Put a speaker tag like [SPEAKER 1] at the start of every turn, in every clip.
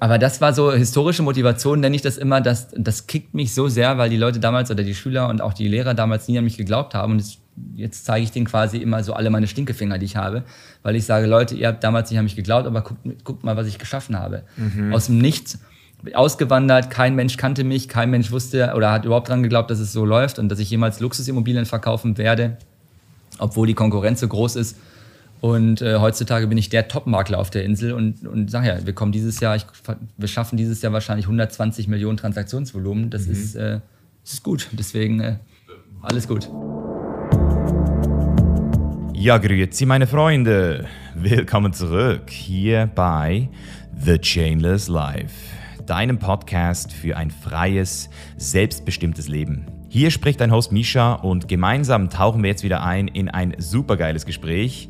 [SPEAKER 1] Aber das war so historische Motivation, nenne ich das immer. Das, das kickt mich so sehr, weil die Leute damals oder die Schüler und auch die Lehrer damals nie an mich geglaubt haben. Und jetzt zeige ich denen quasi immer so alle meine Stinkefinger, die ich habe. Weil ich sage, Leute, ihr habt damals nicht an mich geglaubt, aber guckt, guckt mal, was ich geschaffen habe. Mhm. Aus dem Nichts ausgewandert, kein Mensch kannte mich, kein Mensch wusste oder hat überhaupt daran geglaubt, dass es so läuft und dass ich jemals Luxusimmobilien verkaufen werde, obwohl die Konkurrenz so groß ist. Und äh, heutzutage bin ich der Top-Makler auf der Insel und, und sag ja, wir kommen dieses Jahr, ich, wir schaffen dieses Jahr wahrscheinlich 120 Millionen Transaktionsvolumen. Das, mhm. ist, äh, das ist gut. Deswegen äh, alles gut.
[SPEAKER 2] Ja, grüezi meine Freunde. Willkommen zurück hier bei The Chainless Life, deinem Podcast für ein freies, selbstbestimmtes Leben. Hier spricht dein Host Misha und gemeinsam tauchen wir jetzt wieder ein in ein supergeiles Gespräch.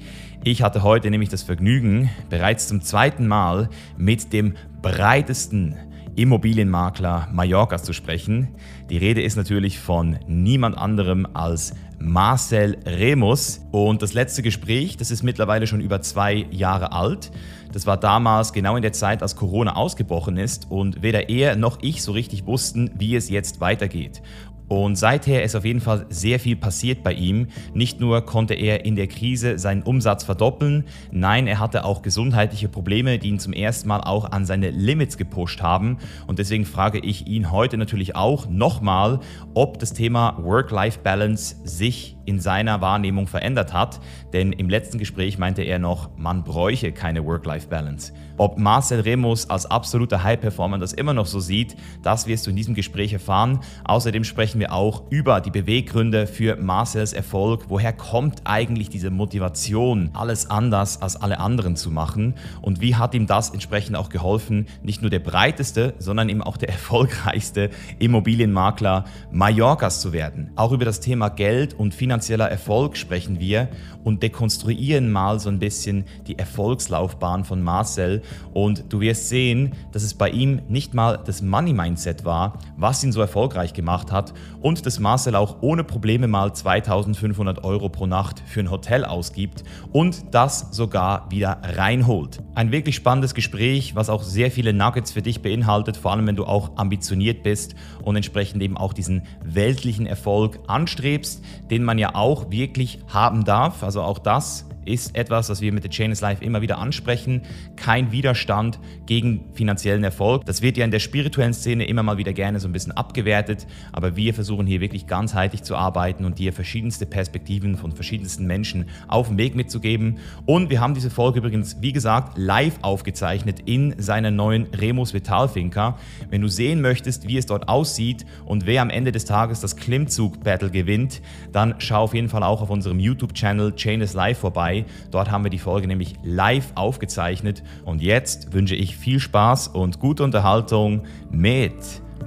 [SPEAKER 2] Ich hatte heute nämlich das Vergnügen, bereits zum zweiten Mal mit dem breitesten Immobilienmakler Mallorcas zu sprechen. Die Rede ist natürlich von niemand anderem als Marcel Remus. Und das letzte Gespräch, das ist mittlerweile schon über zwei Jahre alt. Das war damals genau in der Zeit, als Corona ausgebrochen ist und weder er noch ich so richtig wussten, wie es jetzt weitergeht. Und seither ist auf jeden Fall sehr viel passiert bei ihm. Nicht nur konnte er in der Krise seinen Umsatz verdoppeln, nein, er hatte auch gesundheitliche Probleme, die ihn zum ersten Mal auch an seine Limits gepusht haben. Und deswegen frage ich ihn heute natürlich auch nochmal, ob das Thema Work-Life-Balance sich in seiner Wahrnehmung verändert hat, denn im letzten Gespräch meinte er noch, man bräuche keine Work-Life-Balance. Ob Marcel Remus als absoluter High-Performer das immer noch so sieht, das wirst du in diesem Gespräch erfahren. Außerdem sprechen wir auch über die Beweggründe für Marcels Erfolg. Woher kommt eigentlich diese Motivation, alles anders als alle anderen zu machen? Und wie hat ihm das entsprechend auch geholfen, nicht nur der breiteste, sondern eben auch der erfolgreichste Immobilienmakler Mallorcas zu werden? Auch über das Thema Geld und finanzieller Erfolg sprechen wir und dekonstruieren mal so ein bisschen die Erfolgslaufbahn von Marcel. Und du wirst sehen, dass es bei ihm nicht mal das Money-Mindset war, was ihn so erfolgreich gemacht hat und dass Marcel auch ohne Probleme mal 2500 Euro pro Nacht für ein Hotel ausgibt und das sogar wieder reinholt. Ein wirklich spannendes Gespräch, was auch sehr viele Nuggets für dich beinhaltet, vor allem wenn du auch ambitioniert bist und entsprechend eben auch diesen weltlichen Erfolg anstrebst, den man ja auch wirklich haben darf. Also auch das ist etwas, was wir mit der Chainless Life immer wieder ansprechen. Kein Widerstand gegen finanziellen Erfolg. Das wird ja in der spirituellen Szene immer mal wieder gerne so ein bisschen abgewertet, aber wir versuchen hier wirklich ganzheitlich zu arbeiten und dir verschiedenste Perspektiven von verschiedensten Menschen auf den Weg mitzugeben. Und wir haben diese Folge übrigens, wie gesagt, live aufgezeichnet in seiner neuen Remus Vital Finca. Wenn du sehen möchtest, wie es dort aussieht und wer am Ende des Tages das Klimmzug-Battle gewinnt, dann schau auf jeden Fall auch auf unserem YouTube-Channel Chain is Live vorbei. Dort haben wir die Folge nämlich live aufgezeichnet. Und jetzt wünsche ich viel Spaß und gute Unterhaltung mit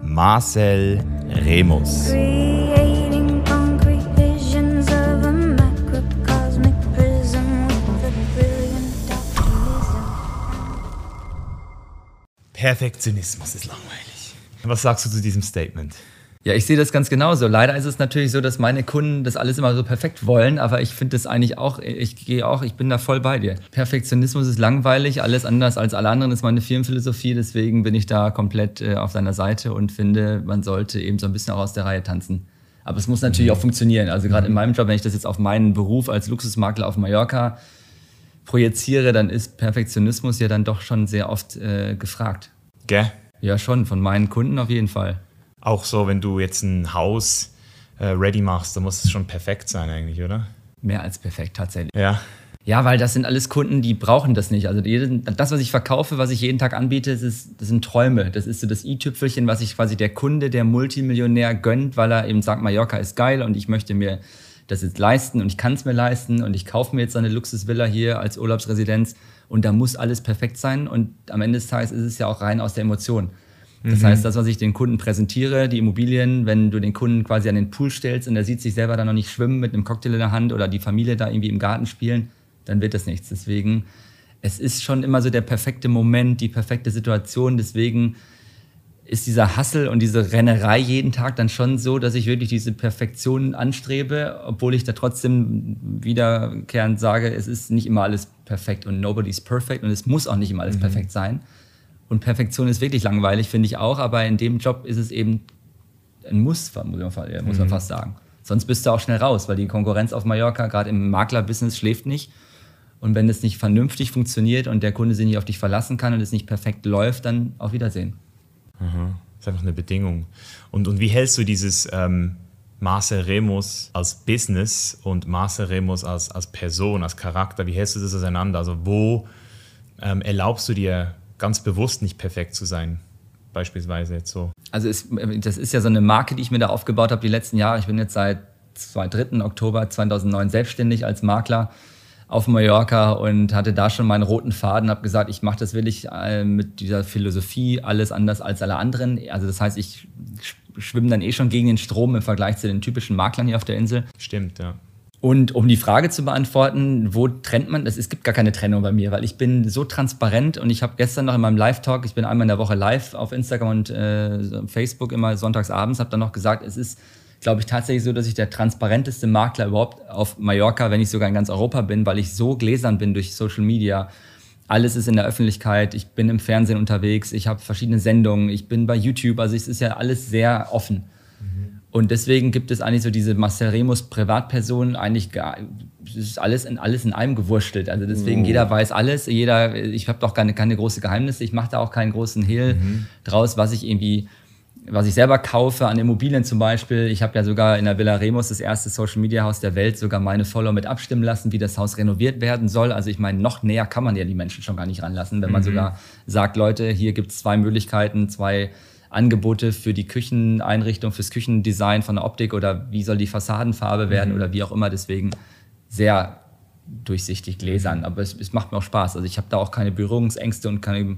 [SPEAKER 2] Marcel Remus. Perfektionismus ist langweilig. Was sagst du zu diesem Statement?
[SPEAKER 1] Ja, ich sehe das ganz genauso. Leider ist es natürlich so, dass meine Kunden das alles immer so perfekt wollen, aber ich finde das eigentlich auch, ich gehe auch, ich bin da voll bei dir. Perfektionismus ist langweilig, alles anders als alle anderen ist meine Firmenphilosophie, deswegen bin ich da komplett äh, auf seiner Seite und finde, man sollte eben so ein bisschen auch aus der Reihe tanzen. Aber es muss natürlich mhm. auch funktionieren. Also gerade in meinem Job, wenn ich das jetzt auf meinen Beruf als Luxusmakler auf Mallorca projiziere, dann ist Perfektionismus ja dann doch schon sehr oft äh, gefragt.
[SPEAKER 2] Gell?
[SPEAKER 1] Ja, schon, von meinen Kunden auf jeden Fall.
[SPEAKER 2] Auch so, wenn du jetzt ein Haus äh, ready machst, dann muss es schon perfekt sein eigentlich, oder?
[SPEAKER 1] Mehr als perfekt tatsächlich.
[SPEAKER 2] Ja.
[SPEAKER 1] Ja, weil das sind alles Kunden, die brauchen das nicht. Also das, was ich verkaufe, was ich jeden Tag anbiete, das, ist, das sind Träume. Das ist so das i-Tüpfelchen, was sich quasi der Kunde, der Multimillionär gönnt, weil er eben sagt, Mallorca ist geil und ich möchte mir das jetzt leisten und ich kann es mir leisten und ich kaufe mir jetzt eine Luxusvilla hier als Urlaubsresidenz und da muss alles perfekt sein und am Ende des Tages ist es ja auch rein aus der Emotion. Das mhm. heißt, das, was ich den Kunden präsentiere, die Immobilien, wenn du den Kunden quasi an den Pool stellst und er sieht sich selber da noch nicht schwimmen mit einem Cocktail in der Hand oder die Familie da irgendwie im Garten spielen, dann wird das nichts. Deswegen, es ist schon immer so der perfekte Moment, die perfekte Situation. Deswegen ist dieser Hassel und diese Rennerei jeden Tag dann schon so, dass ich wirklich diese Perfektion anstrebe, obwohl ich da trotzdem wiederkehrend sage, es ist nicht immer alles perfekt und nobody's perfect und es muss auch nicht immer alles mhm. perfekt sein. Und Perfektion ist wirklich langweilig, finde ich auch, aber in dem Job ist es eben ein Muss, muss man, muss man mhm. fast sagen. Sonst bist du auch schnell raus, weil die Konkurrenz auf Mallorca, gerade im Maklerbusiness, schläft nicht. Und wenn es nicht vernünftig funktioniert und der Kunde sich nicht auf dich verlassen kann und es nicht perfekt läuft, dann auf Wiedersehen.
[SPEAKER 2] Mhm. Das ist einfach eine Bedingung. Und, und wie hältst du dieses ähm, Marcel Remus als Business und Marcel Remus als, als Person, als Charakter, wie hältst du das auseinander? Also wo ähm, erlaubst du dir ganz bewusst nicht perfekt zu sein? Beispielsweise jetzt so.
[SPEAKER 1] Also es, das ist ja so eine Marke, die ich mir da aufgebaut habe die letzten Jahre. Ich bin jetzt seit 2. Oktober 2009 selbstständig als Makler auf Mallorca und hatte da schon meinen roten Faden, habe gesagt, ich mache das wirklich äh, mit dieser Philosophie, alles anders als alle anderen. Also das heißt, ich schwimme dann eh schon gegen den Strom im Vergleich zu den typischen Maklern hier auf der Insel.
[SPEAKER 2] Stimmt, ja.
[SPEAKER 1] Und um die Frage zu beantworten, wo trennt man das? Es gibt gar keine Trennung bei mir, weil ich bin so transparent und ich habe gestern noch in meinem Live-Talk, ich bin einmal in der Woche live auf Instagram und äh, Facebook immer sonntags abends, habe dann noch gesagt, es ist glaube ich, tatsächlich so, dass ich der transparenteste Makler überhaupt auf Mallorca, wenn ich sogar in ganz Europa bin, weil ich so gläsern bin durch Social Media. Alles ist in der Öffentlichkeit, ich bin im Fernsehen unterwegs, ich habe verschiedene Sendungen, ich bin bei YouTube, also es ist ja alles sehr offen. Und deswegen gibt es eigentlich so diese Marcel Remus Privatperson eigentlich gar, es ist alles in, alles in einem gewurstelt. Also deswegen, mhm. jeder weiß alles, jeder, ich habe doch keine, keine große Geheimnisse, ich mache da auch keinen großen Hehl mhm. draus, was ich irgendwie was ich selber kaufe an Immobilien zum Beispiel. Ich habe ja sogar in der Villa Remus, das erste Social Media Haus der Welt, sogar meine Follower mit abstimmen lassen, wie das Haus renoviert werden soll. Also ich meine, noch näher kann man ja die Menschen schon gar nicht ranlassen, wenn man mhm. sogar sagt, Leute, hier gibt es zwei Möglichkeiten, zwei Angebote für die Kücheneinrichtung, fürs Küchendesign von der Optik oder wie soll die Fassadenfarbe werden mhm. oder wie auch immer. Deswegen sehr durchsichtig gläsern. Aber es, es macht mir auch Spaß. Also ich habe da auch keine Berührungsängste und kann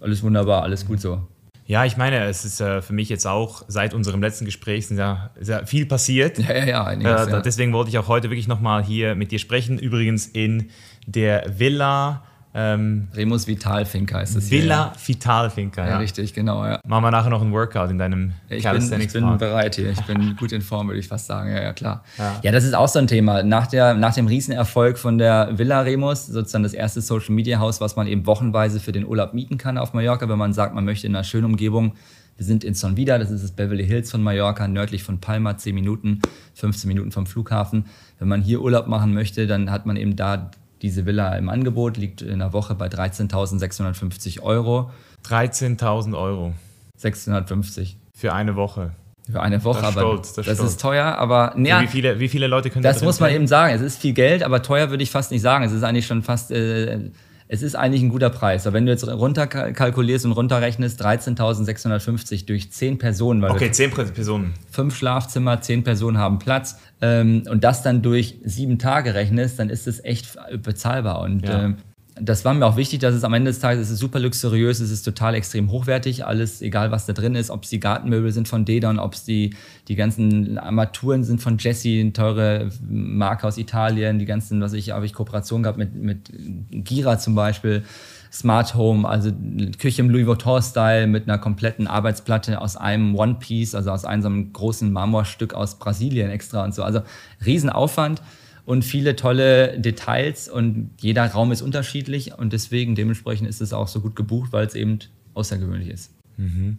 [SPEAKER 1] alles wunderbar, alles gut so.
[SPEAKER 2] Ja, ich meine, es ist äh, für mich jetzt auch seit unserem letzten Gespräch sehr, sehr viel passiert.
[SPEAKER 1] Ja, ja, ja,
[SPEAKER 2] einiges, äh, ja. Deswegen wollte ich auch heute wirklich nochmal hier mit dir sprechen. Übrigens in der Villa
[SPEAKER 1] ähm, Remus Vitalfinker heißt es.
[SPEAKER 2] Villa hier, Vitalfinker,
[SPEAKER 1] ja. ja. Richtig, genau, ja.
[SPEAKER 2] Machen wir nachher noch ein Workout in deinem
[SPEAKER 1] ich Calisthenics bin, Ich bin bereit hier. Ich bin gut in Form, würde ich fast sagen. Ja, ja, klar. Ja. ja, das ist auch so ein Thema. Nach, der, nach dem Riesenerfolg von der Villa Remus, sozusagen das erste Social Media Haus, was man eben wochenweise für den Urlaub mieten kann auf Mallorca, wenn man sagt, man möchte in einer schönen Umgebung wir sind in Son Vida, das ist das Beverly Hills von Mallorca, nördlich von Palma, 10 Minuten, 15 Minuten vom Flughafen. Wenn man hier Urlaub machen möchte, dann hat man eben da diese Villa im Angebot liegt in der Woche bei 13.650 Euro.
[SPEAKER 2] 13.000 Euro.
[SPEAKER 1] 650.
[SPEAKER 2] Für eine Woche.
[SPEAKER 1] Für eine Woche,
[SPEAKER 2] das
[SPEAKER 1] aber
[SPEAKER 2] stolz, das,
[SPEAKER 1] das ist teuer, aber ja,
[SPEAKER 2] wie, viele, wie viele Leute können
[SPEAKER 1] das? Das muss man eben sagen. Es ist viel Geld, aber teuer würde ich fast nicht sagen. Es ist eigentlich schon fast äh, es ist eigentlich ein guter Preis. Aber wenn du jetzt runterkalkulierst und runterrechnest, 13.650 durch 10 Personen.
[SPEAKER 2] Weil okay, 10 Personen.
[SPEAKER 1] Fünf Schlafzimmer, 10 Personen haben Platz. Ähm, und das dann durch sieben Tage rechnest, dann ist es echt bezahlbar. Und ja. ähm, das war mir auch wichtig, dass es am Ende des Tages es ist super luxuriös, es ist total extrem hochwertig, alles, egal was da drin ist, ob es die Gartenmöbel sind von Dedon, ob es die, die ganzen Armaturen sind von Jesse, eine teure Marke aus Italien, die ganzen, was ich, habe ich Kooperation gehabt mit, mit Gira zum Beispiel, Smart Home, also Küche im Louis Vuitton-Style mit einer kompletten Arbeitsplatte aus einem One Piece, also aus einem großen Marmorstück aus Brasilien extra und so. Also Riesenaufwand und viele tolle Details und jeder Raum ist unterschiedlich und deswegen dementsprechend ist es auch so gut gebucht, weil es eben außergewöhnlich ist.
[SPEAKER 2] Mhm.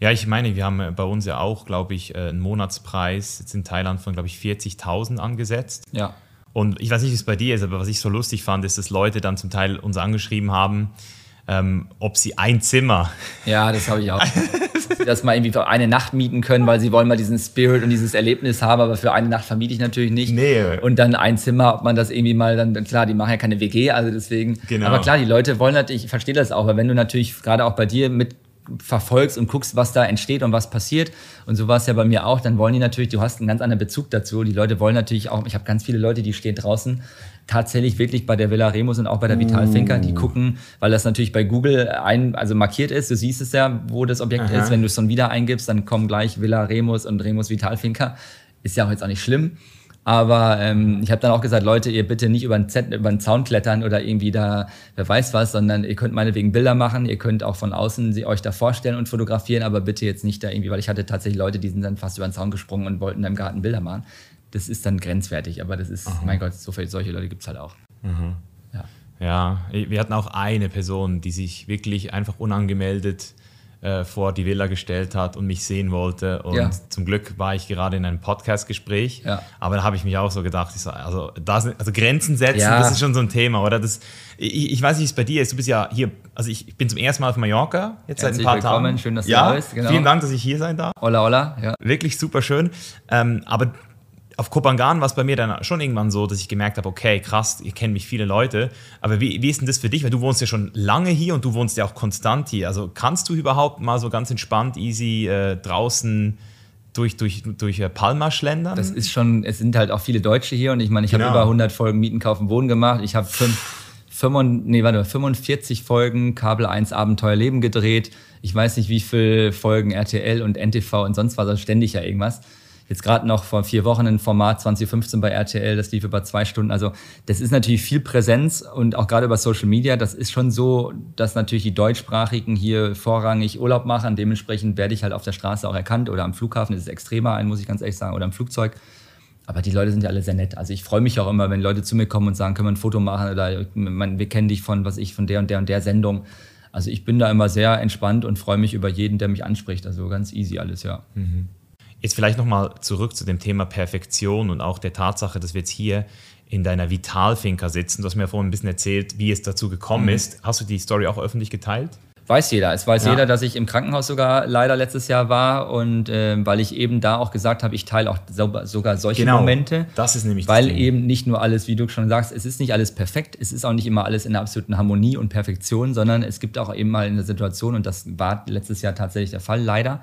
[SPEAKER 2] Ja, ich meine, wir haben bei uns ja auch, glaube ich, äh, einen Monatspreis jetzt in Thailand von, glaube ich, 40.000 angesetzt.
[SPEAKER 1] Ja.
[SPEAKER 2] Und ich weiß nicht, wie es bei dir ist, aber was ich so lustig fand, ist, dass Leute dann zum Teil uns angeschrieben haben, ähm, ob sie ein Zimmer.
[SPEAKER 1] Ja, das habe ich auch. dass mal irgendwie für eine Nacht mieten können, weil sie wollen mal diesen Spirit und dieses Erlebnis haben, aber für eine Nacht vermiete ich natürlich nicht.
[SPEAKER 2] Nee.
[SPEAKER 1] Und dann ein Zimmer, ob man das irgendwie mal dann, klar, die machen ja keine WG, also deswegen. Genau. Aber klar, die Leute wollen natürlich, ich verstehe das auch, weil wenn du natürlich gerade auch bei dir mit verfolgst und guckst, was da entsteht und was passiert. Und so war es ja bei mir auch. Dann wollen die natürlich, du hast einen ganz anderen Bezug dazu. Die Leute wollen natürlich auch, ich habe ganz viele Leute, die stehen draußen tatsächlich wirklich bei der Villa Remus und auch bei der Vital Finca, die mm. gucken, weil das natürlich bei Google ein, also markiert ist, du siehst es ja, wo das Objekt Aha. ist, wenn du es dann wieder eingibst, dann kommen gleich Villa Remus und Remus Vital Finca. Ist ja auch jetzt auch nicht schlimm. Aber ähm, ich habe dann auch gesagt, Leute, ihr bitte nicht über einen, Z über einen Zaun klettern oder irgendwie da, wer weiß was, sondern ihr könnt meinetwegen Bilder machen, ihr könnt auch von außen sie euch da vorstellen und fotografieren, aber bitte jetzt nicht da irgendwie, weil ich hatte tatsächlich Leute, die sind dann fast über den Zaun gesprungen und wollten im Garten Bilder machen das ist dann grenzwertig, aber das ist, Aha. mein Gott, so viele solche Leute gibt es halt auch.
[SPEAKER 2] Mhm. Ja. Ja, wir hatten auch eine Person, die sich wirklich einfach unangemeldet äh, vor die Villa gestellt hat und mich sehen wollte. Und ja. zum Glück war ich gerade in einem Podcast-Gespräch. Ja. Aber da habe ich mich auch so gedacht, so, also, das, also Grenzen setzen, das ist schon so ein Thema, oder? Das, ich, ich weiß nicht, wie es bei dir ist. Du bist ja hier, also ich, ich bin zum ersten Mal auf Mallorca, jetzt
[SPEAKER 1] Herzlich
[SPEAKER 2] seit ein paar
[SPEAKER 1] willkommen.
[SPEAKER 2] Tagen.
[SPEAKER 1] Schön, dass
[SPEAKER 2] du ja, da bist. Genau. Vielen Dank, dass ich hier sein darf.
[SPEAKER 1] Hola, hola. Ja.
[SPEAKER 2] Wirklich super schön. Ähm, aber auf Kopangan war es bei mir dann schon irgendwann so, dass ich gemerkt habe, okay, krass, ihr kennt mich viele Leute, aber wie, wie ist denn das für dich? Weil du wohnst ja schon lange hier und du wohnst ja auch konstant hier. Also kannst du überhaupt mal so ganz entspannt, easy äh, draußen durch, durch, durch äh, Palma schlendern?
[SPEAKER 1] Das ist schon, es sind halt auch viele Deutsche hier und ich meine, ich genau. habe über 100 Folgen Mieten, Kaufen, Wohnen gemacht. Ich habe fünf, nee, warte, 45 Folgen Kabel 1 Abenteuer Leben gedreht. Ich weiß nicht, wie viele Folgen RTL und NTV und sonst was, also ständig ja irgendwas jetzt gerade noch vor vier Wochen ein Format 2015 bei RTL, das lief über zwei Stunden. Also das ist natürlich viel Präsenz und auch gerade über Social Media, das ist schon so, dass natürlich die Deutschsprachigen hier vorrangig Urlaub machen. Dementsprechend werde ich halt auf der Straße auch erkannt oder am Flughafen ist es extremer ein, muss ich ganz ehrlich sagen, oder im Flugzeug. Aber die Leute sind ja alle sehr nett. Also ich freue mich auch immer, wenn Leute zu mir kommen und sagen, können wir ein Foto machen oder wir kennen dich von, was ich, von der und der und der Sendung. Also ich bin da immer sehr entspannt und freue mich über jeden, der mich anspricht. Also ganz easy alles, ja. Mhm.
[SPEAKER 2] Jetzt vielleicht nochmal zurück zu dem Thema Perfektion und auch der Tatsache, dass wir jetzt hier in deiner Vitalfinca sitzen. Du hast mir ja vorhin ein bisschen erzählt, wie es dazu gekommen mhm. ist. Hast du die Story auch öffentlich geteilt?
[SPEAKER 1] Weiß jeder. Es weiß ja. jeder, dass ich im Krankenhaus sogar leider letztes Jahr war und äh, weil ich eben da auch gesagt habe, ich teile auch so, sogar solche genau, Momente.
[SPEAKER 2] Das ist nämlich
[SPEAKER 1] Weil eben nicht nur alles, wie du schon sagst, es ist nicht alles perfekt, es ist auch nicht immer alles in der absoluten Harmonie und Perfektion, sondern es gibt auch eben mal eine Situation und das war letztes Jahr tatsächlich der Fall, leider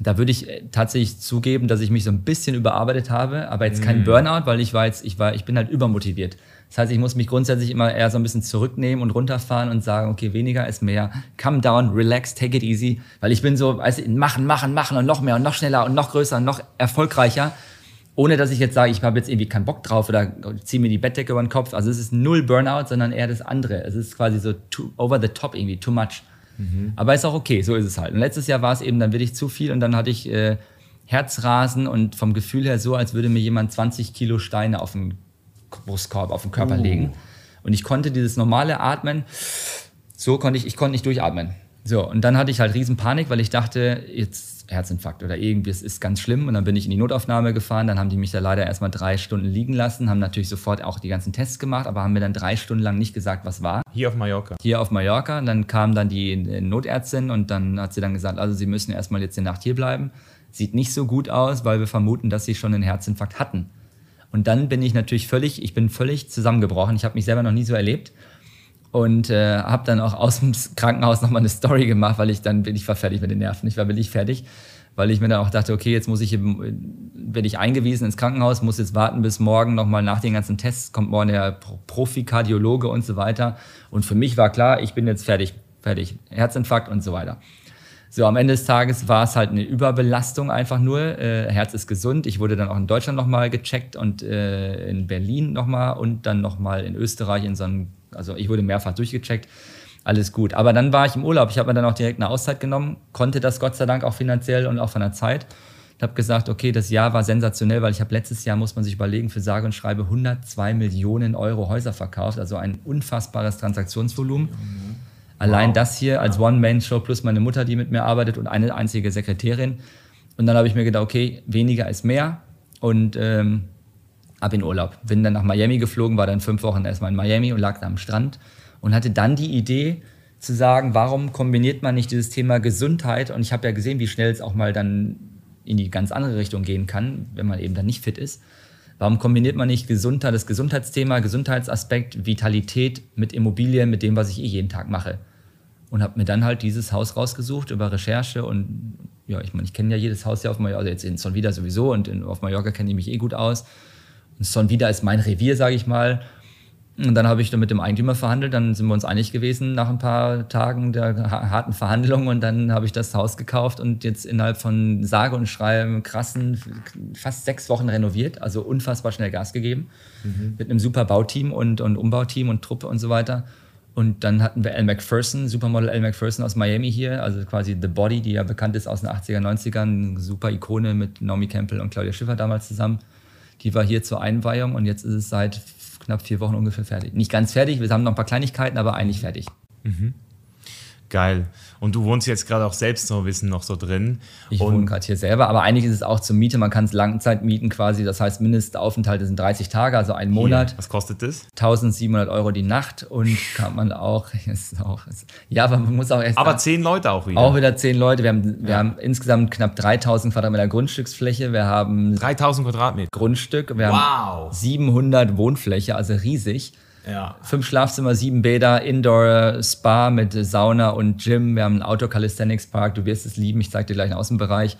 [SPEAKER 1] da würde ich äh, tatsächlich zugeben, dass ich mich so ein bisschen überarbeitet habe, aber jetzt kein mhm. Burnout, weil ich war jetzt, ich war, ich bin halt übermotiviert. Das heißt, ich muss mich grundsätzlich immer eher so ein bisschen zurücknehmen und runterfahren und sagen, okay, weniger ist mehr. Come down, relax, take it easy. Weil ich bin so, weißt du, machen, machen, machen und noch mehr und noch schneller und noch größer und noch erfolgreicher. Ohne dass ich jetzt sage, ich habe jetzt irgendwie keinen Bock drauf oder ziehe mir die Bettdecke über den Kopf. Also es ist null Burnout, sondern eher das andere. Es ist quasi so too, over the top irgendwie, too much. Mhm. Aber ist auch okay, so ist es halt. Und letztes Jahr war es eben dann wirklich zu viel und dann hatte ich äh, Herzrasen und vom Gefühl her so, als würde mir jemand 20 Kilo Steine auf den Brustkorb, auf den Körper uh. legen. Und ich konnte dieses normale Atmen, so konnte ich, ich konnte nicht durchatmen. So, und dann hatte ich halt riesen Panik, weil ich dachte, jetzt Herzinfarkt oder irgendwie, es ist ganz schlimm. Und dann bin ich in die Notaufnahme gefahren. Dann haben die mich da leider erstmal drei Stunden liegen lassen, haben natürlich sofort auch die ganzen Tests gemacht, aber haben mir dann drei Stunden lang nicht gesagt, was war.
[SPEAKER 2] Hier auf Mallorca.
[SPEAKER 1] Hier auf Mallorca. Und dann kam dann die Notärztin und dann hat sie dann gesagt, also Sie müssen erstmal jetzt die Nacht hier bleiben. Sieht nicht so gut aus, weil wir vermuten, dass Sie schon einen Herzinfarkt hatten. Und dann bin ich natürlich völlig, ich bin völlig zusammengebrochen. Ich habe mich selber noch nie so erlebt und äh, habe dann auch aus dem Krankenhaus nochmal eine Story gemacht, weil ich dann bin ich war fertig mit den Nerven. Ich war wirklich fertig, weil ich mir dann auch dachte, okay, jetzt muss ich werde ich eingewiesen ins Krankenhaus, muss jetzt warten bis morgen nochmal nach den ganzen Tests kommt morgen der Profikardiologe und so weiter. Und für mich war klar, ich bin jetzt fertig, fertig, Herzinfarkt und so weiter. So, am Ende des Tages war es halt eine Überbelastung einfach nur. Äh, Herz ist gesund. Ich wurde dann auch in Deutschland nochmal gecheckt und äh, in Berlin nochmal und dann nochmal in Österreich in so einem also ich wurde mehrfach durchgecheckt. Alles gut. Aber dann war ich im Urlaub. Ich habe mir dann auch direkt eine Auszeit genommen, konnte das Gott sei Dank auch finanziell und auch von der Zeit. Ich habe gesagt, okay, das Jahr war sensationell, weil ich habe letztes Jahr, muss man sich überlegen, für sage und schreibe 102 Millionen Euro Häuser verkauft. Also ein unfassbares Transaktionsvolumen. Allein wow. das hier als One-Man-Show plus meine Mutter, die mit mir arbeitet und eine einzige Sekretärin. Und dann habe ich mir gedacht, okay, weniger ist mehr. Und ähm, ab in Urlaub. Bin dann nach Miami geflogen, war dann fünf Wochen erstmal in Miami und lag da am Strand und hatte dann die Idee zu sagen, warum kombiniert man nicht dieses Thema Gesundheit? Und ich habe ja gesehen, wie schnell es auch mal dann in die ganz andere Richtung gehen kann, wenn man eben dann nicht fit ist. Warum kombiniert man nicht Gesundheit, das Gesundheitsthema, Gesundheitsaspekt, Vitalität mit Immobilien, mit dem, was ich eh jeden Tag mache? Und habe mir dann halt dieses Haus rausgesucht über Recherche und ja, ich meine, ich kenne ja jedes Haus hier auf Mallorca, also jetzt in Son Vida sowieso und in, auf Mallorca kenne ich mich eh gut aus. Son wieder ist mein Revier, sage ich mal. Und dann habe ich dann mit dem Eigentümer verhandelt, dann sind wir uns einig gewesen nach ein paar Tagen der harten Verhandlungen und dann habe ich das Haus gekauft und jetzt innerhalb von sage und schreiben krassen fast sechs Wochen renoviert, also unfassbar schnell Gas gegeben mhm. mit einem super Bauteam und, und Umbauteam und Truppe und so weiter. Und dann hatten wir Elle Macpherson, Supermodel Elle Macpherson aus Miami hier, also quasi The Body, die ja bekannt ist aus den 80er, 90ern, super Ikone mit Naomi Campbell und Claudia Schiffer damals zusammen. Die war hier zur Einweihung und jetzt ist es seit knapp vier Wochen ungefähr fertig. Nicht ganz fertig, wir haben noch ein paar Kleinigkeiten, aber eigentlich fertig.
[SPEAKER 2] Mhm. Geil. Und du wohnst jetzt gerade auch selbst so ein bisschen noch so drin.
[SPEAKER 1] Ich
[SPEAKER 2] und
[SPEAKER 1] wohne gerade hier selber, aber eigentlich ist es auch zur Miete. Man kann es Langzeit mieten quasi. Das heißt, Mindestaufenthalte sind 30 Tage, also ein Monat.
[SPEAKER 2] Was kostet das?
[SPEAKER 1] 1700 Euro die Nacht und kann man auch, ist auch ist, ja, aber man muss auch erst.
[SPEAKER 2] Aber zehn Leute auch wieder.
[SPEAKER 1] Auch wieder zehn Leute. Wir haben, wir haben insgesamt knapp 3000 Quadratmeter Grundstücksfläche. Wir haben
[SPEAKER 2] 3000 Quadratmeter.
[SPEAKER 1] Grundstück. Wir
[SPEAKER 2] Wow.
[SPEAKER 1] haben 700 Wohnfläche, also riesig.
[SPEAKER 2] Ja.
[SPEAKER 1] Fünf Schlafzimmer, sieben Bäder, Indoor Spa mit Sauna und Gym. Wir haben einen Outdoor Calisthenics Park. Du wirst es lieben. Ich zeig dir gleich einen Außenbereich.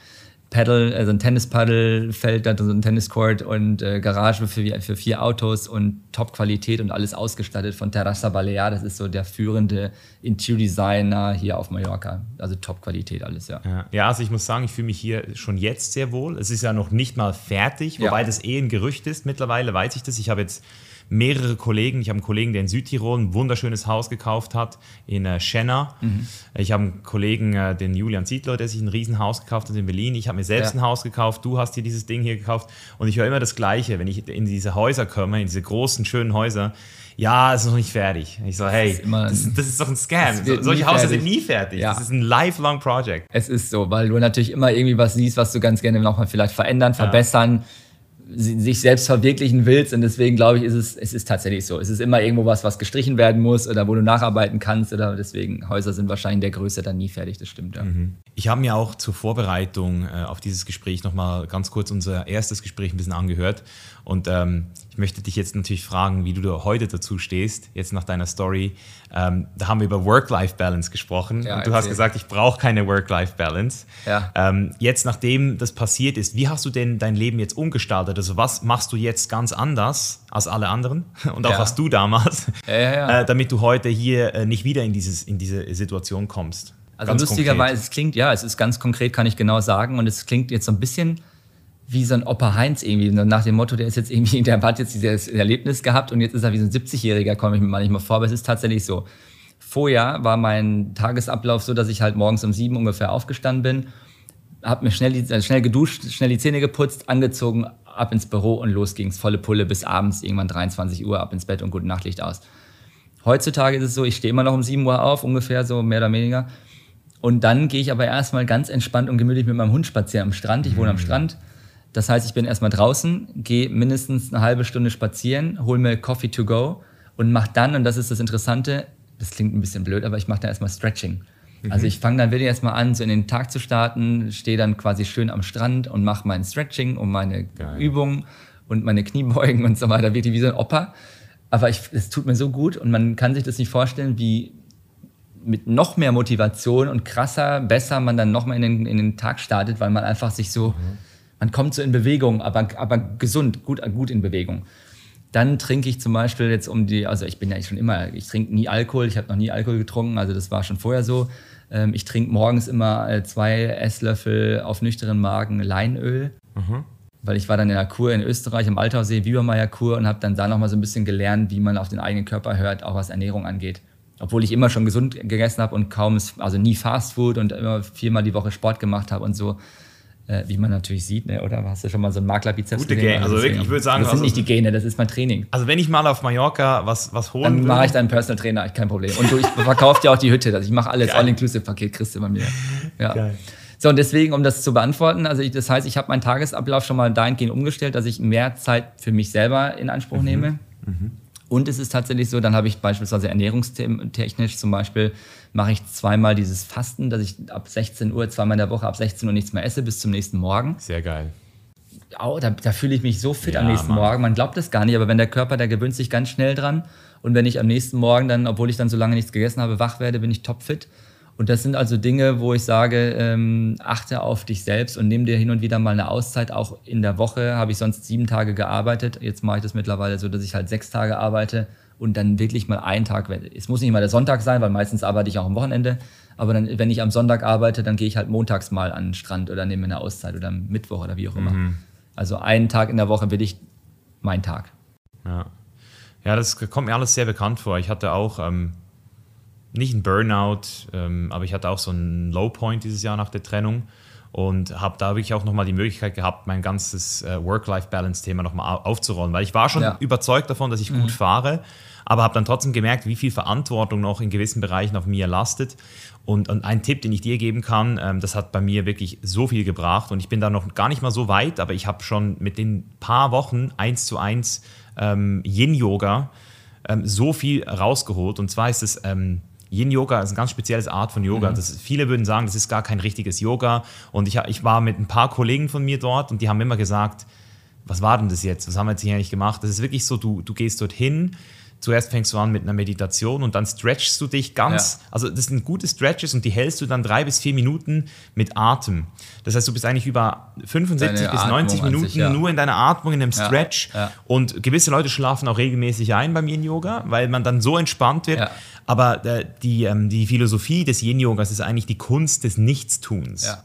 [SPEAKER 1] Paddle, also ein Tennispaddelfeld, dann so ein Tenniscourt und äh, Garage für, für vier Autos und Top-Qualität und alles ausgestattet von Terrassa Balear. Das ist so der führende Interior-Designer hier auf Mallorca. Also Top-Qualität alles, ja.
[SPEAKER 2] Ja. ja, also ich muss sagen, ich fühle mich hier schon jetzt sehr wohl. Es ist ja noch nicht mal fertig,
[SPEAKER 1] Ja.
[SPEAKER 2] wobei das eh ein Gerücht ist. Mittlerweile weiß ich das. Ich habe jetzt mehrere Kollegen. Ich habe einen Kollegen, der in Südtirol ein wunderschönes Haus gekauft hat, in äh, Schenna.
[SPEAKER 1] Mhm.
[SPEAKER 2] Ich habe einen Kollegen, äh, den Julian Zietler, der sich ein Riesenhaus gekauft hat in Berlin. Ich habe mir selbst
[SPEAKER 1] Ja.
[SPEAKER 2] ein Haus gekauft. Du hast dir dieses Ding hier gekauft. Und ich höre immer das Gleiche, wenn ich in diese Häuser komme, in diese großen, schönen Häuser. Ja, es ist noch nicht fertig. Ich so, hey,
[SPEAKER 1] ist immer ein-
[SPEAKER 2] das, das ist doch ein Scam. Solche Häuser
[SPEAKER 1] fertig.
[SPEAKER 2] sind nie fertig.
[SPEAKER 1] Ja.
[SPEAKER 2] Das ist ein lifelong Project.
[SPEAKER 1] Es ist so, weil du natürlich immer irgendwie was siehst, was du ganz gerne nochmal vielleicht verändern, verbessern, si- sich selbst verwirklichen willst. Und deswegen glaube ich, ist es, es ist tatsächlich so. Es ist immer irgendwo was, was gestrichen werden muss oder wo du nacharbeiten kannst. Oder deswegen, Häuser sind wahrscheinlich in der Größe dann nie fertig, das stimmt. Ja.
[SPEAKER 2] Ich habe mir auch zur Vorbereitung äh, auf dieses Gespräch nochmal ganz kurz unser erstes Gespräch ein bisschen angehört. Und ähm, möchte dich jetzt natürlich fragen, wie du da heute dazu stehst, jetzt nach deiner Story. Ähm, da haben wir über Work-Life-Balance gesprochen.
[SPEAKER 1] Ja,
[SPEAKER 2] und du hast
[SPEAKER 1] erzähl.
[SPEAKER 2] gesagt, ich brauche keine Work-Life-Balance.
[SPEAKER 1] Ja.
[SPEAKER 2] Ähm, jetzt, nachdem das passiert ist, wie hast du denn dein Leben jetzt umgestaltet? Also was machst du jetzt ganz anders als alle anderen und auch
[SPEAKER 1] Ja.
[SPEAKER 2] als du damals. Äh, damit du heute hier äh, nicht wieder in, dieses, in diese Situation kommst?
[SPEAKER 1] Also
[SPEAKER 2] Ganz
[SPEAKER 1] lustigerweise,
[SPEAKER 2] konkret.
[SPEAKER 1] es klingt, ja, es ist ganz konkret, kann ich genau sagen. Und es klingt jetzt so ein bisschen wie so ein Opa Heinz irgendwie, nach dem Motto, der ist jetzt irgendwie, der hat jetzt dieses Erlebnis gehabt und jetzt ist er wie so ein 70-Jähriger, komme ich mir manchmal vor, aber es ist tatsächlich so. Vorher war mein Tagesablauf so, dass ich halt morgens um sieben ungefähr aufgestanden bin, habe mir schnell, die, äh, schnell geduscht, schnell die Zähne geputzt, angezogen, ab ins Büro und los ging's. Volle Pulle bis abends, irgendwann 23 Uhr, ab ins Bett und gute Nachtlicht aus. Heutzutage ist es so, ich stehe immer noch um 7 Uhr auf, ungefähr so mehr oder weniger. Und dann gehe ich aber erstmal ganz entspannt und gemütlich mit meinem Hund spazieren am Strand. Ich wohne am Strand. Das heißt, ich bin erstmal draußen, gehe mindestens eine halbe Stunde spazieren, hole mir Coffee to go und mache dann, und das ist das Interessante, das klingt ein bisschen blöd, aber ich mache dann erstmal Stretching. Also ich fange dann wirklich erstmal an, so in den Tag zu starten, stehe dann quasi schön am Strand und mache mein Stretching und meine
[SPEAKER 2] Geil.
[SPEAKER 1] Übungen und meine Kniebeugen und so weiter, wirklich wie so ein Opa. Aber es tut mir so gut und man kann sich das nicht vorstellen, wie mit noch mehr Motivation und krasser, besser man dann noch mal in den, in den Tag startet, weil man einfach sich so, man kommt so in Bewegung, aber, aber gesund, gut, gut in Bewegung. Dann trinke ich zum Beispiel jetzt um die, also ich bin ja schon immer, ich trinke nie Alkohol, ich habe noch nie Alkohol getrunken, also das war schon vorher so. Ähm, ich trinke morgens immer äh, zwei Esslöffel auf nüchternen Magen Leinöl, weil ich war dann in der Kur in Österreich, im Altaussee, Biebermeier Kur und habe dann da nochmal so ein bisschen gelernt, wie man auf den eigenen Körper hört, auch was Ernährung angeht. Obwohl ich immer schon gesund gegessen habe und kaum, also nie Fast Food und immer viermal die Woche Sport gemacht habe und so. Äh, wie man natürlich sieht, ne? oder hast du schon mal so einen Maklerbizeps
[SPEAKER 2] Gute Gene, also wirklich,
[SPEAKER 1] deswegen-
[SPEAKER 2] ich würde sagen,
[SPEAKER 1] das sind
[SPEAKER 2] also-
[SPEAKER 1] nicht die Gene, das ist mein Training.
[SPEAKER 2] Also wenn ich mal auf Mallorca was, was holen
[SPEAKER 1] Dann mache ich deinen Personal Trainer, kein Problem. Und du, ich verkaufe dir auch die Hütte. Also ich mache alles. All-Inclusive-Paket kriegst du bei mir. Ja.
[SPEAKER 2] Geil.
[SPEAKER 1] So, und deswegen, um das zu beantworten, also ich, das heißt, ich habe meinen Tagesablauf schon mal dahingehend umgestellt, dass ich mehr Zeit für mich selber in
[SPEAKER 2] Mhm.
[SPEAKER 1] Anspruch nehme. Und es ist tatsächlich so, dann habe ich beispielsweise ernährungstechnisch zum Beispiel, mache ich zweimal dieses Fasten, dass ich ab 16 Uhr, zweimal in der Woche ab 16 Uhr nichts mehr esse bis zum nächsten Morgen.
[SPEAKER 2] Sehr geil.
[SPEAKER 1] Au, da, da fühle ich mich so fit
[SPEAKER 2] Ja,
[SPEAKER 1] am nächsten
[SPEAKER 2] Mann.
[SPEAKER 1] Morgen. Man glaubt das gar nicht, aber wenn der Körper, der gewöhnt sich ganz schnell dran. Und wenn ich am nächsten Morgen dann, obwohl ich dann so lange nichts gegessen habe, wach werde, bin ich topfit. Und das sind also Dinge, wo ich sage, ähm, achte auf dich selbst und nimm dir hin und wieder mal eine Auszeit. Auch in der Woche habe ich sonst sieben Tage gearbeitet. Jetzt mache ich das mittlerweile so, dass ich halt sechs Tage arbeite und dann wirklich mal einen Tag, es muss nicht mal der Sonntag sein, weil meistens arbeite ich auch am Wochenende. Aber dann, wenn ich am Sonntag arbeite, dann gehe ich halt montags mal an den Strand oder nehme mir eine Auszeit oder am Mittwoch oder wie auch immer. Also einen Tag in der Woche will ich mein Tag.
[SPEAKER 2] Ja. ja, das kommt mir alles sehr bekannt vor. Ich hatte auch ähm, nicht einen Burnout, ähm, aber ich hatte auch so einen Low Point dieses Jahr nach der Trennung. und habe da wirklich auch nochmal die Möglichkeit gehabt, mein ganzes äh, Work-Life-Balance-Thema nochmal aufzurollen, weil ich war schon
[SPEAKER 1] Ja.
[SPEAKER 2] überzeugt davon, dass ich gut fahre, aber habe dann trotzdem gemerkt, wie viel Verantwortung noch in gewissen Bereichen auf mir lastet. Und, und ein Tipp, den ich dir geben kann, ähm, das hat bei mir wirklich so viel gebracht und ich bin da noch gar nicht mal so weit, aber ich habe schon mit den paar Wochen eins zu eins ähm, Yin-Yoga ähm, so viel rausgeholt. Und zwar ist es ähm, Yin-Yoga ist eine ganz spezielle Art von Yoga. Das, viele würden sagen, das ist gar kein richtiges Yoga. Und ich, ich war mit ein paar Kollegen von mir dort und die haben immer gesagt, was war denn das jetzt? Was haben wir jetzt hier eigentlich gemacht? Das ist wirklich so, du, du gehst dorthin, zuerst fängst du an mit einer Meditation und dann stretchst du dich ganz,
[SPEAKER 1] Ja.
[SPEAKER 2] also das sind gute Stretches und die hältst du dann drei bis vier Minuten mit Atem. Das heißt, du bist eigentlich über 75
[SPEAKER 1] Deine
[SPEAKER 2] bis 90
[SPEAKER 1] Atmung an
[SPEAKER 2] Minuten
[SPEAKER 1] sich, ja.
[SPEAKER 2] nur in deiner Atmung, in einem Stretch.
[SPEAKER 1] ja.
[SPEAKER 2] Und gewisse Leute schlafen auch regelmäßig ein beim Yin-Yoga, weil man dann so entspannt wird. Aber äh, die, ähm, die Philosophie des Yin-Yogas ist eigentlich die Kunst des Nichtstuns.
[SPEAKER 1] Ja.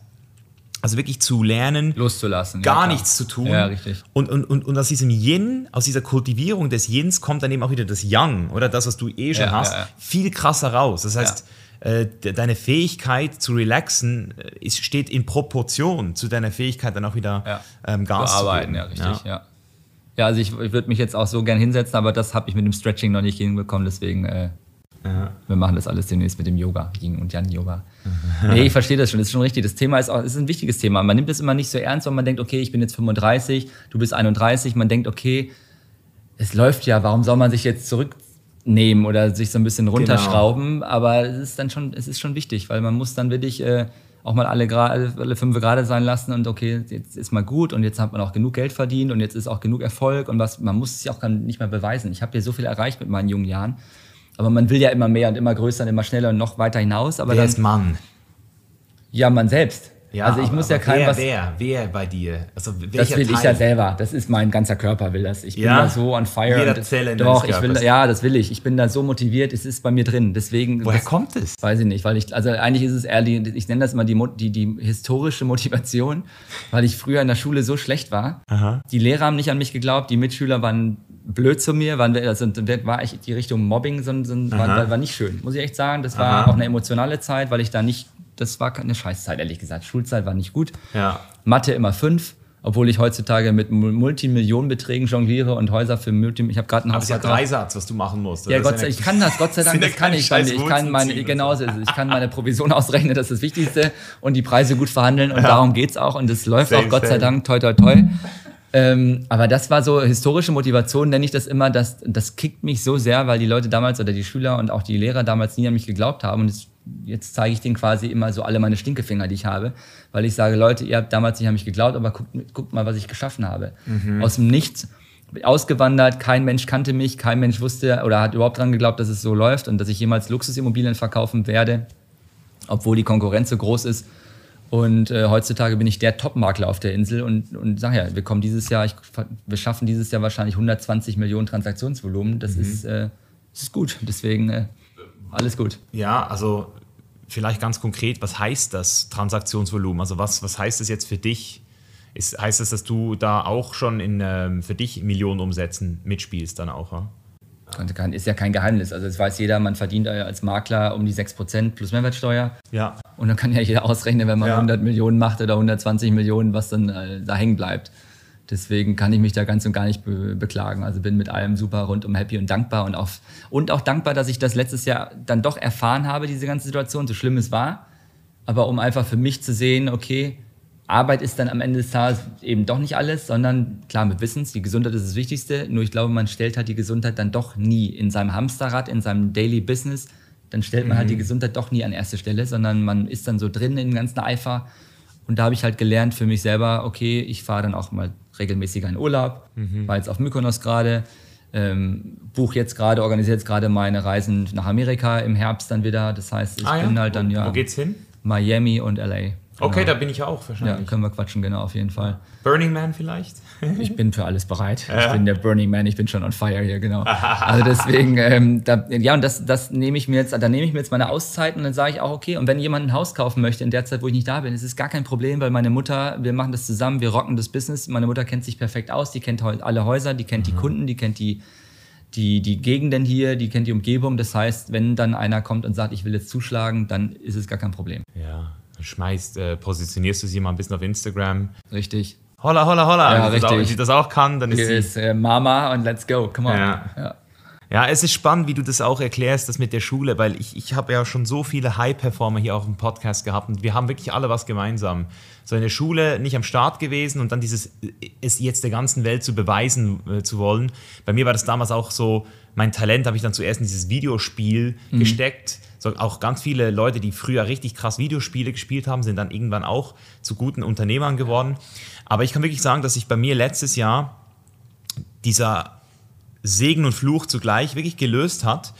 [SPEAKER 2] Also wirklich zu lernen,
[SPEAKER 1] Loszulassen. ja,
[SPEAKER 2] gar
[SPEAKER 1] klar.
[SPEAKER 2] nichts zu tun.
[SPEAKER 1] Ja, richtig.
[SPEAKER 2] Und, und, und, und aus diesem Yin, aus dieser Kultivierung des Yins kommt dann eben auch wieder das Yang, oder das, was du eh schon
[SPEAKER 1] Ja,
[SPEAKER 2] hast,
[SPEAKER 1] ja, ja.
[SPEAKER 2] viel krasser raus. Das heißt, äh, de- deine Fähigkeit zu relaxen äh, ist, steht in Proportion zu deiner Fähigkeit, dann auch wieder
[SPEAKER 1] Ja.
[SPEAKER 2] ähm, Gas
[SPEAKER 1] Bearbeiten,
[SPEAKER 2] zu
[SPEAKER 1] ja, richtig, ja. Ja, also ich, ich würde mich jetzt auch so gern hinsetzen, aber das habe ich mit dem Stretching noch nicht hinbekommen, deswegen äh, wir machen das alles demnächst mit dem Yoga, Yin und Yang Yoga. nee, ich verstehe das schon, das ist schon richtig. Das Thema ist auch, ist ein wichtiges Thema. Man nimmt es immer nicht so ernst, weil man denkt, okay, ich bin jetzt 35, du bist 31, man denkt, okay, es läuft ja, warum soll man sich jetzt zurücknehmen oder sich so ein bisschen runterschrauben? Aber es ist dann schon, es ist schon wichtig, weil man muss dann wirklich äh, auch mal alle, alle fünf gerade sein lassen und okay, jetzt ist mal gut und jetzt hat man auch genug Geld verdient und jetzt ist auch genug Erfolg und was, man muss es ja auch nicht mehr beweisen. Ich habe ja so viel erreicht mit meinen jungen Jahren. Aber man will ja immer mehr und immer größer und immer schneller und noch weiter hinaus. Aber
[SPEAKER 2] Wer
[SPEAKER 1] dann,
[SPEAKER 2] ist Mann?
[SPEAKER 1] ja, man selbst. also ich
[SPEAKER 2] aber-
[SPEAKER 1] muss ja keinem
[SPEAKER 2] wer,
[SPEAKER 1] was.
[SPEAKER 2] Wer, wer bei dir? Also
[SPEAKER 1] Das will ich
[SPEAKER 2] Teil?
[SPEAKER 1] ja selber. Das ist mein ganzer Körper will das. Ich bin
[SPEAKER 2] Ja?
[SPEAKER 1] da so on fire.
[SPEAKER 2] Jeder Zelle in
[SPEAKER 1] Doch, ich will, ja, das will ich. Ich bin da so motiviert. Es ist bei mir drin. Deswegen.
[SPEAKER 2] Woher
[SPEAKER 1] das,
[SPEAKER 2] kommt es?
[SPEAKER 1] Weiß ich nicht, weil ich, also eigentlich ist es eher die, ich nenne das immer die, die, die historische Motivation, weil ich früher in der Schule so schlecht war. Die Lehrer haben nicht an mich geglaubt, die Mitschüler waren blöd zu mir, waren, also war echt die Richtung Mobbing, so, so, war, war nicht schön, muss ich echt sagen. Das war
[SPEAKER 2] Aha.
[SPEAKER 1] auch eine emotionale Zeit, weil ich da nicht, das war keine Scheißzeit, ehrlich gesagt. Schulzeit war nicht gut.
[SPEAKER 2] Ja.
[SPEAKER 1] Mathe immer fünf, obwohl ich heutzutage mit Mul- Multimillionenbeträgen jongliere und Häuser für Multi, ich habe gerade ein
[SPEAKER 2] Aber
[SPEAKER 1] Haus
[SPEAKER 2] es ist ja. Dreisatz, was du machen musst.
[SPEAKER 1] Ja, Gott sei
[SPEAKER 2] ja
[SPEAKER 1] ich kann das, Gott sei Dank,
[SPEAKER 2] ja
[SPEAKER 1] das kann ich.
[SPEAKER 2] Scheiß
[SPEAKER 1] ich kann meine,
[SPEAKER 2] ziehen und
[SPEAKER 1] genau so ist es. Ich kann meine Provision ausrechnen, das ist das Wichtigste. Und die Preise gut verhandeln und darum geht's auch. Und das läuft
[SPEAKER 2] Same,
[SPEAKER 1] auch, Gott sei
[SPEAKER 2] same.
[SPEAKER 1] Dank, toi, toi, toi. Ähm, aber das war so historische Motivation, nenne ich das immer. Das, das kickt mich so sehr, weil die Leute damals oder die Schüler und auch die Lehrer damals nie an mich geglaubt haben. Und das, jetzt zeige ich denen quasi immer so alle meine Stinkefinger, die ich habe. Weil ich sage, Leute, ihr habt damals nicht an mich geglaubt, aber guckt, guckt mal, was ich geschaffen habe. Aus dem Nichts ausgewandert, kein Mensch kannte mich, kein Mensch wusste oder hat überhaupt dran geglaubt, dass es so läuft und dass ich jemals Luxusimmobilien verkaufen werde, obwohl die Konkurrenz so groß ist. Und äh, heutzutage bin ich der Top-Makler auf der Insel und, und sag ja, wir kommen dieses Jahr, ich, wir schaffen dieses Jahr wahrscheinlich 120 Millionen Transaktionsvolumen. Das, ist, äh, das ist gut. Deswegen äh, alles gut.
[SPEAKER 2] Ja, also vielleicht ganz konkret, was heißt das Transaktionsvolumen? Also was, was heißt das jetzt für dich? Ist, heißt das, dass du da auch schon in, ähm, für dich Millionen Umsätzen mitspielst dann auch? Ja?
[SPEAKER 1] Ist ja kein Geheimnis. Also es weiß jeder, man verdient äh, als Makler um die 6% plus Mehrwertsteuer.
[SPEAKER 2] ja.
[SPEAKER 1] Und dann kann ja jeder ausrechnen, wenn man
[SPEAKER 2] Ja.
[SPEAKER 1] 100 Millionen macht oder 120 Millionen, was dann äh, da hängen bleibt. Deswegen kann ich mich da ganz und gar nicht be beklagen. Also bin mit allem super rundum happy und dankbar und auch, und auch dankbar, dass ich das letztes Jahr dann doch erfahren habe, diese ganze Situation, so schlimm es war. Aber um einfach für mich zu sehen, okay, Arbeit ist dann am Ende des Tages eben doch nicht alles, sondern klar, wir wissen es, die Gesundheit ist das Wichtigste. Nur ich glaube, man stellt halt die Gesundheit dann doch nie in seinem Hamsterrad, in seinem Daily Business. Dann stellt man halt die Gesundheit doch nie an erste Stelle, sondern man ist dann so drin in dem ganzen Eifer. Und da habe ich halt gelernt für mich selber, okay, ich fahre dann auch mal regelmäßiger in Urlaub, war jetzt auf Mykonos gerade, ähm, buche jetzt gerade, organisiere jetzt gerade meine Reisen nach Amerika im Herbst dann wieder. Das heißt, ich bin halt dann
[SPEAKER 2] Ah, wo,
[SPEAKER 1] ja
[SPEAKER 2] Wo geht's hin?
[SPEAKER 1] Miami und LA.
[SPEAKER 2] Okay, da bin ich ja auch
[SPEAKER 1] Ja,
[SPEAKER 2] wahrscheinlich.
[SPEAKER 1] können wir quatschen, genau, auf jeden Fall.
[SPEAKER 2] Burning Man vielleicht?
[SPEAKER 1] Ich bin für alles bereit. Ich bin der Burning Man, ich bin schon on fire hier, genau. Also deswegen, ähm, da, ja, und das, das nehme ich mir jetzt, da nehme ich mir jetzt meine Auszeiten und dann sage ich auch, okay, und wenn jemand ein Haus kaufen möchte in der Zeit, wo ich nicht da bin, ist es gar kein Problem, weil meine Mutter, wir machen das zusammen, wir rocken das Business. Meine Mutter kennt sich perfekt aus, die kennt alle Häuser, die kennt die Kunden, die kennt die, die, die Gegenden hier, die kennt die Umgebung. Das heißt, wenn dann einer kommt und sagt, ich will jetzt zuschlagen, dann ist es gar kein Problem.
[SPEAKER 2] Ja. Schmeißt, äh, positionierst du sie mal ein bisschen auf Instagram.
[SPEAKER 1] Richtig.
[SPEAKER 2] Holla, holla, holla.
[SPEAKER 1] Ja,
[SPEAKER 2] Wenn sie das auch-
[SPEAKER 1] richtig.
[SPEAKER 2] Wenn sie das auch kann, dann ist sie.
[SPEAKER 1] ist äh, Mama und let's go. Come on.
[SPEAKER 2] Ja.
[SPEAKER 1] Ja.
[SPEAKER 2] Ja, es ist spannend, wie du das auch erklärst, das mit der Schule, weil ich, ich habe ja schon so viele High-Performer hier auf dem Podcast gehabt und wir haben wirklich alle was gemeinsam. So in der Schule nicht am Start gewesen und dann dieses, es jetzt der ganzen Welt zu beweisen äh, zu wollen. Bei mir war das damals auch so, mein Talent habe ich dann zuerst in dieses Videospiel gesteckt. So, auch ganz viele Leute, die früher richtig krass Videospiele gespielt haben, sind dann irgendwann auch zu guten Unternehmern geworden. Aber ich kann wirklich sagen, dass sich bei mir letztes Jahr dieser Segen und Fluch zugleich wirklich gelöst hat,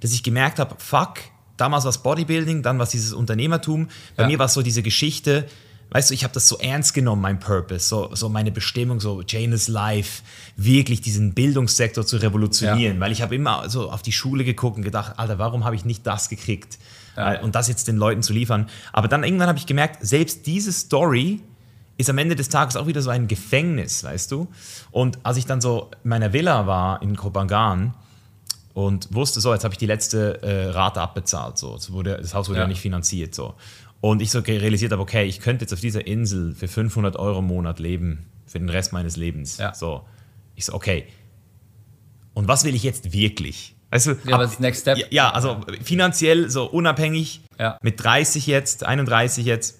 [SPEAKER 2] dass ich gemerkt habe, fuck, damals war es Bodybuilding, dann war es dieses Unternehmertum. Bei
[SPEAKER 1] Ja.
[SPEAKER 2] mir war es so diese Geschichte, weißt du, ich habe das so ernst genommen, mein Purpose, so, so meine Bestimmung, so Janus Life, wirklich diesen Bildungssektor zu revolutionieren, weil ich habe immer so auf die Schule geguckt und gedacht, Alter, warum habe ich nicht das gekriegt?
[SPEAKER 1] Ja.
[SPEAKER 2] Und das jetzt den Leuten zu liefern. Aber dann irgendwann habe ich gemerkt, selbst diese Story ist am Ende des Tages auch wieder so ein Gefängnis, weißt du? Und als ich dann so in meiner Villa war in Kopangan und wusste so, jetzt habe ich die letzte äh, Rate abbezahlt, so, es wurde, das Haus wurde ja.
[SPEAKER 1] Ja.
[SPEAKER 2] nicht finanziert, so. Und ich so realisiert habe, okay, ich könnte jetzt auf dieser Insel für 500 Euro im Monat leben, für den Rest meines Lebens.
[SPEAKER 1] Ja.
[SPEAKER 2] So. Ich so, okay. Und was will ich jetzt wirklich? Weißt du,
[SPEAKER 1] Ja, was ist Next Step?
[SPEAKER 2] Ja, also finanziell so unabhängig,
[SPEAKER 1] Ja.
[SPEAKER 2] mit 30 jetzt, 31 jetzt,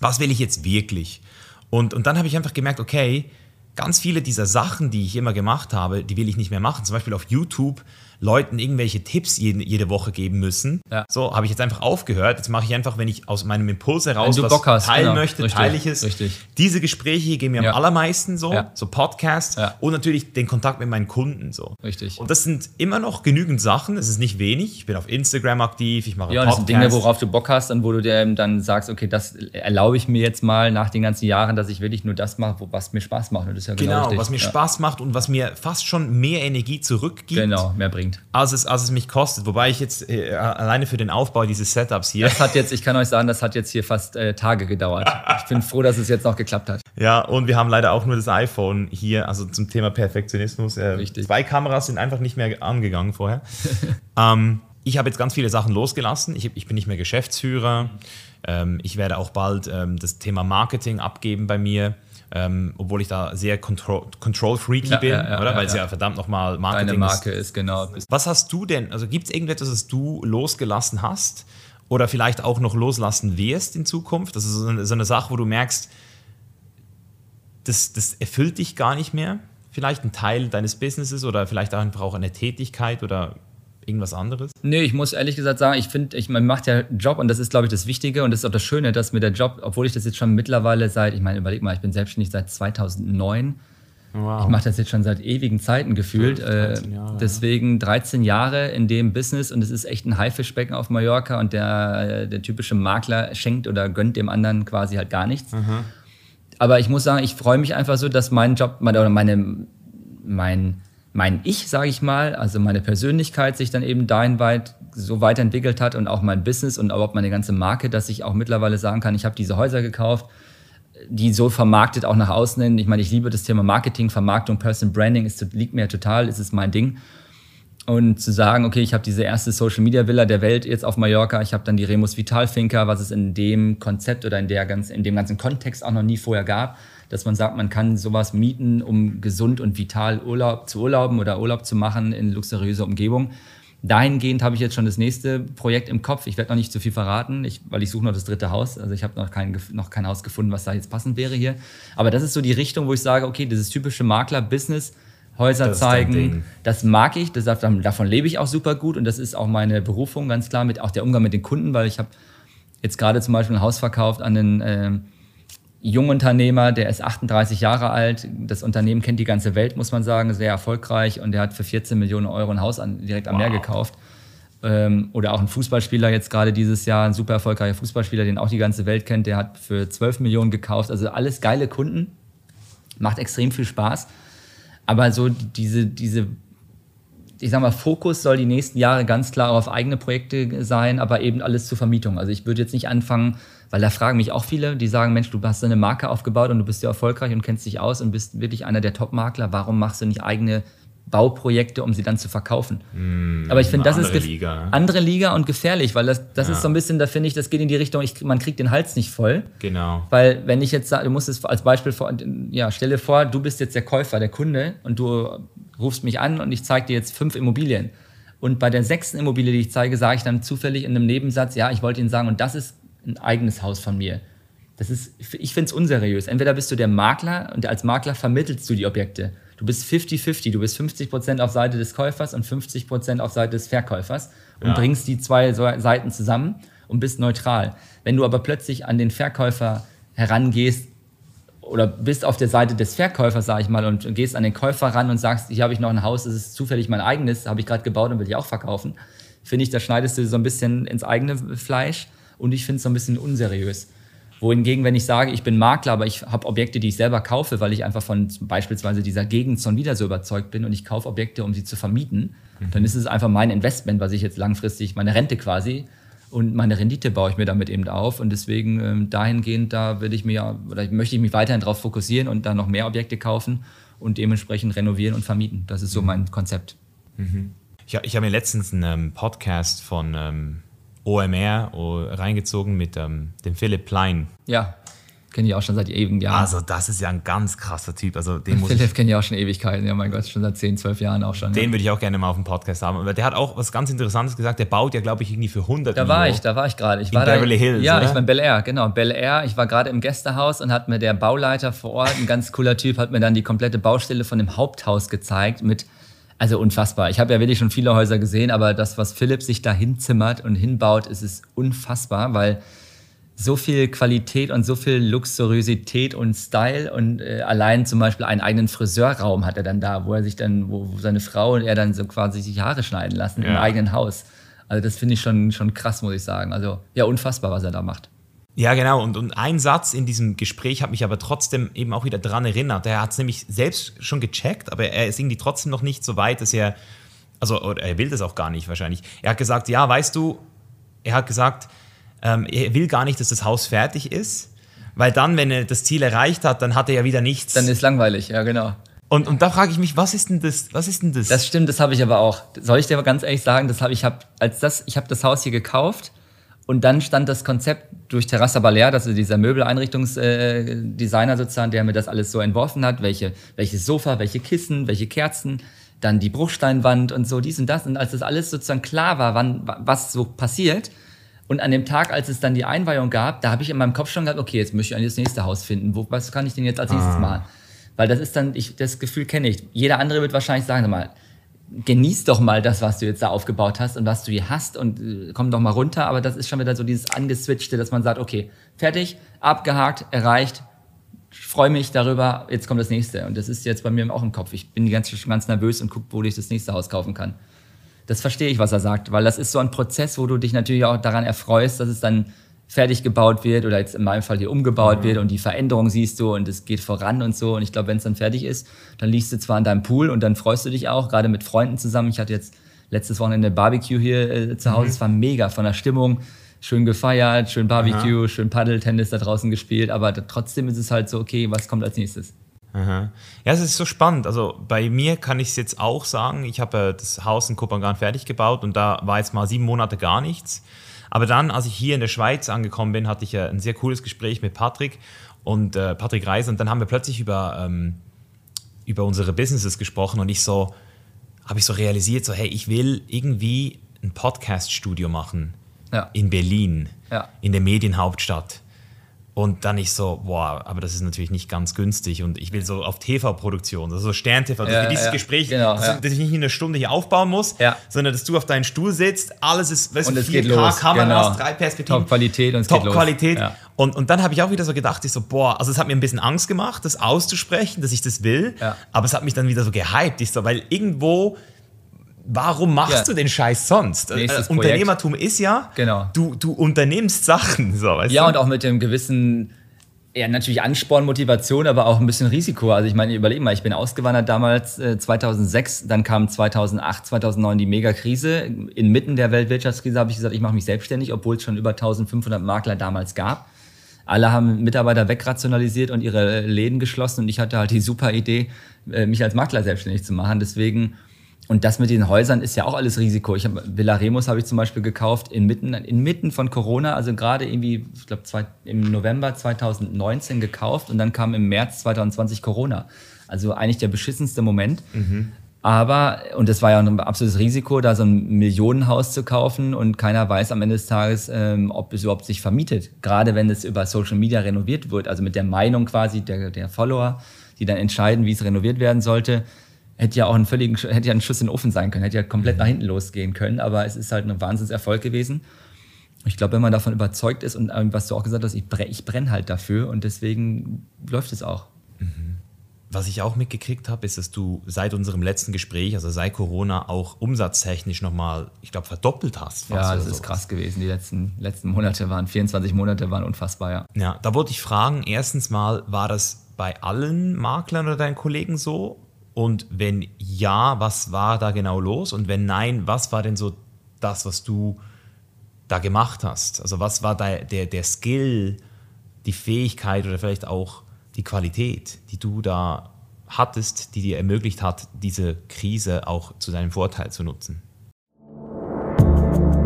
[SPEAKER 2] was will ich jetzt wirklich? Und, und dann habe ich einfach gemerkt, okay, ganz viele dieser Sachen, die ich immer gemacht habe, die will ich nicht mehr machen. Zum Beispiel auf YouTube Leuten irgendwelche Tipps jede, jede Woche geben müssen.
[SPEAKER 1] Ja.
[SPEAKER 2] So habe ich jetzt einfach aufgehört. Jetzt mache ich einfach, wenn ich aus meinem Impuls heraus was
[SPEAKER 1] hast,
[SPEAKER 2] teilen
[SPEAKER 1] genau.
[SPEAKER 2] möchte,
[SPEAKER 1] Richtig,
[SPEAKER 2] teile ich es.
[SPEAKER 1] richtig.
[SPEAKER 2] Diese Gespräche hier gehen mir
[SPEAKER 1] Ja.
[SPEAKER 2] am allermeisten so,
[SPEAKER 1] Ja.
[SPEAKER 2] so Podcasts und natürlich den Kontakt mit meinen Kunden so.
[SPEAKER 1] Richtig.
[SPEAKER 2] Und das sind immer noch genügend Sachen. Es ist nicht wenig. Ich bin auf Instagram aktiv, ich mache
[SPEAKER 1] Ja, und das sind Dinge, worauf du Bock hast und wo du dir dann sagst, okay, das erlaube ich mir jetzt mal nach den ganzen Jahren, dass ich wirklich nur das mache, was mir Spaß macht. Und das ist ja genau,
[SPEAKER 2] Genau, was mir. Spaß macht und was mir fast schon mehr Energie zurückgibt,
[SPEAKER 1] Genau, mehr bringt.
[SPEAKER 2] Als, es, als es mich kostet. Wobei ich jetzt äh, alleine für den Aufbau dieses Setups hier,
[SPEAKER 1] Das hat jetzt, ich kann euch sagen, das hat jetzt hier fast äh, Tage gedauert. Ich bin froh, dass es jetzt noch geklappt hat.
[SPEAKER 2] ja, und wir haben leider auch nur das iPhone hier, also zum Thema Perfektionismus. Äh,
[SPEAKER 1] Richtig.
[SPEAKER 2] Zwei Kameras sind einfach nicht mehr angegangen vorher. ähm, ich habe jetzt ganz viele Sachen losgelassen. Ich, ich bin nicht mehr Geschäftsführer. Ähm, ich werde auch bald ähm, das Thema Marketing abgeben bei mir. Ähm, obwohl ich da sehr control, control freaky
[SPEAKER 1] Ja,
[SPEAKER 2] bin,
[SPEAKER 1] ja, ja,
[SPEAKER 2] oder? Weil es
[SPEAKER 1] ja.
[SPEAKER 2] verdammt nochmal Marketing
[SPEAKER 1] Deine Marke ist genau.
[SPEAKER 2] Was hast du denn, also gibt es irgendetwas, das du losgelassen hast oder vielleicht auch noch loslassen wirst in Zukunft? Das ist so eine, so eine Sache, wo du merkst, das, das erfüllt dich gar nicht mehr? Vielleicht ein Teil deines Businesses oder vielleicht auch einfach auch eine Tätigkeit oder irgendwas anderes?
[SPEAKER 1] Nee, ich muss ehrlich gesagt sagen, ich finde, ich, man macht ja Job und das ist, glaube ich, das Wichtige und das ist auch das Schöne, dass mir der Job, obwohl ich das jetzt schon mittlerweile seit, ich meine, überleg mal, ich bin selbstständig seit 2009.
[SPEAKER 2] Wow.
[SPEAKER 1] Ich mache das jetzt schon seit ewigen Zeiten gefühlt.
[SPEAKER 2] 12, 13
[SPEAKER 1] äh,
[SPEAKER 2] Jahre, ja.
[SPEAKER 1] deswegen 13 Jahre in dem Business und es ist echt ein Haifischbecken auf Mallorca und der, der typische Makler schenkt oder gönnt dem anderen quasi halt gar nichts. Aber ich muss sagen, ich freue mich einfach so, dass mein Job meine, oder meine, mein, mein Ich, sage ich mal, also meine Persönlichkeit sich dann eben dahin weit so weiterentwickelt hat und auch mein Business und überhaupt meine ganze Marke, dass ich auch mittlerweile sagen kann, ich habe diese Häuser gekauft, die so vermarktet auch nach außen hin. Ich meine, ich liebe das Thema Marketing, Vermarktung, Person Branding, ist, liegt mir total, ist es mein Ding. Und zu sagen, okay, ich habe diese erste Social Media Villa der Welt jetzt auf Mallorca, ich habe dann die Remus Vital Finca, was es in dem Konzept oder in, der ganz, in dem ganzen Kontext auch noch nie vorher gab, dass man sagt, man kann sowas mieten, um gesund und vital Urlaub zu urlauben oder Urlaub zu machen in luxuriöser Umgebung. Dahingehend habe ich jetzt schon das nächste Projekt im Kopf. Ich werde noch nicht zu viel verraten, ich, weil ich suche noch das dritte Haus. Also ich habe noch kein, noch kein Haus gefunden, was da jetzt passend wäre hier. Aber das ist so die Richtung, wo ich sage, okay, dieses typische Makler-Business, Häuser
[SPEAKER 2] Das
[SPEAKER 1] zeigen, das mag ich, das, davon, davon lebe ich auch super gut und das ist auch meine Berufung, ganz klar, mit auch der Umgang mit den Kunden, weil ich habe jetzt gerade zum Beispiel ein Haus verkauft an einen ähm, Jungunternehmer, der ist 38 Jahre alt. Das Unternehmen kennt die ganze Welt, muss man sagen, sehr erfolgreich und der hat für 14 Millionen Euro ein Haus an, direkt am Meer
[SPEAKER 2] Wow.
[SPEAKER 1] gekauft. Ähm, oder auch ein Fußballspieler jetzt gerade dieses Jahr, ein super erfolgreicher Fußballspieler, den auch die ganze Welt kennt, der hat für 12 Millionen gekauft. Also alles geile Kunden, macht extrem viel Spaß. Aber so diese, diese ich sag mal, Fokus soll die nächsten Jahre ganz klar auf eigene Projekte sein, aber eben alles zur Vermietung. Also ich würde jetzt nicht anfangen, weil da fragen mich auch viele, die sagen, Mensch, du hast eine Marke aufgebaut und du bist ja erfolgreich und kennst dich aus und bist wirklich einer der Top-Makler. Warum machst du nicht eigene Bauprojekte, um sie dann zu verkaufen.
[SPEAKER 2] Mm,
[SPEAKER 1] Aber ich finde, das ist
[SPEAKER 2] Liga,
[SPEAKER 1] andere Liga und gefährlich, weil das, das
[SPEAKER 2] Ja.
[SPEAKER 1] ist so ein bisschen, da finde ich, das geht in die Richtung, ich, man kriegt den Hals nicht voll.
[SPEAKER 2] Genau.
[SPEAKER 1] Weil wenn ich jetzt sage, du musst es als Beispiel vor, ja, stell dir vor, du bist jetzt der Käufer, der Kunde und du rufst mich an und ich zeige dir jetzt fünf Immobilien. Und bei der sechsten Immobilie, die ich zeige, sage ich dann zufällig in einem Nebensatz, ja, ich wollte Ihnen sagen, und das ist ein eigenes Haus von mir. Das ist, ich finde es unseriös. Entweder bist du der Makler und als Makler vermittelst du die Objekte. Du bist 50-50, du bist 50% auf Seite des Käufers und 50% auf Seite des Verkäufers und
[SPEAKER 2] Ja.
[SPEAKER 1] bringst die zwei Seiten zusammen und bist neutral. Wenn du aber plötzlich an den Verkäufer herangehst oder bist auf der Seite des Verkäufers, sag ich mal, und gehst an den Käufer ran und sagst, hier habe ich noch ein Haus, das ist zufällig mein eigenes, habe ich gerade gebaut und will ich auch verkaufen, finde ich, da schneidest du so ein bisschen ins eigene Fleisch und ich finde es so ein bisschen unseriös. Wohingegen, wenn ich sage, ich bin Makler, aber ich habe Objekte, die ich selber kaufe, weil ich einfach von beispielsweise dieser Gegend schon wieder so überzeugt bin und ich kaufe Objekte, um sie zu vermieten, dann ist es einfach mein Investment, was ich jetzt langfristig, meine Rente quasi, und meine Rendite baue ich mir damit eben auf. Und deswegen ähm, dahingehend, da will ich mir oder möchte ich mich weiterhin darauf fokussieren und dann noch mehr Objekte kaufen und dementsprechend renovieren und vermieten. Das ist so mein Konzept.
[SPEAKER 2] Ich, ich habe mir letztens einen ähm, Podcast von ähm, OMR oh, reingezogen mit ähm, dem Philipp Plein.
[SPEAKER 1] Ja, kenne ich auch schon seit ewigen Jahren.
[SPEAKER 2] Also, das ist ja ein ganz krasser Typ. Also, den muss
[SPEAKER 1] Philipp kenne ich auch schon Ewigkeiten. Ja, mein Gott, schon seit 10, 12 Jahren auch schon.
[SPEAKER 2] Den
[SPEAKER 1] ja.
[SPEAKER 2] würde ich auch gerne mal auf dem Podcast haben. Aber der hat auch was ganz Interessantes gesagt. Der baut ja, glaube ich, irgendwie für 100
[SPEAKER 1] Da war
[SPEAKER 2] Mio.
[SPEAKER 1] ich, da war ich gerade. Ich
[SPEAKER 2] In
[SPEAKER 1] war da,
[SPEAKER 2] Beverly Hills,
[SPEAKER 1] Ja,
[SPEAKER 2] oder?
[SPEAKER 1] ich war in Bel Air, genau. Bel Air. Ich war gerade im Gästehaus und hat mir der Bauleiter vor Ort, ein ganz cooler Typ, hat mir dann die komplette Baustelle von dem Haupthaus gezeigt mit, also unfassbar. Ich habe ja wirklich schon viele Häuser gesehen, aber das, was Philipp sich da hinzimmert und hinbaut, ist es unfassbar, weil so viel Qualität und so viel Luxuriosität und Style und äh, allein zum Beispiel einen eigenen Friseurraum hat er dann da, wo er sich dann, wo, wo seine Frau und er dann so quasi sich Haare schneiden lassen im
[SPEAKER 2] Ja.
[SPEAKER 1] eigenen Haus. Also das finde ich schon, schon krass, muss ich sagen. Also ja, unfassbar, was er da macht.
[SPEAKER 2] Ja, genau. Und, und ein Satz in diesem Gespräch hat mich aber trotzdem eben auch wieder dran erinnert. Er hat es nämlich selbst schon gecheckt, aber er ist irgendwie trotzdem noch nicht so weit, dass er, also er will das auch gar nicht wahrscheinlich. Er hat gesagt, ja, weißt du, er hat gesagt, ähm, er will gar nicht, dass das Haus fertig ist, weil dann, wenn er das Ziel erreicht hat, dann hat er ja wieder nichts.
[SPEAKER 1] Dann ist langweilig, ja genau.
[SPEAKER 2] und, und da frage ich mich, was ist denn das? Was ist denn das?
[SPEAKER 1] Das stimmt, das habe ich aber auch. Soll ich dir aber ganz ehrlich sagen, das habe ich habe als das ich habe das Haus hier gekauft und dann stand das Konzept durch Terrassa Balear, das ist dieser Möbeleinrichtungsdesigner sozusagen, der mir das alles so entworfen hat, welche welches Sofa, welche Kissen, welche Kerzen, dann die Bruchsteinwand und so dies und das und als das alles sozusagen klar war, wann was so passiert und an dem Tag, als es dann die Einweihung gab, da habe ich in meinem Kopf schon gedacht, okay, jetzt möchte ich eigentlich das nächste Haus finden. Wo, was kann ich denn jetzt als nächstes machen? Weil das ist dann, ich, das Gefühl kenne ich. Jeder andere wird wahrscheinlich sagen, sag mal, genieß doch mal das, was du jetzt da aufgebaut hast und was du hier hast und äh, komm doch mal runter. Aber das ist schon wieder so dieses angeswitchte, dass man sagt, okay, fertig, abgehakt, erreicht, ich freue mich darüber, jetzt kommt das nächste. Und das ist jetzt bei mir auch im Kopf. Ich bin ganz, ganz nervös und gucke, wo ich das nächste Haus kaufen kann. Das verstehe ich, was er sagt, weil das ist so ein Prozess, wo du dich natürlich auch daran erfreust, dass es dann fertig gebaut wird oder jetzt in meinem Fall hier umgebaut wird und die Veränderung siehst du und es geht voran und so. Und ich glaube, wenn es dann fertig ist, dann liegst du zwar in deinem Pool und dann freust du dich auch, gerade mit Freunden zusammen. Ich hatte jetzt letztes Wochenende Barbecue hier äh, zu Hause. Es war mega von der Stimmung. Schön gefeiert, schön Barbecue, schön Paddeltennis da draußen gespielt. Aber trotzdem ist es halt so, okay, was kommt als nächstes?
[SPEAKER 2] Aha. Ja, es ist so spannend. Also bei mir kann ich es jetzt auch sagen, ich habe äh, das Haus in Kopenhagen fertig gebaut und da war jetzt mal sieben Monate gar nichts. Aber dann, als ich hier in der Schweiz angekommen bin, hatte ich äh, ein sehr cooles Gespräch mit Patrick und äh, Patrick Reis und dann haben wir plötzlich über, ähm, über unsere Businesses gesprochen und ich so, habe ich so realisiert, so hey, ich will irgendwie ein Podcast-Studio machen
[SPEAKER 1] Ja.
[SPEAKER 2] in Berlin,
[SPEAKER 1] Ja.
[SPEAKER 2] in der Medienhauptstadt. Und dann ich so, boah, aber das ist natürlich nicht ganz günstig und ich will so auf TV-Produktion, also so Stern-TV, dass
[SPEAKER 1] Ja,
[SPEAKER 2] dieses
[SPEAKER 1] ja,
[SPEAKER 2] Gespräch,
[SPEAKER 1] genau,
[SPEAKER 2] dass,
[SPEAKER 1] ja.
[SPEAKER 2] dass ich nicht in einer Stunde hier aufbauen muss, sondern dass du auf deinen Stuhl sitzt, alles ist, weißt
[SPEAKER 1] Und
[SPEAKER 2] du,
[SPEAKER 1] es geht los,
[SPEAKER 2] Kameras,
[SPEAKER 1] genau.
[SPEAKER 2] drei Perspektiven.
[SPEAKER 1] Top-Qualität und es.
[SPEAKER 2] Top-Qualität. Und, und dann habe ich auch wieder so gedacht, ich so, boah, also es hat mir ein bisschen Angst gemacht, das auszusprechen, dass ich das will, aber es hat mich dann wieder so gehypt, ich so, weil irgendwo, warum machst
[SPEAKER 1] Ja.
[SPEAKER 2] du den Scheiß sonst? Äh, Unternehmertum ist ja,
[SPEAKER 1] Genau.
[SPEAKER 2] du, du unternimmst Sachen, so,
[SPEAKER 1] Ja,
[SPEAKER 2] du?
[SPEAKER 1] und auch mit dem gewissen, ja, natürlich Ansporn, Motivation, aber auch ein bisschen Risiko. Also ich meine, überleg mal, ich bin ausgewandert damals äh, 2006, dann kam 2008, 2009 die Megakrise. Inmitten der Weltwirtschaftskrise habe ich gesagt, ich mache mich selbstständig, obwohl es schon über 1500 Makler damals gab. Alle haben Mitarbeiter wegrationalisiert und ihre Läden geschlossen und ich hatte halt die super Idee, äh, mich als Makler selbstständig zu machen. Deswegen und das mit den Häusern ist ja auch alles Risiko. Ich habe Villa Remus habe ich zum Beispiel gekauft inmitten, inmitten von Corona, also gerade irgendwie, ich glaube im November 2019 gekauft und dann kam im März 2020 Corona. Also eigentlich der beschissenste Moment. Mhm. Aber, und das war ja ein absolutes Risiko, da so ein Millionenhaus zu kaufen und keiner weiß am Ende des Tages, ähm, ob es überhaupt sich vermietet. Gerade wenn es über Social Media renoviert wird, also mit der Meinung quasi der, der Follower, die dann entscheiden, wie es renoviert werden sollte hätte ja auch ein völligen, hätte ja ein Schuss in den Ofen sein können, hätte ja komplett nach hinten losgehen können, aber es ist halt ein Wahnsinnserfolg gewesen. Ich glaube, wenn man davon überzeugt ist und ähm, was du auch gesagt hast, ich, brenne, ich brenne halt dafür und deswegen läuft es auch.
[SPEAKER 2] Mhm. Was ich auch mitgekriegt habe, ist, dass du seit unserem letzten Gespräch, also seit Corona, auch umsatztechnisch nochmal, ich glaube, verdoppelt hast.
[SPEAKER 1] Ja, das ist krass gewesen. Die letzten, letzten Monate waren, 24 Monate waren unfassbar, ja.
[SPEAKER 2] Ja, da wollte ich fragen, erstens mal, war das bei allen Maklern oder deinen Kollegen so? Und wenn ja, was war da genau los? Und wenn nein, was war denn so das, was du da gemacht hast? Also was war der, der, der Skill, die Fähigkeit oder vielleicht auch die Qualität, die du da hattest, die dir ermöglicht hat, diese Krise auch zu deinem Vorteil zu nutzen?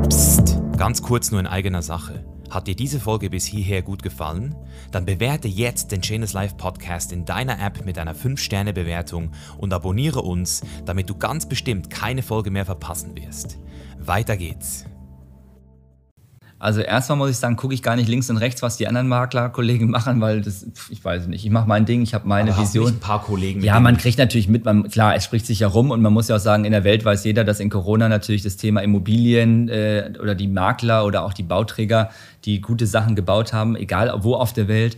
[SPEAKER 2] Psst, ganz kurz nur in eigener Sache. Hat dir diese Folge bis hierher gut gefallen? Dann bewerte jetzt den Chainless Life Podcast in deiner App mit einer 5-Sterne-Bewertung und abonniere uns, damit du ganz bestimmt keine Folge mehr verpassen wirst. Weiter geht's.
[SPEAKER 1] Also erstmal muss ich sagen, gucke ich gar nicht links und rechts, was die anderen Maklerkollegen machen, weil das, ich weiß nicht, ich mache mein Ding, ich habe meine Aber Vision.
[SPEAKER 2] Ein paar Kollegen.
[SPEAKER 1] Ja, man kriegt natürlich mit, man, klar, es spricht sich ja rum und man muss ja auch sagen, in der Welt weiß jeder, dass in Corona natürlich das Thema Immobilien äh, oder die Makler oder auch die Bauträger, die gute Sachen gebaut haben, egal wo auf der Welt,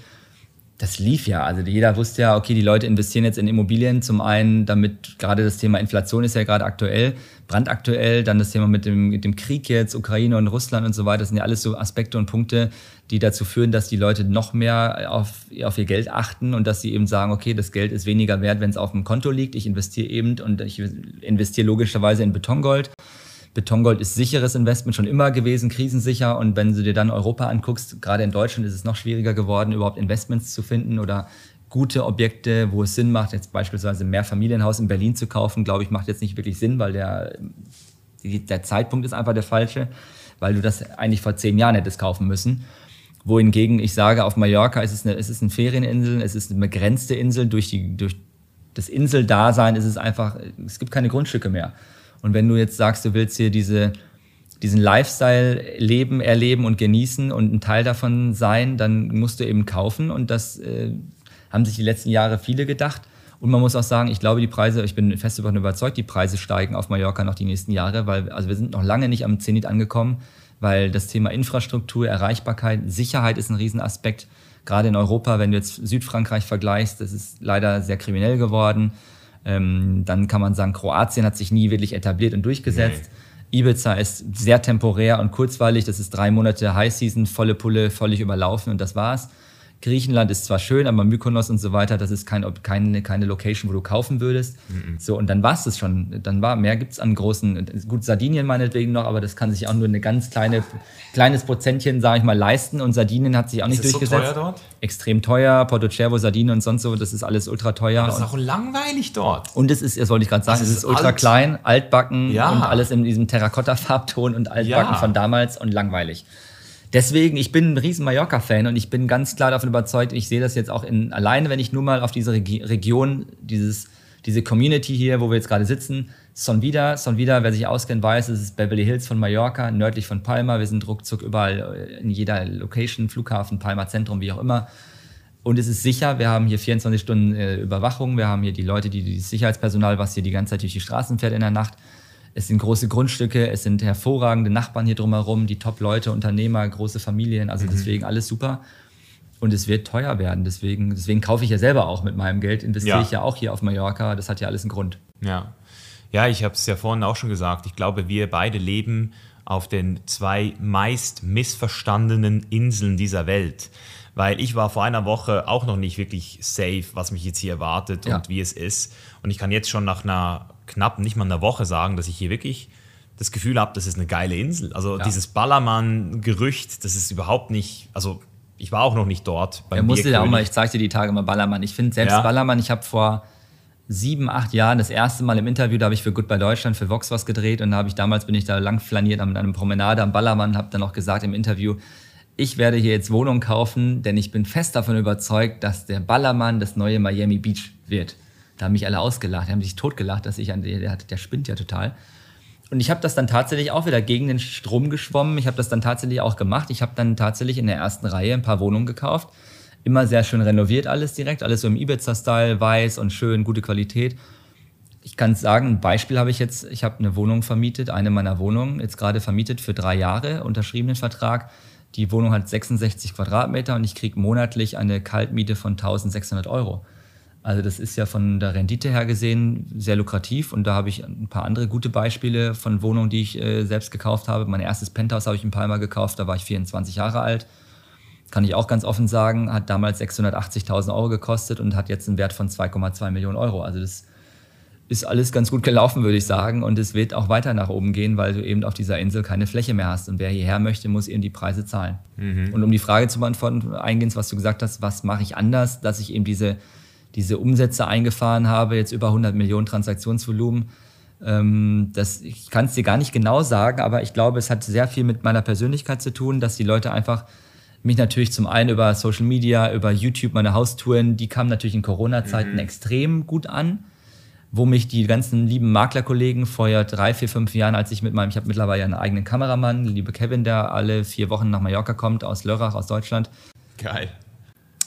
[SPEAKER 1] das lief ja. Also jeder wusste ja, okay, die Leute investieren jetzt in Immobilien. Zum einen, damit gerade das Thema Inflation ist ja gerade aktuell, brandaktuell. Dann das Thema mit dem, mit dem Krieg jetzt, Ukraine und Russland und so weiter. Das sind ja alles so Aspekte und Punkte, die dazu führen, dass die Leute noch mehr auf, auf ihr Geld achten und dass sie eben sagen, okay, das Geld ist weniger wert, wenn es auf dem Konto liegt. Ich investiere eben und ich investiere logischerweise in Betongold. Betongold ist sicheres Investment schon immer gewesen, krisensicher. Und wenn du dir dann Europa anguckst, gerade in Deutschland ist es noch schwieriger geworden, überhaupt Investments zu finden oder gute Objekte, wo es Sinn macht, jetzt beispielsweise ein Mehrfamilienhaus in Berlin zu kaufen, glaube ich, macht jetzt nicht wirklich Sinn, weil der, der Zeitpunkt ist einfach der falsche, weil du das eigentlich vor zehn Jahren hättest kaufen müssen. Wohingegen ich sage, auf Mallorca ist es eine, ist eine Ferieninsel, es ist eine begrenzte Insel. Durch, die, durch das Inseldasein ist es einfach, es gibt keine Grundstücke mehr. Und wenn du jetzt sagst, du willst hier diese, diesen Lifestyle leben, erleben und genießen und ein Teil davon sein, dann musst du eben kaufen. Und das äh, haben sich die letzten Jahre viele gedacht. Und man muss auch sagen, ich glaube, die Preise, ich bin fest davon überzeugt, die Preise steigen auf Mallorca noch die nächsten Jahre, weil also wir sind noch lange nicht am Zenit angekommen, weil das Thema Infrastruktur, Erreichbarkeit, Sicherheit ist ein Riesenaspekt. Gerade in Europa, wenn du jetzt Südfrankreich vergleichst, das ist leider sehr kriminell geworden. Ähm, dann kann man sagen, Kroatien hat sich nie wirklich etabliert und durchgesetzt. Nee. Ibiza ist sehr temporär und kurzweilig. Das ist drei Monate High Season, volle Pulle, völlig überlaufen und das war's. Griechenland ist zwar schön, aber Mykonos und so weiter, das ist kein, keine, keine Location, wo du kaufen würdest. Mhm. So, und dann war es das schon. Dann war, mehr gibt es an großen, gut, Sardinien meinetwegen noch, aber das kann sich auch nur eine ganz kleine, kleines Prozentchen, sage ich mal, leisten. Und Sardinien hat sich auch nicht ist durchgesetzt. So teuer dort? Extrem teuer. Porto Cervo, Sardinien und sonst so, das ist alles ultra teuer.
[SPEAKER 2] Aber es ist auch langweilig dort.
[SPEAKER 1] Und es ist, das wollte ich gerade sagen, es ist, ist ultra alt. klein, altbacken ja. und alles in diesem Terrakotta-Farbton und altbacken ja. von damals und langweilig. Deswegen, ich bin ein riesen Mallorca-Fan und ich bin ganz klar davon überzeugt, ich sehe das jetzt auch in, alleine, wenn ich nur mal auf diese Regi Region, dieses, diese Community hier, wo wir jetzt gerade sitzen, Son Vida, Son Vida, wer sich auskennt, weiß, es ist Beverly Hills von Mallorca, nördlich von Palma. Wir sind ruckzuck überall äh, in jeder Location, Flughafen, Palma Zentrum, wie auch immer. Und es ist sicher, wir haben hier 24 Stunden äh, Überwachung, wir haben hier die Leute, die, das Sicherheitspersonal, was hier die ganze Zeit durch die Straßen fährt in der Nacht. Es sind große Grundstücke, es sind hervorragende Nachbarn hier drumherum, die Top-Leute, Unternehmer, große Familien, also mhm. deswegen alles super. Und es wird teuer werden. Deswegen, deswegen kaufe ich ja selber auch mit meinem Geld, investiere ja. ich ja auch hier auf Mallorca. Das hat ja alles einen Grund.
[SPEAKER 2] Ja, ja ich habe es ja vorhin auch schon gesagt. Ich glaube, wir beide leben auf den zwei meist missverstandenen Inseln dieser Welt. Weil ich war vor einer Woche auch noch nicht wirklich safe, was mich jetzt hier erwartet ja. und wie es ist. Und ich kann jetzt schon nach einer knapp nicht mal einer Woche sagen, dass ich hier wirklich das Gefühl habe, das ist eine geile Insel. Also ja. dieses Ballermann-Gerücht, das ist überhaupt nicht, also ich war auch noch nicht dort.
[SPEAKER 1] Beim er musste ja auch mal, ich zeige dir die Tage mal Ballermann. Ich finde selbst ja. Ballermann, ich habe vor sieben, acht Jahren das erste Mal im Interview, da habe ich für Goodbye Deutschland, für Vox was gedreht und da habe ich damals bin ich da lang flaniert an einem Promenade am Ballermann, habe dann auch gesagt im Interview, ich werde hier jetzt Wohnung kaufen, denn ich bin fest davon überzeugt, dass der Ballermann das neue Miami Beach wird. Da haben mich alle ausgelacht, die haben sich totgelacht, dass ich an der, der, spinnt ja total. Und ich habe das dann tatsächlich auch wieder gegen den Strom geschwommen. Ich habe das dann tatsächlich auch gemacht. Ich habe dann tatsächlich in der ersten Reihe ein paar Wohnungen gekauft Immer sehr schön renoviert alles direkt, alles so im Ibiza-Style, weiß und schön, gute Qualität. Ich kann sagen, ein Beispiel habe ich jetzt, ich habe eine Wohnung vermietet, eine meiner Wohnungen, jetzt gerade vermietet für drei Jahre, unterschriebenen Vertrag. Die Wohnung hat 66 Quadratmeter und ich kriege monatlich eine Kaltmiete von 1600 Euro. Also das ist ja von der Rendite her gesehen sehr lukrativ und da habe ich ein paar andere gute Beispiele von Wohnungen, die ich äh, selbst gekauft habe. Mein erstes Penthouse habe ich in Palma gekauft, da war ich 24 Jahre alt kann ich auch ganz offen sagen, hat damals 680.000 Euro gekostet und hat jetzt einen Wert von 2,2 Millionen Euro. Also das ist alles ganz gut gelaufen, würde ich sagen. Und es wird auch weiter nach oben gehen, weil du eben auf dieser Insel keine Fläche mehr hast. Und wer hierher möchte, muss eben die Preise zahlen. Mhm. Und um die Frage zu beantworten, eingehend, was du gesagt hast, was mache ich anders, dass ich eben diese, diese Umsätze eingefahren habe, jetzt über 100 Millionen Transaktionsvolumen. Ähm, das, ich kann es dir gar nicht genau sagen, aber ich glaube, es hat sehr viel mit meiner Persönlichkeit zu tun, dass die Leute einfach mich natürlich zum einen über Social Media, über YouTube, meine Haustouren, die kamen natürlich in Corona-Zeiten mhm. extrem gut an. Wo mich die ganzen lieben Maklerkollegen vor drei, vier, fünf Jahren, als ich mit meinem, ich habe mittlerweile einen eigenen Kameramann, liebe Kevin, der alle vier Wochen nach Mallorca kommt, aus Lörrach, aus Deutschland.
[SPEAKER 2] Geil.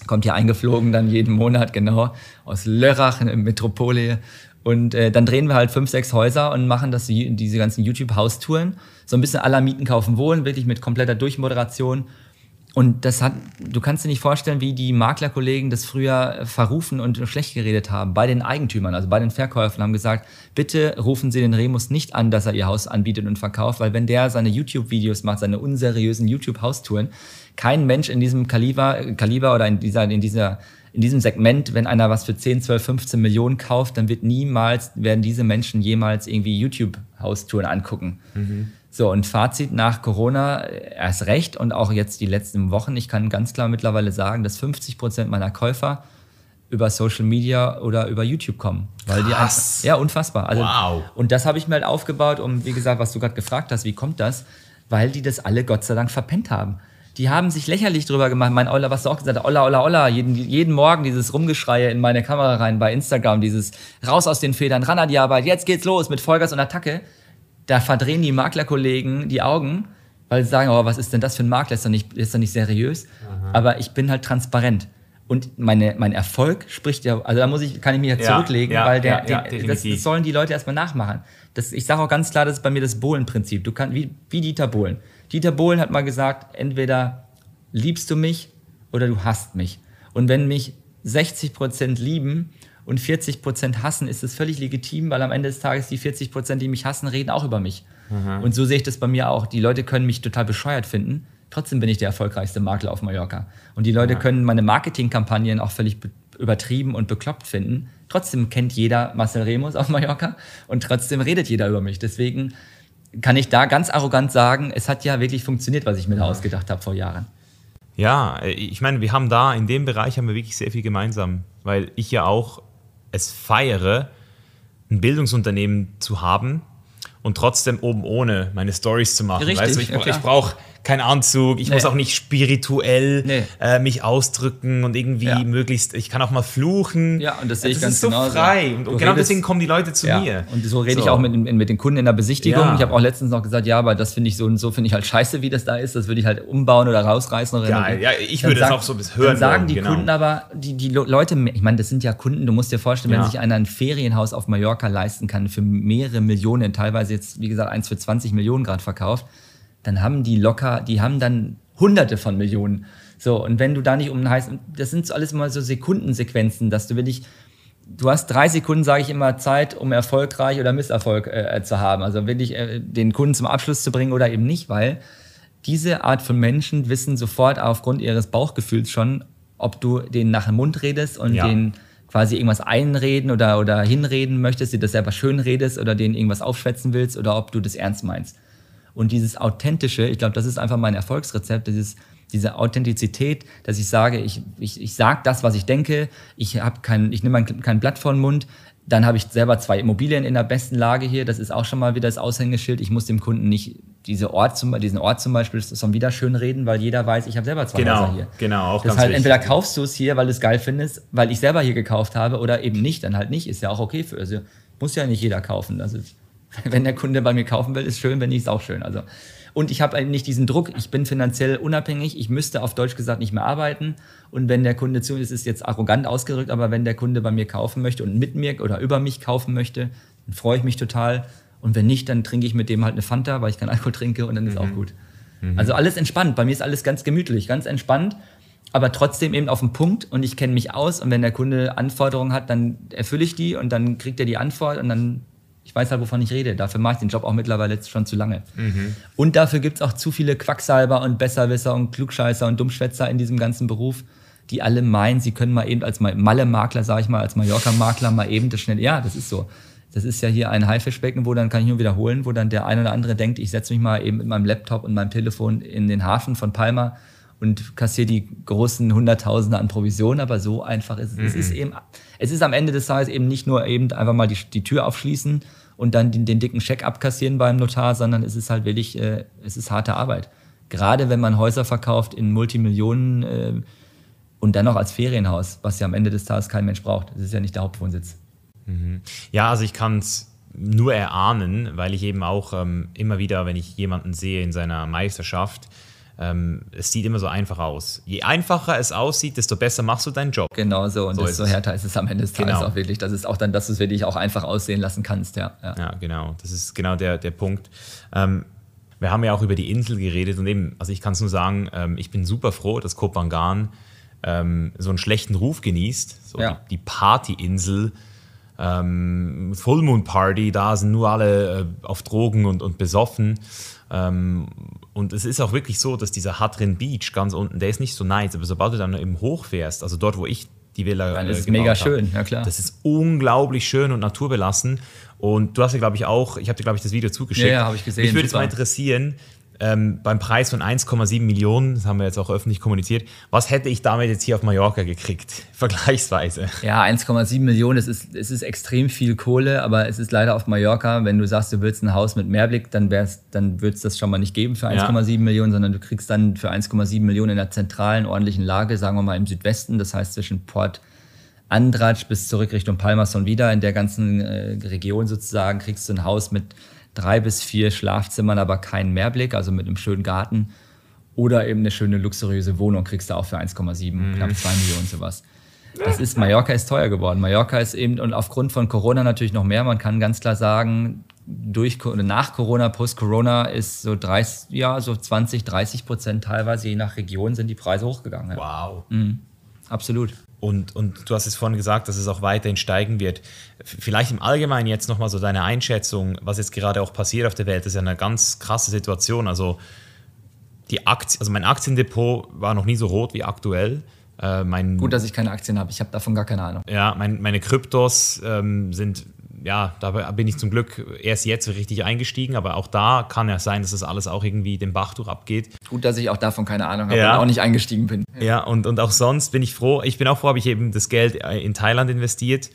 [SPEAKER 1] Kommt hier eingeflogen dann jeden Monat, genau, aus Lörrach, Metropole. Und äh, dann drehen wir halt fünf, sechs Häuser und machen das, diese ganzen YouTube-Haustouren. So ein bisschen aller Mieten kaufen wohnen, wirklich mit kompletter Durchmoderation. Und das hat, du kannst dir nicht vorstellen, wie die Maklerkollegen das früher verrufen und schlecht geredet haben bei den Eigentümern, also bei den Verkäufern, haben gesagt, bitte rufen Sie den Remus nicht an, dass er Ihr Haus anbietet und verkauft, weil wenn der seine YouTube-Videos macht, seine unseriösen YouTube-Haustouren, kein Mensch in diesem Kaliber, Kaliber oder in dieser, in dieser, in diesem Segment, wenn einer was für 10, 12, 15 Millionen kauft, dann wird niemals, werden diese Menschen jemals irgendwie YouTube-Haustouren angucken. Mhm. So, und Fazit nach Corona äh, erst recht und auch jetzt die letzten Wochen. Ich kann ganz klar mittlerweile sagen, dass 50 Prozent meiner Käufer über Social Media oder über YouTube kommen. Weil. Die, ja, unfassbar. Also, wow. Und das habe ich mir halt aufgebaut, um, wie gesagt, was du gerade gefragt hast, wie kommt das? Weil die das alle Gott sei Dank verpennt haben. Die haben sich lächerlich drüber gemacht. Mein Oller, was du auch gesagt hast, Olla, Olla, Olla, jeden, jeden Morgen dieses Rumgeschreie in meine Kamera rein bei Instagram, dieses raus aus den Federn, ran an die Arbeit, jetzt geht's los mit Vollgas und Attacke da verdrehen die Maklerkollegen die Augen, weil sie sagen, oh, was ist denn das für ein Makler, ist doch nicht, ist doch nicht seriös. Aha. Aber ich bin halt transparent. Und meine, mein Erfolg spricht ja, also da muss ich, kann ich mich jetzt ja, zurücklegen, ja, weil der, ja, der das, das, sollen die Leute erstmal nachmachen. Das, ich sage auch ganz klar, das ist bei mir das Bohlen-Prinzip. Du kannst, wie, wie Dieter Bohlen. Dieter Bohlen hat mal gesagt, entweder liebst du mich oder du hasst mich. Und wenn mich 60 Prozent lieben, und 40 Prozent hassen, ist es völlig legitim, weil am Ende des Tages die 40 Prozent, die mich hassen, reden auch über mich. Mhm. Und so sehe ich das bei mir auch. Die Leute können mich total bescheuert finden. Trotzdem bin ich der erfolgreichste Makler auf Mallorca. Und die Leute mhm. können meine Marketingkampagnen auch völlig übertrieben und bekloppt finden. Trotzdem kennt jeder Marcel Remus auf Mallorca und trotzdem redet jeder über mich. Deswegen kann ich da ganz arrogant sagen, es hat ja wirklich funktioniert, was ich mir da ausgedacht habe vor Jahren.
[SPEAKER 2] Ja, ich meine, wir haben da in dem Bereich haben wir wirklich sehr viel gemeinsam, weil ich ja auch es feiere, ein Bildungsunternehmen zu haben und trotzdem oben ohne meine Stories zu machen.
[SPEAKER 1] Richtig, weißt du,
[SPEAKER 2] ich, ja, ich brauche kein Anzug, ich nee. muss auch nicht spirituell nee. äh, mich ausdrücken und irgendwie ja. möglichst, ich kann auch mal fluchen.
[SPEAKER 1] Ja, und das sehe ich
[SPEAKER 2] das
[SPEAKER 1] ganz
[SPEAKER 2] ist so
[SPEAKER 1] genauso.
[SPEAKER 2] frei. Und, und genau deswegen kommen die Leute zu
[SPEAKER 1] ja.
[SPEAKER 2] mir.
[SPEAKER 1] Und so rede so. ich auch mit, mit den Kunden in der Besichtigung. Ja. Ich habe auch letztens noch gesagt, ja, aber das finde ich so und so finde ich halt scheiße, wie das da ist. Das würde ich halt umbauen oder rausreißen. Oder
[SPEAKER 2] Geil. Ja, ich würde das auch so bis hören.
[SPEAKER 1] Dann sagen die genau. Kunden aber, die, die Leute, ich meine, das sind ja Kunden, du musst dir vorstellen, wenn sich einer ein Ferienhaus auf Mallorca leisten kann für mehrere Millionen, teilweise jetzt, wie gesagt, eins für 20 Millionen gerade verkauft, dann haben die locker, die haben dann Hunderte von Millionen. So, und wenn du da nicht um einen heißen, das sind so alles mal so Sekundensequenzen, dass du wirklich, du hast drei Sekunden, sage ich immer, Zeit, um erfolgreich oder Misserfolg äh, zu haben. Also wirklich äh, den Kunden zum Abschluss zu bringen oder eben nicht, weil diese Art von Menschen wissen sofort aufgrund ihres Bauchgefühls schon, ob du denen nach dem Mund redest und ja. denen quasi irgendwas einreden oder, oder hinreden möchtest, dir das selber schön redest oder denen irgendwas aufschwätzen willst oder ob du das ernst meinst. Und dieses Authentische, ich glaube, das ist einfach mein Erfolgsrezept, dieses, diese Authentizität, dass ich sage, ich, ich, ich sage das, was ich denke, ich, kein, ich nehme kein, kein Blatt vor den Mund, Dann habe ich selber zwei Immobilien in der besten Lage hier. Das ist auch schon mal wieder das Aushängeschild. Ich muss dem Kunden nicht diese Ort zum, diesen Ort zum Beispiel schon wieder schön reden, weil jeder weiß, ich habe selber zwei
[SPEAKER 2] genau,
[SPEAKER 1] Häuser hier.
[SPEAKER 2] Genau,
[SPEAKER 1] auch das ganz heißt, entweder kaufst du es hier, weil du es geil findest, weil ich selber hier gekauft habe, oder eben nicht, dann halt nicht. Ist ja auch okay für. Also muss ja nicht jeder kaufen. Also wenn der Kunde bei mir kaufen will, ist schön, wenn nicht, ist auch schön. Also und ich habe nicht diesen Druck, ich bin finanziell unabhängig, ich müsste auf Deutsch gesagt nicht mehr arbeiten. Und wenn der Kunde zu, es ist jetzt arrogant ausgedrückt, aber wenn der Kunde bei mir kaufen möchte und mit mir oder über mich kaufen möchte, dann freue ich mich total. Und wenn nicht, dann trinke ich mit dem halt eine Fanta, weil ich keinen Alkohol trinke und dann ist mhm. auch gut. Mhm. Also alles entspannt. Bei mir ist alles ganz gemütlich, ganz entspannt, aber trotzdem eben auf den Punkt und ich kenne mich aus. Und wenn der Kunde Anforderungen hat, dann erfülle ich die und dann kriegt er die Antwort und dann ich weiß halt, wovon ich rede. Dafür mache ich den Job auch mittlerweile schon zu lange. Mhm. Und dafür gibt es auch zu viele Quacksalber und Besserwisser und Klugscheißer und Dummschwätzer in diesem ganzen Beruf, die alle meinen, sie können mal eben als Malle-Makler, sage ich mal, als Mallorca-Makler mal eben das schnell. Ja, das ist so. Das ist ja hier ein Haifischbecken, wo dann kann ich nur wiederholen, wo dann der eine oder andere denkt, ich setze mich mal eben mit meinem Laptop und meinem Telefon in den Hafen von Palma und kassiere die großen Hunderttausende an Provisionen, aber so einfach ist es. Mhm. Es ist eben, es ist am Ende des Tages eben nicht nur eben einfach mal die, die Tür aufschließen und dann den, den, dicken Scheck abkassieren beim Notar, sondern es ist halt wirklich, äh, es ist harte Arbeit. Gerade wenn man Häuser verkauft in Multimillionen äh, und dann noch als Ferienhaus, was ja am Ende des Tages kein Mensch braucht. Das ist ja nicht der Hauptwohnsitz.
[SPEAKER 2] Mhm. Ja, also ich kann es nur erahnen, weil ich eben auch ähm, immer wieder, wenn ich jemanden sehe in seiner Meisterschaft, ähm, es sieht immer so einfach aus. Je einfacher es aussieht, desto besser machst du deinen Job.
[SPEAKER 1] Genau so. Und so desto härter ist es am Ende des Tages genau. auch wirklich. Das ist auch dann, dass du es wirklich auch einfach aussehen lassen kannst. Ja,
[SPEAKER 2] ja. ja genau. Das ist genau der, der Punkt. Ähm, wir haben ja auch über die Insel geredet und eben, also ich kann es nur sagen, ähm, ich bin super froh, dass Kopangan ähm, so einen schlechten Ruf genießt. So ja. die, die Partyinsel. Ähm, Full Moon Party, da sind nur alle äh, auf Drogen und, und besoffen. Ähm, und es ist auch wirklich so, dass dieser Hadrin Beach ganz unten, der ist nicht so nice, aber sobald du dann eben hochfährst, also dort, wo ich die Villa.
[SPEAKER 1] Dann ist es mega schön, ja klar.
[SPEAKER 2] Das ist unglaublich schön und naturbelassen. Und du hast ja, glaube ich, auch, ich habe dir, glaube ich, das Video zugeschickt. Ja,
[SPEAKER 1] ja habe ich gesehen.
[SPEAKER 2] Mich würde es mal interessieren, ähm, beim Preis von 1,7 Millionen, das haben wir jetzt auch öffentlich kommuniziert, was hätte ich damit jetzt hier auf Mallorca gekriegt, vergleichsweise?
[SPEAKER 1] Ja, 1,7 Millionen, es ist, es ist extrem viel Kohle, aber es ist leider auf Mallorca, wenn du sagst, du willst ein Haus mit Mehrblick, dann, dann wird es das schon mal nicht geben für 1,7 ja. Millionen, sondern du kriegst dann für 1,7 Millionen in einer zentralen, ordentlichen Lage, sagen wir mal im Südwesten, das heißt zwischen Port Andratsch bis zurück Richtung Palmas und wieder, in der ganzen äh, Region sozusagen, kriegst du ein Haus mit drei bis vier Schlafzimmern, aber keinen Mehrblick, also mit einem schönen Garten. Oder eben eine schöne luxuriöse Wohnung kriegst du auch für 1,7, mhm. knapp 2 Millionen sowas. Das ist, Mallorca ist teuer geworden. Mallorca ist eben, und aufgrund von Corona natürlich noch mehr, man kann ganz klar sagen, durch, nach Corona, post-Corona ist so 30, ja, so 20, 30 Prozent teilweise, je nach Region, sind die Preise hochgegangen.
[SPEAKER 2] Wow.
[SPEAKER 1] Mhm. Absolut.
[SPEAKER 2] Und, und du hast es vorhin gesagt, dass es auch weiterhin steigen wird. Vielleicht im Allgemeinen jetzt nochmal so deine Einschätzung, was jetzt gerade auch passiert auf der Welt, das ist ja eine ganz krasse Situation. Also, die Aktien, also mein Aktiendepot war noch nie so rot wie aktuell.
[SPEAKER 1] Äh, Gut, dass ich keine Aktien habe. Ich habe davon gar keine Ahnung.
[SPEAKER 2] Ja, mein, meine Kryptos ähm, sind ja, da bin ich zum Glück erst jetzt richtig eingestiegen, aber auch da kann ja sein, dass das alles auch irgendwie den Bach durch abgeht.
[SPEAKER 1] Gut, dass ich auch davon keine Ahnung habe ja. und auch nicht eingestiegen bin.
[SPEAKER 2] Ja, und, und auch sonst bin ich froh. Ich bin auch froh, habe ich eben das Geld in Thailand investiert.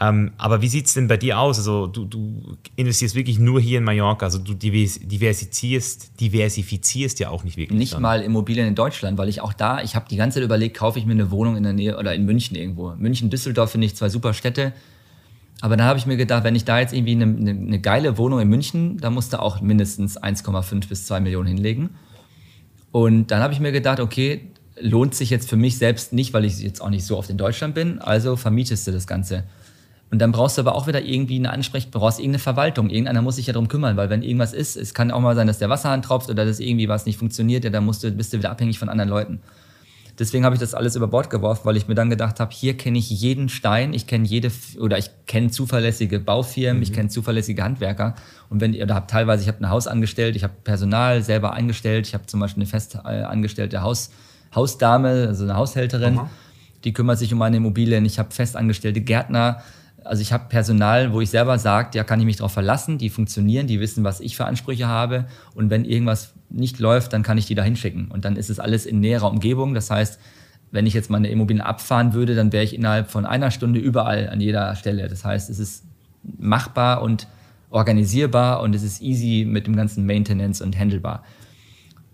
[SPEAKER 2] Ähm, aber wie sieht es denn bei dir aus? Also du, du, investierst wirklich nur hier in Mallorca, also du diversifizierst, diversifizierst ja auch nicht wirklich.
[SPEAKER 1] Nicht dann. mal Immobilien in Deutschland, weil ich auch da, ich habe die ganze Zeit überlegt, kaufe ich mir eine Wohnung in der Nähe oder in München irgendwo. München, Düsseldorf finde ich zwei super Städte aber dann habe ich mir gedacht, wenn ich da jetzt irgendwie eine, eine, eine geile Wohnung in München, da musst du auch mindestens 1,5 bis 2 Millionen hinlegen. Und dann habe ich mir gedacht, okay, lohnt sich jetzt für mich selbst nicht, weil ich jetzt auch nicht so oft in Deutschland bin, also vermietest du das Ganze. Und dann brauchst du aber auch wieder irgendwie eine Ansprech, brauchst irgendeine Verwaltung. Irgendeiner muss sich ja darum kümmern, weil wenn irgendwas ist, es kann auch mal sein, dass der Wasserhahn tropft oder dass irgendwie was nicht funktioniert, ja, dann musst du, bist du wieder abhängig von anderen Leuten. Deswegen habe ich das alles über Bord geworfen, weil ich mir dann gedacht habe, hier kenne ich jeden Stein, ich kenne jede oder ich kenne zuverlässige Baufirmen, mhm. ich kenne zuverlässige Handwerker. Und wenn ihr da habt teilweise, ich habe ein Haus angestellt, ich habe Personal selber eingestellt, ich habe zum Beispiel eine fest äh, angestellte Haus, Hausdame, also eine Haushälterin, Aha. die kümmert sich um meine Immobilien. Ich habe festangestellte Gärtner, also ich habe Personal, wo ich selber sage, ja, kann ich mich darauf verlassen, die funktionieren, die wissen, was ich für Ansprüche habe. Und wenn irgendwas nicht läuft, dann kann ich die da hinschicken. Und dann ist es alles in näherer Umgebung. Das heißt, wenn ich jetzt meine Immobilien abfahren würde, dann wäre ich innerhalb von einer Stunde überall an jeder Stelle. Das heißt, es ist machbar und organisierbar und es ist easy mit dem ganzen Maintenance und handelbar.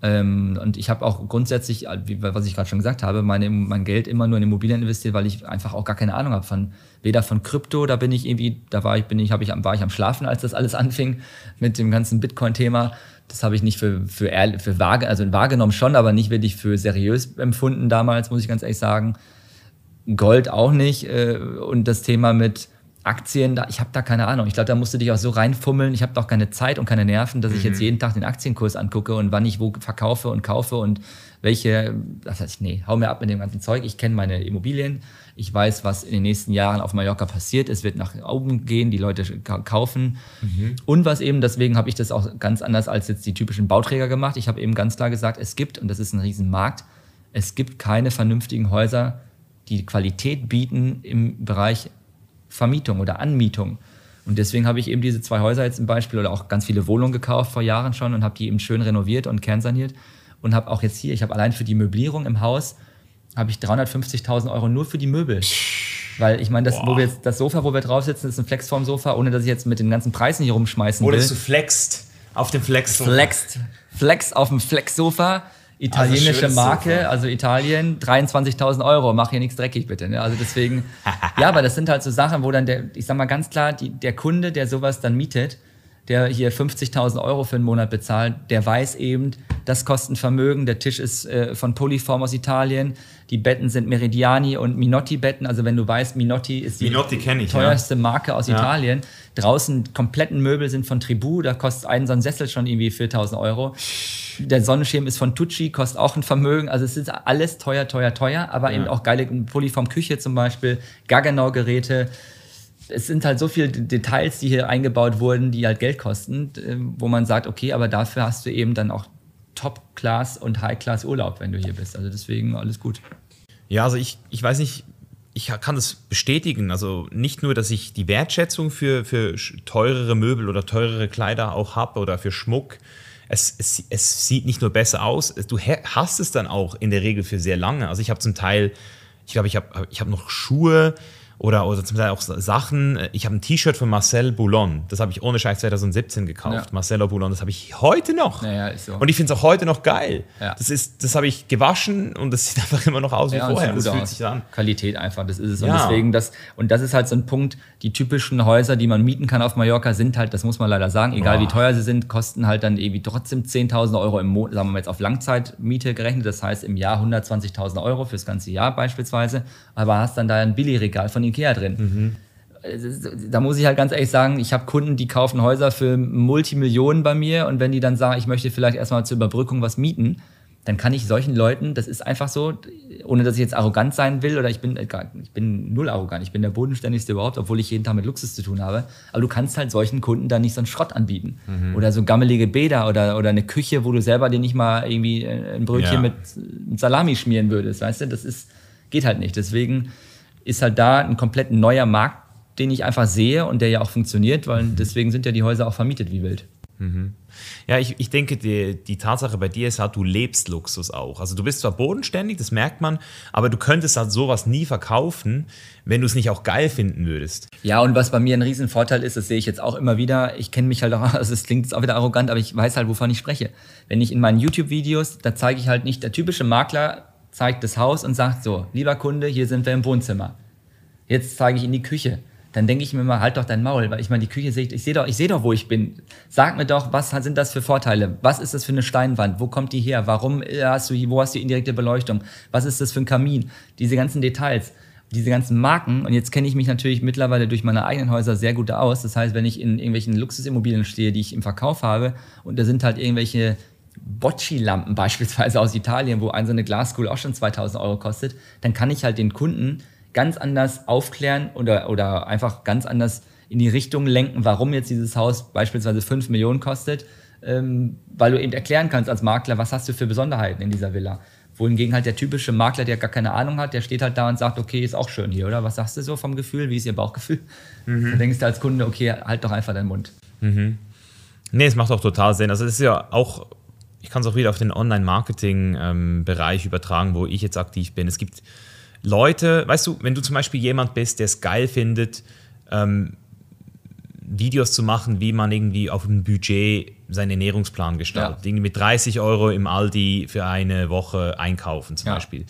[SPEAKER 1] Ähm, und ich habe auch grundsätzlich, äh, was ich gerade schon gesagt habe, meine, mein Geld immer nur in Immobilien investiert, weil ich einfach auch gar keine Ahnung habe von weder von Krypto, da bin ich irgendwie, da war ich, bin ich, ich, war ich am Schlafen, als das alles anfing mit dem ganzen Bitcoin-Thema. Das habe ich nicht für, für, für wahr, also wahrgenommen schon, aber nicht wirklich für seriös empfunden damals, muss ich ganz ehrlich sagen. Gold auch nicht. Äh, und das Thema mit Aktien, ich habe da keine Ahnung. Ich glaube, da musst du dich auch so reinfummeln. Ich habe doch keine Zeit und keine Nerven, dass mhm. ich jetzt mhm. jeden Tag den Aktienkurs angucke und wann ich wo verkaufe und kaufe und welche. Das heißt, nee, hau mir ab mit dem ganzen Zeug. Ich kenne meine Immobilien. Ich weiß, was in den nächsten Jahren auf Mallorca passiert. Es wird nach oben gehen, die Leute kaufen. Mhm. Und was eben, deswegen habe ich das auch ganz anders als jetzt die typischen Bauträger gemacht. Ich habe eben ganz klar gesagt, es gibt, und das ist ein Riesenmarkt, es gibt keine vernünftigen Häuser, die Qualität bieten im Bereich Vermietung oder Anmietung. Und deswegen habe ich eben diese zwei Häuser jetzt zum Beispiel oder auch ganz viele Wohnungen gekauft vor Jahren schon und habe die eben schön renoviert und kernsaniert und habe auch jetzt hier, ich habe allein für die Möblierung im Haus, habe ich 350.000 Euro nur für die Möbel. Weil ich meine, das, wo wir jetzt, das Sofa, wo wir drauf sitzen, ist ein Flexform-Sofa, ohne dass ich jetzt mit den ganzen Preisen hier rumschmeißen
[SPEAKER 2] will. Oder du flext auf dem Flex-Sofa.
[SPEAKER 1] Flext. Flex auf dem Flex-Sofa italienische also Marke, Sofa. also Italien, 23.000 Euro, mach hier nichts dreckig bitte. Ne? Also deswegen, ja, aber das sind halt so Sachen, wo dann der, ich sag mal ganz klar, die, der Kunde, der sowas dann mietet, der hier 50.000 Euro für einen Monat bezahlt, der weiß eben, das kostet ein Vermögen. Der Tisch ist äh, von Polyform aus Italien. Die Betten sind Meridiani und Minotti-Betten. Also wenn du weißt, Minotti ist die
[SPEAKER 2] Minotti ich,
[SPEAKER 1] teuerste ja. Marke aus ja. Italien. Draußen kompletten Möbel sind von Tribu. Da kostet ein so ein Sessel schon irgendwie 4.000 Euro. Der Sonnenschirm ist von Tucci, kostet auch ein Vermögen. Also es ist alles teuer, teuer, teuer. Aber ja. eben auch geile Polyform-Küche zum Beispiel, Gaggenau-Geräte es sind halt so viele Details, die hier eingebaut wurden, die halt Geld kosten, äh, wo man sagt, okay, aber dafür hast du eben dann auch Top-Class und High-Class Urlaub, wenn du hier bist. Also deswegen alles gut.
[SPEAKER 2] Ja, also ich, ich weiß nicht, ich kann das bestätigen. Also nicht nur, dass ich die Wertschätzung für, für teurere Möbel oder teurere Kleider auch habe oder für Schmuck. Es, es, es sieht nicht nur besser aus, du hast es dann auch in der Regel für sehr lange. Also ich habe zum Teil, ich glaube, ich habe ich hab noch Schuhe, oder, oder zum Teil auch Sachen. Ich habe ein T-Shirt von Marcel Boulon. Das habe ich ohne Scheiß 2017 gekauft. Ja. Marcelo Boulon. Das habe ich heute noch.
[SPEAKER 1] Ja, so.
[SPEAKER 2] Und ich finde es auch heute noch geil. Ja. Das, das habe ich gewaschen und das sieht einfach immer noch aus wie vorher.
[SPEAKER 1] Das fühlt aus. sich an. Qualität einfach, das ist es. Und deswegen das, und das ist halt so ein Punkt, die typischen Häuser, die man mieten kann auf Mallorca, sind halt, das muss man leider sagen, egal Boah. wie teuer sie sind, kosten halt dann irgendwie trotzdem 10.000 Euro im Monat, sagen wir mal jetzt auf Langzeitmiete gerechnet. Das heißt im Jahr 120.000 Euro fürs ganze Jahr beispielsweise. Aber hast dann da ein Billigregal von Ikea drin. Mhm. Da muss ich halt ganz ehrlich sagen, ich habe Kunden, die kaufen Häuser für Multimillionen bei mir und wenn die dann sagen, ich möchte vielleicht erstmal zur Überbrückung was mieten, dann kann ich solchen Leuten, das ist einfach so, ohne dass ich jetzt arrogant sein will oder ich bin, ich bin null arrogant, ich bin der bodenständigste überhaupt, obwohl ich jeden Tag mit Luxus zu tun habe. Aber du kannst halt solchen Kunden dann nicht so einen Schrott anbieten. Mhm. Oder so gammelige Bäder oder, oder eine Küche, wo du selber dir nicht mal irgendwie ein Brötchen ja. mit, mit Salami schmieren würdest, weißt du? Das ist, geht halt nicht. Deswegen ist halt da ein komplett neuer Markt, den ich einfach sehe und der ja auch funktioniert, weil mhm. deswegen sind ja die Häuser auch vermietet wie wild.
[SPEAKER 2] Mhm. Ja, ich, ich denke, die, die Tatsache bei dir ist halt, du lebst Luxus auch. Also du bist zwar bodenständig, das merkt man, aber du könntest halt sowas nie verkaufen, wenn du es nicht auch geil finden würdest.
[SPEAKER 1] Ja, und was bei mir ein Riesenvorteil ist, das sehe ich jetzt auch immer wieder, ich kenne mich halt auch, also es klingt jetzt auch wieder arrogant, aber ich weiß halt, wovon ich spreche. Wenn ich in meinen YouTube-Videos, da zeige ich halt nicht, der typische Makler zeigt das Haus und sagt so, lieber Kunde, hier sind wir im Wohnzimmer. Jetzt zeige ich in die Küche. Dann denke ich mir mal, halt doch dein Maul, weil ich meine, die Küche sehe ich, ich sehe doch, ich sehe doch, wo ich bin. Sag mir doch, was sind das für Vorteile? Was ist das für eine Steinwand? Wo kommt die her? Warum hast du, wo hast du indirekte Beleuchtung? Was ist das für ein Kamin? Diese ganzen Details diese ganzen Marken, und jetzt kenne ich mich natürlich mittlerweile durch meine eigenen Häuser sehr gut aus. Das heißt, wenn ich in irgendwelchen Luxusimmobilien stehe, die ich im Verkauf habe, und da sind halt irgendwelche Bocci-Lampen beispielsweise aus Italien, wo ein so eine Glaskugel auch schon 2000 Euro kostet, dann kann ich halt den Kunden ganz anders aufklären oder, oder einfach ganz anders in die Richtung lenken, warum jetzt dieses Haus beispielsweise 5 Millionen kostet, ähm, weil du eben erklären kannst als Makler, was hast du für Besonderheiten in dieser Villa. Wohingegen halt der typische Makler, der gar keine Ahnung hat, der steht halt da und sagt, okay, ist auch schön hier, oder? Was sagst du so vom Gefühl? Wie ist Ihr Bauchgefühl? Mhm. Da denkst du als Kunde, okay, halt doch einfach deinen Mund.
[SPEAKER 2] Mhm. Nee, es macht auch total Sinn. Also es ist ja auch ich kann es auch wieder auf den Online-Marketing-Bereich ähm, übertragen, wo ich jetzt aktiv bin. Es gibt Leute, weißt du, wenn du zum Beispiel jemand bist, der es geil findet, ähm, Videos zu machen, wie man irgendwie auf dem Budget seinen Ernährungsplan gestaltet. Ja. Irgendwie mit 30 Euro im Aldi für eine Woche einkaufen zum ja. Beispiel.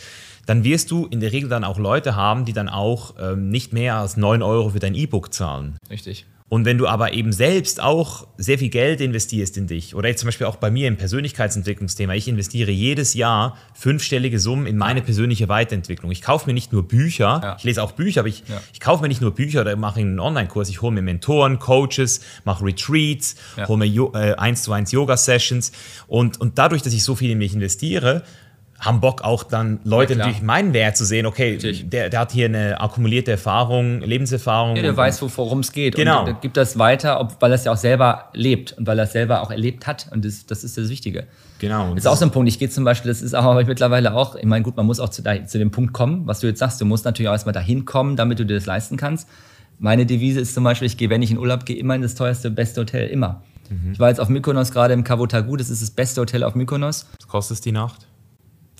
[SPEAKER 2] Dann wirst du in der Regel dann auch Leute haben, die dann auch ähm, nicht mehr als 9 Euro für dein E-Book zahlen.
[SPEAKER 1] Richtig.
[SPEAKER 2] Und wenn du aber eben selbst auch sehr viel Geld investierst in dich, oder jetzt zum Beispiel auch bei mir im Persönlichkeitsentwicklungsthema, ich investiere jedes Jahr fünfstellige Summen in meine persönliche Weiterentwicklung. Ich kaufe mir nicht nur Bücher, ja. ich lese auch Bücher, aber ich, ja. ich kaufe mir nicht nur Bücher oder mache einen Online-Kurs, ich hole mir Mentoren, Coaches, mache Retreats, ja. hole mir äh, 1 zu 1 Yoga-Sessions. Und, und dadurch, dass ich so viel in mich investiere, haben Bock auch dann Leute ja, natürlich meinen Wert zu sehen, okay, der, der, hat hier eine akkumulierte Erfahrung, Lebenserfahrung.
[SPEAKER 1] Ja, der weiß, worum es geht.
[SPEAKER 2] Genau.
[SPEAKER 1] Und gibt das weiter, ob, weil er es ja auch selber lebt und weil er es selber auch erlebt hat. Und das, das ist das Wichtige.
[SPEAKER 2] Genau.
[SPEAKER 1] Das ist auch so ein Punkt. Ich gehe zum Beispiel, das ist auch aber mittlerweile auch, ich meine, gut, man muss auch zu, zu dem Punkt kommen, was du jetzt sagst. Du musst natürlich auch erstmal dahin kommen, damit du dir das leisten kannst. Meine Devise ist zum Beispiel, ich gehe, wenn ich in Urlaub gehe, immer in das teuerste, beste Hotel, immer. Mhm. Ich war jetzt auf Mykonos gerade im Kavotagu, das ist das beste Hotel auf Mykonos.
[SPEAKER 2] Was kostet es die Nacht?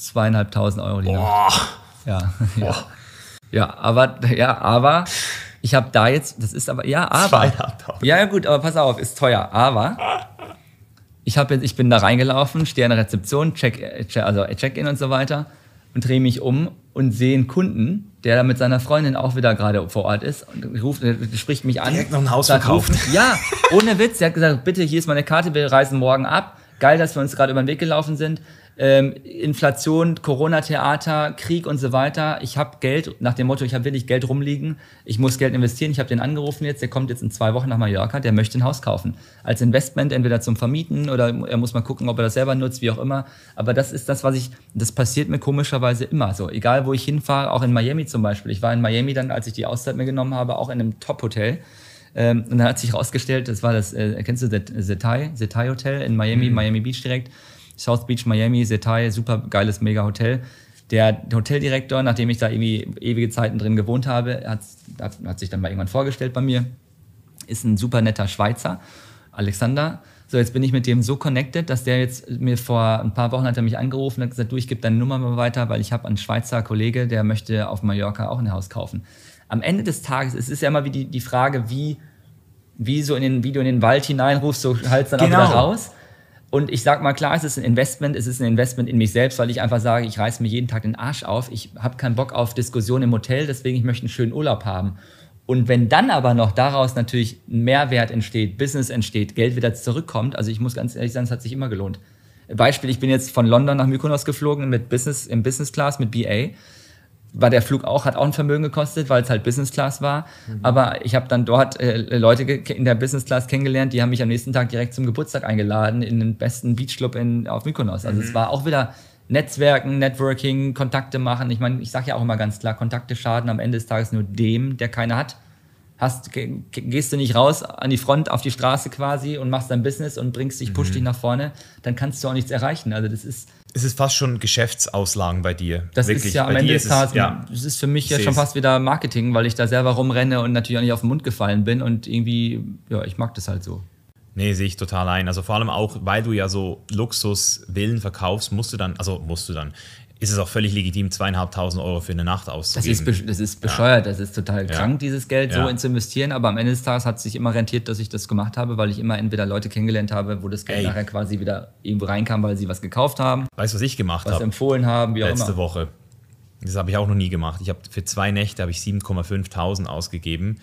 [SPEAKER 1] Zweieinhalbtausend Euro die Nacht. Ja, ja. ja, aber, ja, aber ich habe da jetzt, das ist aber, ja, aber. Ja, ja, gut, aber pass auf, ist teuer. Aber ich, jetzt, ich bin da reingelaufen, stehe an der Rezeption, check, also Check-in und so weiter und drehe mich um und sehe einen Kunden, der da mit seiner Freundin auch wieder gerade vor Ort ist und ruft, spricht mich an.
[SPEAKER 2] Direkt noch ein Haus verkauft.
[SPEAKER 1] ja, ohne Witz. Er hat gesagt, bitte, hier ist meine Karte, wir reisen morgen ab. Geil, dass wir uns gerade über den Weg gelaufen sind ähm, Inflation, Corona-Theater, Krieg und so weiter. Ich habe Geld, nach dem Motto, ich habe wirklich Geld rumliegen, ich muss Geld investieren. Ich habe den angerufen jetzt, der kommt jetzt in zwei Wochen nach Mallorca, der möchte ein Haus kaufen. Als Investment, entweder zum Vermieten oder er muss mal gucken, ob er das selber nutzt, wie auch immer. Aber das ist das, was ich, das passiert mir komischerweise immer so. Egal, wo ich hinfahre, auch in Miami zum Beispiel. Ich war in Miami dann, als ich die Auszeit mir genommen habe, auch in einem Top-Hotel. Ähm, und dann hat sich herausgestellt, das war das, äh, kennst du Zetai, Zetai Hotel in Miami, mhm. Miami Beach direkt South Beach, Miami, Setai, super geiles Mega-Hotel. Der Hoteldirektor, nachdem ich da irgendwie ewige Zeiten drin gewohnt habe, hat, hat sich dann mal irgendwann vorgestellt bei mir, ist ein super netter Schweizer, Alexander. So, jetzt bin ich mit dem so connected, dass der jetzt mir vor ein paar Wochen hat er mich angerufen und hat gesagt, du, ich gebe deine Nummer mal weiter, weil ich habe einen Schweizer Kollege, der möchte auf Mallorca auch ein Haus kaufen. Am Ende des Tages, es ist ja immer wie die, die Frage, wie, wie so in den, wie du in den Wald hineinrufst, so halt dann genau. auch wieder raus. Und ich sage mal, klar, es ist ein Investment, es ist ein Investment in mich selbst, weil ich einfach sage, ich reiße mir jeden Tag den Arsch auf. Ich habe keinen Bock auf Diskussionen im Hotel, deswegen ich möchte einen schönen Urlaub haben. Und wenn dann aber noch daraus natürlich ein Mehrwert entsteht, Business entsteht, Geld wieder zurückkommt, also ich muss ganz ehrlich sagen, es hat sich immer gelohnt. Beispiel, ich bin jetzt von London nach Mykonos geflogen mit Business, im Business Class mit BA war der Flug auch, hat auch ein Vermögen gekostet, weil es halt Business Class war. Mhm. Aber ich habe dann dort äh, Leute in der Business Class kennengelernt, die haben mich am nächsten Tag direkt zum Geburtstag eingeladen in den besten Beachclub in, auf Mykonos. Also mhm. es war auch wieder Netzwerken, Networking, Kontakte machen. Ich meine, ich sage ja auch immer ganz klar, Kontakte schaden am Ende des Tages nur dem, der keine hat. Hast, gehst du nicht raus an die Front, auf die Straße quasi und machst dein Business und bringst dich, push mhm. dich nach vorne, dann kannst du auch nichts erreichen. Also das ist
[SPEAKER 2] es ist fast schon Geschäftsauslagen bei dir.
[SPEAKER 1] Das Wirklich. ist ja am Ende des Tages, ja, das ist für mich ja schon fast wieder Marketing, weil ich da selber rumrenne und natürlich auch nicht auf den Mund gefallen bin und irgendwie, ja, ich mag das halt so.
[SPEAKER 2] Nee, sehe ich total ein. Also vor allem auch, weil du ja so Luxusvillen verkaufst, musst du dann, also musst du dann, ist es auch völlig legitim, zweieinhalbtausend Euro für eine Nacht auszugeben.
[SPEAKER 1] Das ist, das ist bescheuert, ja. das ist total krank, dieses Geld so zu investieren, aber am Ende des Tages hat es sich immer rentiert, dass ich das gemacht habe, weil ich immer entweder Leute kennengelernt habe, wo das Geld Ey. nachher quasi wieder irgendwo reinkam, weil sie was gekauft haben.
[SPEAKER 2] Weißt du, was ich gemacht habe?
[SPEAKER 1] Was empfohlen haben, wie
[SPEAKER 2] auch Letzte immer. Woche. Das habe ich auch noch nie gemacht. Ich habe für zwei Nächte habe ich 7,5.000 ausgegeben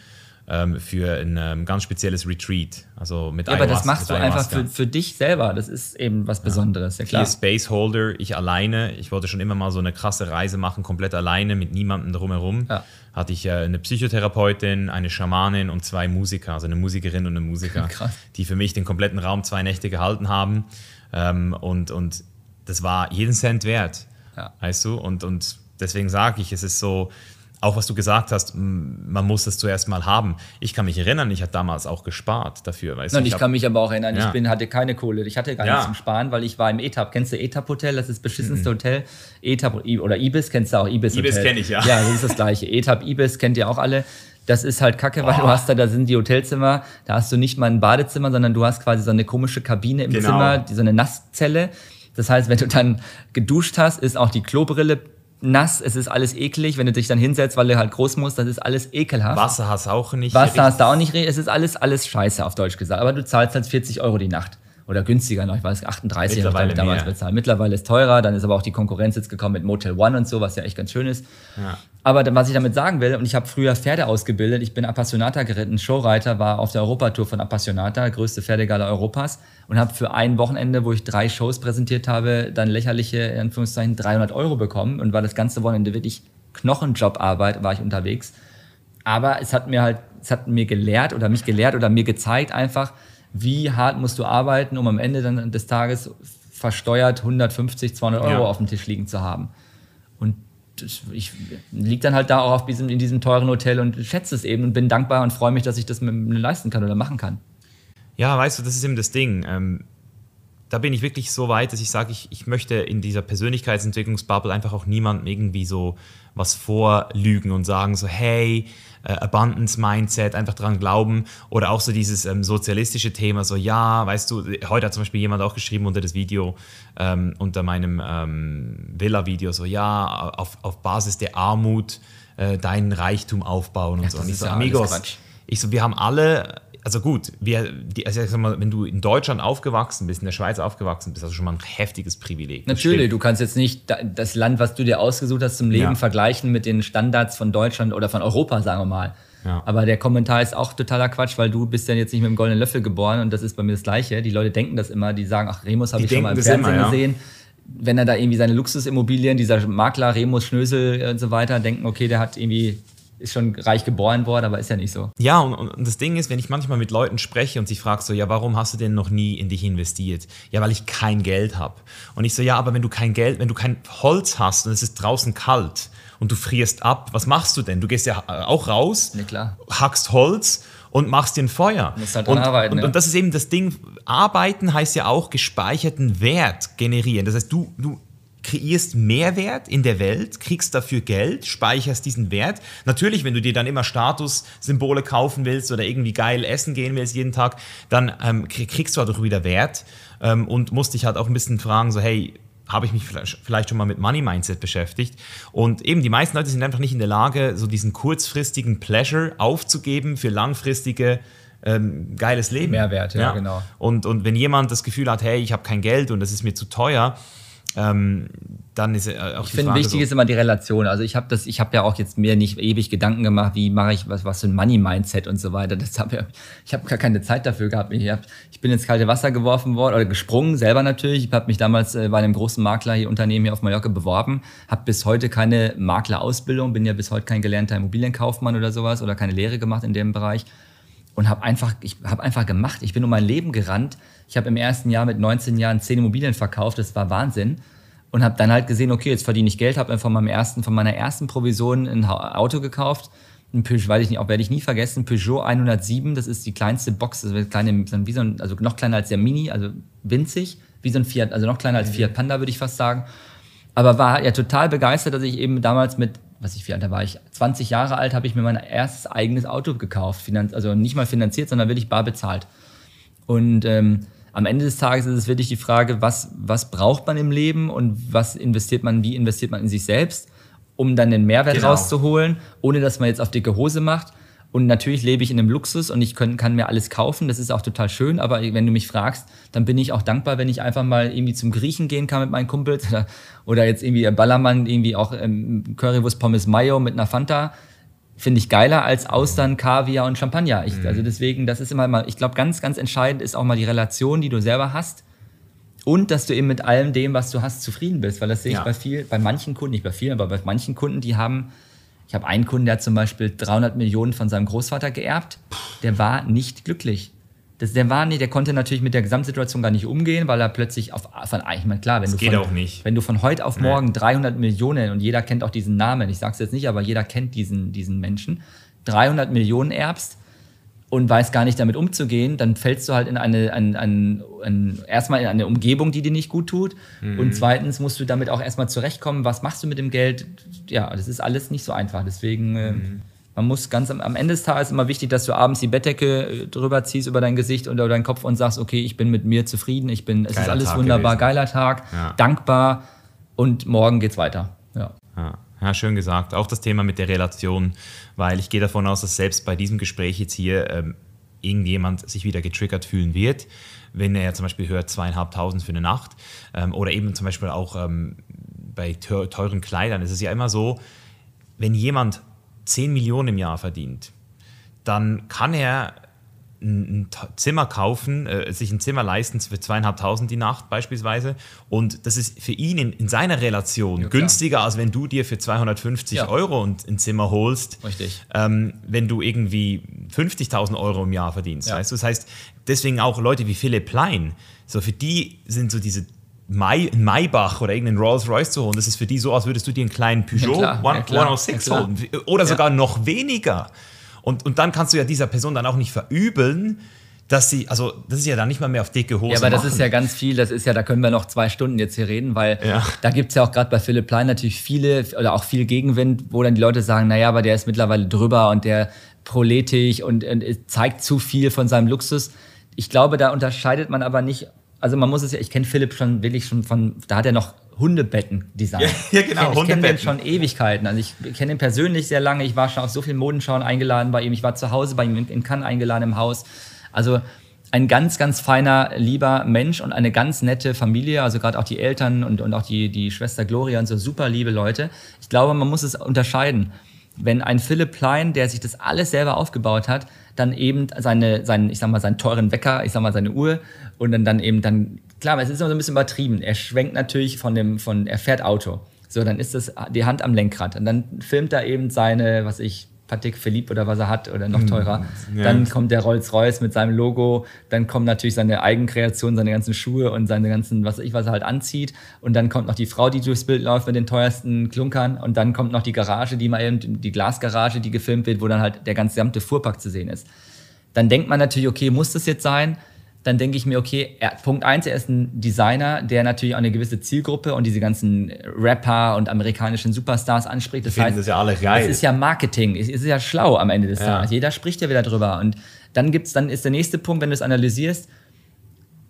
[SPEAKER 2] ähm, für ein ähm, ganz spezielles Retreat. Also mit
[SPEAKER 1] ja, aber das machst du einfach für, für dich selber. Das ist eben was Besonderes. Ja,
[SPEAKER 2] klar. Vier Spaceholder, ich alleine. Ich wollte schon immer mal so eine krasse Reise machen, komplett alleine, mit niemandem drumherum. Ja. Hatte ich äh, eine Psychotherapeutin, eine Schamanin und zwei Musiker, also eine Musikerin und eine Musiker, die für mich den kompletten Raum zwei Nächte gehalten haben. Ähm, und, und das war jeden Cent wert. Ja. Weißt du? Und, und deswegen sage ich, es ist so, auch was du gesagt hast, man muss es zuerst mal haben. Ich kann mich erinnern, ich hatte damals auch gespart dafür.
[SPEAKER 1] Weißt Nein, ich, ich kann mich aber auch erinnern, ja. ich bin, hatte keine Kohle. Ich hatte gar ja. nichts zum Sparen, weil ich war im ETAP. Kennst du ETAP Hotel? Das ist das beschissenste mhm. Hotel. ETAP oder Ibis, kennst du auch Ibis
[SPEAKER 2] Ibis kenne ich, ja.
[SPEAKER 1] Ja, das ist das gleiche. ETAP, Ibis kennt ihr auch alle. Das ist halt kacke, weil oh. du hast da, da sind die Hotelzimmer, da hast du nicht mal ein Badezimmer, sondern du hast quasi so eine komische Kabine im genau. Zimmer, so eine Nasszelle Das heißt, wenn du dann geduscht hast, ist auch die Klobrille nass, es ist alles eklig. Wenn du dich dann hinsetzt, weil du halt groß musst, das ist alles ekelhaft.
[SPEAKER 2] Wasser hast du auch nicht.
[SPEAKER 1] Wasser hast du auch nicht. Es ist alles, alles scheiße, auf Deutsch gesagt. Aber du zahlst halt 40 Euro die Nacht. Oder günstiger noch, ich weiß, 38
[SPEAKER 2] Mittlerweile
[SPEAKER 1] ich damals bezahlt. Mittlerweile ist teurer, dann ist aber auch die Konkurrenz jetzt gekommen mit Motel One und so, was ja echt ganz schön ist.
[SPEAKER 2] Ja.
[SPEAKER 1] Aber was ich damit sagen will, und ich habe früher Pferde ausgebildet, ich bin Appassionata geritten, Showreiter, war auf der Europatour von Appassionata, größte Pferdegala Europas, und habe für ein Wochenende, wo ich drei Shows präsentiert habe, dann lächerliche, in Anführungszeichen, 300 Euro bekommen und war das ganze Wochenende wirklich Knochenjobarbeit, war ich unterwegs. Aber es hat mir halt, es hat mir gelehrt oder mich gelehrt oder mir gezeigt einfach, wie hart musst du arbeiten, um am Ende dann des Tages versteuert 150, 200 Euro
[SPEAKER 2] Ja.
[SPEAKER 1] auf dem Tisch liegen zu haben. Und ich liege dann halt da auch auf diesem, in diesem teuren Hotel und schätze es eben und bin dankbar und freue mich, dass ich das mir mir leisten kann oder machen kann.
[SPEAKER 2] Ja, weißt du, das ist eben das Ding. Ähm, da bin ich wirklich so weit, dass ich sage, ich, ich möchte in dieser Persönlichkeitsentwicklungsbubble einfach auch niemandem irgendwie so was vorlügen und sagen so, hey, äh, Abundance-Mindset, einfach dran glauben. Oder auch so dieses ähm, sozialistische Thema, so, ja, weißt du, heute hat zum Beispiel jemand auch geschrieben unter das Video, ähm, unter meinem ähm, Villa-Video, so, ja, auf, auf Basis der Armut äh, deinen Reichtum aufbauen und
[SPEAKER 1] Ja,
[SPEAKER 2] so. Und ich so,
[SPEAKER 1] ja
[SPEAKER 2] Amigos, ich so, wir haben alle, also gut, wir, die, also sag mal, wenn du in Deutschland aufgewachsen bist, in der Schweiz aufgewachsen bist, hast du schon mal ein heftiges Privileg.
[SPEAKER 1] Natürlich, du kannst jetzt nicht da- das Land, was du dir ausgesucht hast zum Leben,
[SPEAKER 2] Ja.
[SPEAKER 1] vergleichen mit den Standards von Deutschland oder von Europa, sagen wir mal.
[SPEAKER 2] Ja.
[SPEAKER 1] Aber der Kommentar ist auch totaler Quatsch, weil du bist ja jetzt nicht mit dem goldenen Löffel geboren und das ist bei mir das Gleiche. Die Leute denken das immer, die sagen, ach, Remus habe ich schon mal im Fernsehen
[SPEAKER 2] immer, ja.
[SPEAKER 1] gesehen. Wenn er da irgendwie seine Luxusimmobilien, dieser Makler, Remus Schnösel und so weiter, denken, okay, der hat irgendwie, ist schon reich geboren worden, aber ist ja nicht so.
[SPEAKER 2] Ja, und, und das Ding ist, wenn ich manchmal mit Leuten spreche und sie fragt so, ja, warum hast du denn noch nie in dich investiert? Ja, weil ich kein Geld habe. Und ich so, ja, aber wenn du kein Geld, wenn du kein Holz hast und es ist draußen kalt und du frierst ab, was machst du denn? Du gehst ja äh, auch raus,
[SPEAKER 1] Ja, klar.
[SPEAKER 2] hackst Holz und machst dir ein Feuer.
[SPEAKER 1] Musst halt
[SPEAKER 2] und,
[SPEAKER 1] arbeiten,
[SPEAKER 2] und,
[SPEAKER 1] ja.
[SPEAKER 2] und das ist eben das Ding, arbeiten heißt ja auch gespeicherten Wert generieren. Das heißt, du, du kreierst Mehrwert in der Welt, kriegst dafür Geld, speicherst diesen Wert. Natürlich, wenn du dir dann immer Statussymbole kaufen willst oder irgendwie geil essen gehen willst jeden Tag, dann ähm, krie- kriegst du halt auch wieder Wert ähm, und musst dich halt auch ein bisschen fragen, so hey, habe ich mich vielleicht schon mal mit Money Mindset beschäftigt. Und eben die meisten Leute sind einfach nicht in der Lage, so diesen kurzfristigen Pleasure aufzugeben für langfristige ähm, geiles Leben.
[SPEAKER 1] Mehrwert, ja, genau.
[SPEAKER 2] Und, und wenn jemand das Gefühl hat, hey, ich habe kein Geld und das ist mir zu teuer, ähm, dann ist äh, auch
[SPEAKER 1] Ich finde, wichtig ist immer die Relation. Also ich habe das, ich habe ja auch jetzt mir nicht ewig Gedanken gemacht, wie mache ich was, was für ein Money-Mindset und so weiter. Das hab ja, ich habe gar keine Zeit dafür gehabt. Ich, hab, ich bin ins kalte Wasser geworfen worden oder gesprungen, selber natürlich. Ich habe mich damals äh, bei einem großen Makler hier Unternehmen hier auf Mallorca beworben, habe bis heute keine Maklerausbildung, bin ja bis heute kein gelernter Immobilienkaufmann oder sowas oder keine Lehre gemacht in dem Bereich und habe einfach, ich habe einfach gemacht. Ich bin um mein Leben gerannt. Ich habe im ersten Jahr mit 19 Jahren 10 Immobilien verkauft. Das war Wahnsinn. Und habe dann halt gesehen, okay, jetzt verdiene ich Geld. Habe von meinem ersten, von meiner ersten Provision ein Auto gekauft. Ein Peugeot, weiß ich nicht, auch werde ich nie vergessen. Peugeot 107. Das ist die kleinste Box. Ist kleine, wie so ein, also noch kleiner als der Mini, also winzig, wie so ein Fiat, also noch kleiner als Fiat Panda, würde ich fast sagen aber war ja total begeistert, dass ich eben damals mit, was ich, wie alt da war ich, 20 Jahre alt, habe ich mir mein erstes eigenes Auto gekauft. Finanz, also nicht mal finanziert, sondern wirklich bar bezahlt. Und ähm, am Ende des Tages ist es wirklich die Frage, was, was braucht man im Leben und was investiert man, wie investiert man in sich selbst, um dann den Mehrwert
[SPEAKER 2] Genau.
[SPEAKER 1] rauszuholen, ohne dass man jetzt auf dicke Hose macht. Und natürlich lebe ich in einem Luxus und ich können, kann mir alles kaufen. Das ist auch total schön. Aber wenn du mich fragst, dann bin ich auch dankbar, wenn ich einfach mal irgendwie zum Griechen gehen kann mit meinen Kumpels oder, oder jetzt irgendwie Ballermann, irgendwie auch ähm, Currywurst Pommes Mayo mit einer Fanta. Finde ich geiler als Austern, Kaviar und Champagner. Ich, Also deswegen, das ist immer mal, ich glaube, ganz, ganz entscheidend ist auch mal die Relation, die du selber hast. Und dass du eben mit allem dem, was du hast, zufrieden bist. Weil das sehe ich
[SPEAKER 2] Ja.
[SPEAKER 1] bei viel, bei manchen Kunden, nicht bei vielen, aber bei manchen Kunden, die haben, ich habe einen Kunden, der hat zum Beispiel 300 Millionen von seinem Großvater geerbt. Der war nicht glücklich. Das, der war nicht, der konnte natürlich mit der Gesamtsituation gar nicht umgehen, weil er plötzlich auf, von, ich meine, klar, wenn du
[SPEAKER 2] geht
[SPEAKER 1] von,
[SPEAKER 2] auch nicht.
[SPEAKER 1] wenn du von heute auf morgen 300 Millionen und jeder kennt auch diesen Namen, ich sage es jetzt nicht, aber jeder kennt diesen, diesen Menschen, 300 Millionen erbst und weiß gar nicht damit umzugehen, dann fällst du halt in eine, ein, ein, ein, erstmal in eine Umgebung, die dir nicht gut tut. Und zweitens musst du damit auch erstmal zurechtkommen. Was machst du mit dem Geld? Ja, das ist alles nicht so einfach. Deswegen äh, Man muss ganz am, am Ende des Tages immer wichtig, dass du abends die Bettdecke äh, drüber ziehst über dein Gesicht oder über deinen Kopf und sagst, okay, ich bin mit mir zufrieden, ich bin, es ist
[SPEAKER 2] Geiler
[SPEAKER 1] alles
[SPEAKER 2] Tag
[SPEAKER 1] wunderbar,
[SPEAKER 2] gewesen.
[SPEAKER 1] geiler Tag,
[SPEAKER 2] Ja.
[SPEAKER 1] dankbar und morgen geht's weiter. Ja.
[SPEAKER 2] Ja. ja, schön gesagt. Auch das Thema mit der Relation, weil ich gehe davon aus, dass selbst bei diesem Gespräch jetzt hier ähm, irgendjemand sich wieder getriggert fühlen wird, wenn er zum Beispiel hört zweieinhalbtausend für eine Nacht ähm, oder eben zum Beispiel auch ähm, bei teu- teuren Kleidern. Es ist ja immer so, wenn jemand 10 Millionen im Jahr verdient, dann kann er ein, Zimmer kaufen, äh, sich ein Zimmer leisten für zweieinhalbtausend die Nacht beispielsweise. Und das ist für ihn in, in seiner Relation
[SPEAKER 1] klar.
[SPEAKER 2] günstiger, als wenn du dir für 250
[SPEAKER 1] Ja.
[SPEAKER 2] Euro ein, ein Zimmer holst. Ähm, wenn du irgendwie 50.000 Euro im Jahr verdienst.
[SPEAKER 1] Ja.
[SPEAKER 2] Weißt du? Das heißt, deswegen auch Leute wie Philipp Plein, so für die sind so diese Mai, Maybach oder irgendeinen Rolls Royce zu holen, das ist für die so, als würdest du dir einen kleinen Peugeot
[SPEAKER 1] klar, ja,
[SPEAKER 2] One-
[SPEAKER 1] klar,
[SPEAKER 2] 106
[SPEAKER 1] ja, klar.
[SPEAKER 2] holen. Oder sogar noch weniger. Und, und dann kannst du ja dieser Person dann auch nicht verübeln, dass sie, also das ist ja dann nicht mal mehr auf dicke Hose.
[SPEAKER 1] Ja, aber das
[SPEAKER 2] machen.
[SPEAKER 1] ist ja ganz viel, das ist ja, da können wir noch zwei Stunden jetzt hier reden, weil
[SPEAKER 2] Ja.
[SPEAKER 1] da gibt's ja auch gerade bei Philipp Plein natürlich viele oder auch viel Gegenwind, wo dann die Leute sagen, naja, aber der ist mittlerweile drüber und der proletisch und, und es zeigt zu viel von seinem Luxus. Ich glaube, da unterscheidet man aber nicht, also man muss es ja, ich kenne Philipp schon wirklich schon von, da hat er noch Hundebetten designt.
[SPEAKER 2] Ja, ja, genau,
[SPEAKER 1] Ich kenn- Ich kenne den
[SPEAKER 2] Hundebetten.
[SPEAKER 1] schon Ewigkeiten. Also ich kenne ihn persönlich sehr lange. Ich war schon auf so vielen Modenschauen eingeladen bei ihm. Ich war zu Hause bei ihm in- in Cannes eingeladen im Haus. Also ein ganz, ganz feiner, lieber Mensch und eine ganz nette Familie. Also gerade auch die Eltern und, und auch die, die Schwester Gloria und so super liebe Leute. Ich glaube, man muss es unterscheiden. Wenn ein Philipp Plein, der sich das alles selber aufgebaut hat, dann eben seine, seinen, ich sag mal, seinen teuren Wecker, ich sag mal, seine Uhr und dann, dann eben dann, klar, es ist immer so ein bisschen übertrieben. Er schwenkt natürlich von dem, von, er fährt Auto. So, dann ist das die Hand am Lenkrad. Und dann filmt er eben seine, was ich, Patek Philippe oder was er hat oder noch teurer.
[SPEAKER 2] ja.
[SPEAKER 1] Dann kommt der Rolls-Royce mit seinem Logo. Dann kommen natürlich seine Eigenkreation, seine ganzen Schuhe und seine ganzen, was ich, was er halt anzieht. Und dann kommt noch die Frau, die durchs Bild läuft mit den teuersten Klunkern. Und dann kommt noch die Garage, die mal eben, die Glasgarage, die gefilmt wird, wo dann halt der ganze gesamte Fuhrpark zu sehen ist. Dann denkt man natürlich, okay, muss das jetzt sein? Dann denke ich mir, okay, er, Punkt eins, er ist ein Designer, der natürlich auch eine gewisse Zielgruppe und diese ganzen Rapper und amerikanischen Superstars anspricht. Das
[SPEAKER 2] finden das ja alle geil.
[SPEAKER 1] Es ist ja Marketing, es ist ja schlau am Ende des
[SPEAKER 2] Ja.
[SPEAKER 1] Tages. Jeder spricht ja wieder drüber. Und dann gibt's, dann ist der nächste Punkt, wenn du es analysierst,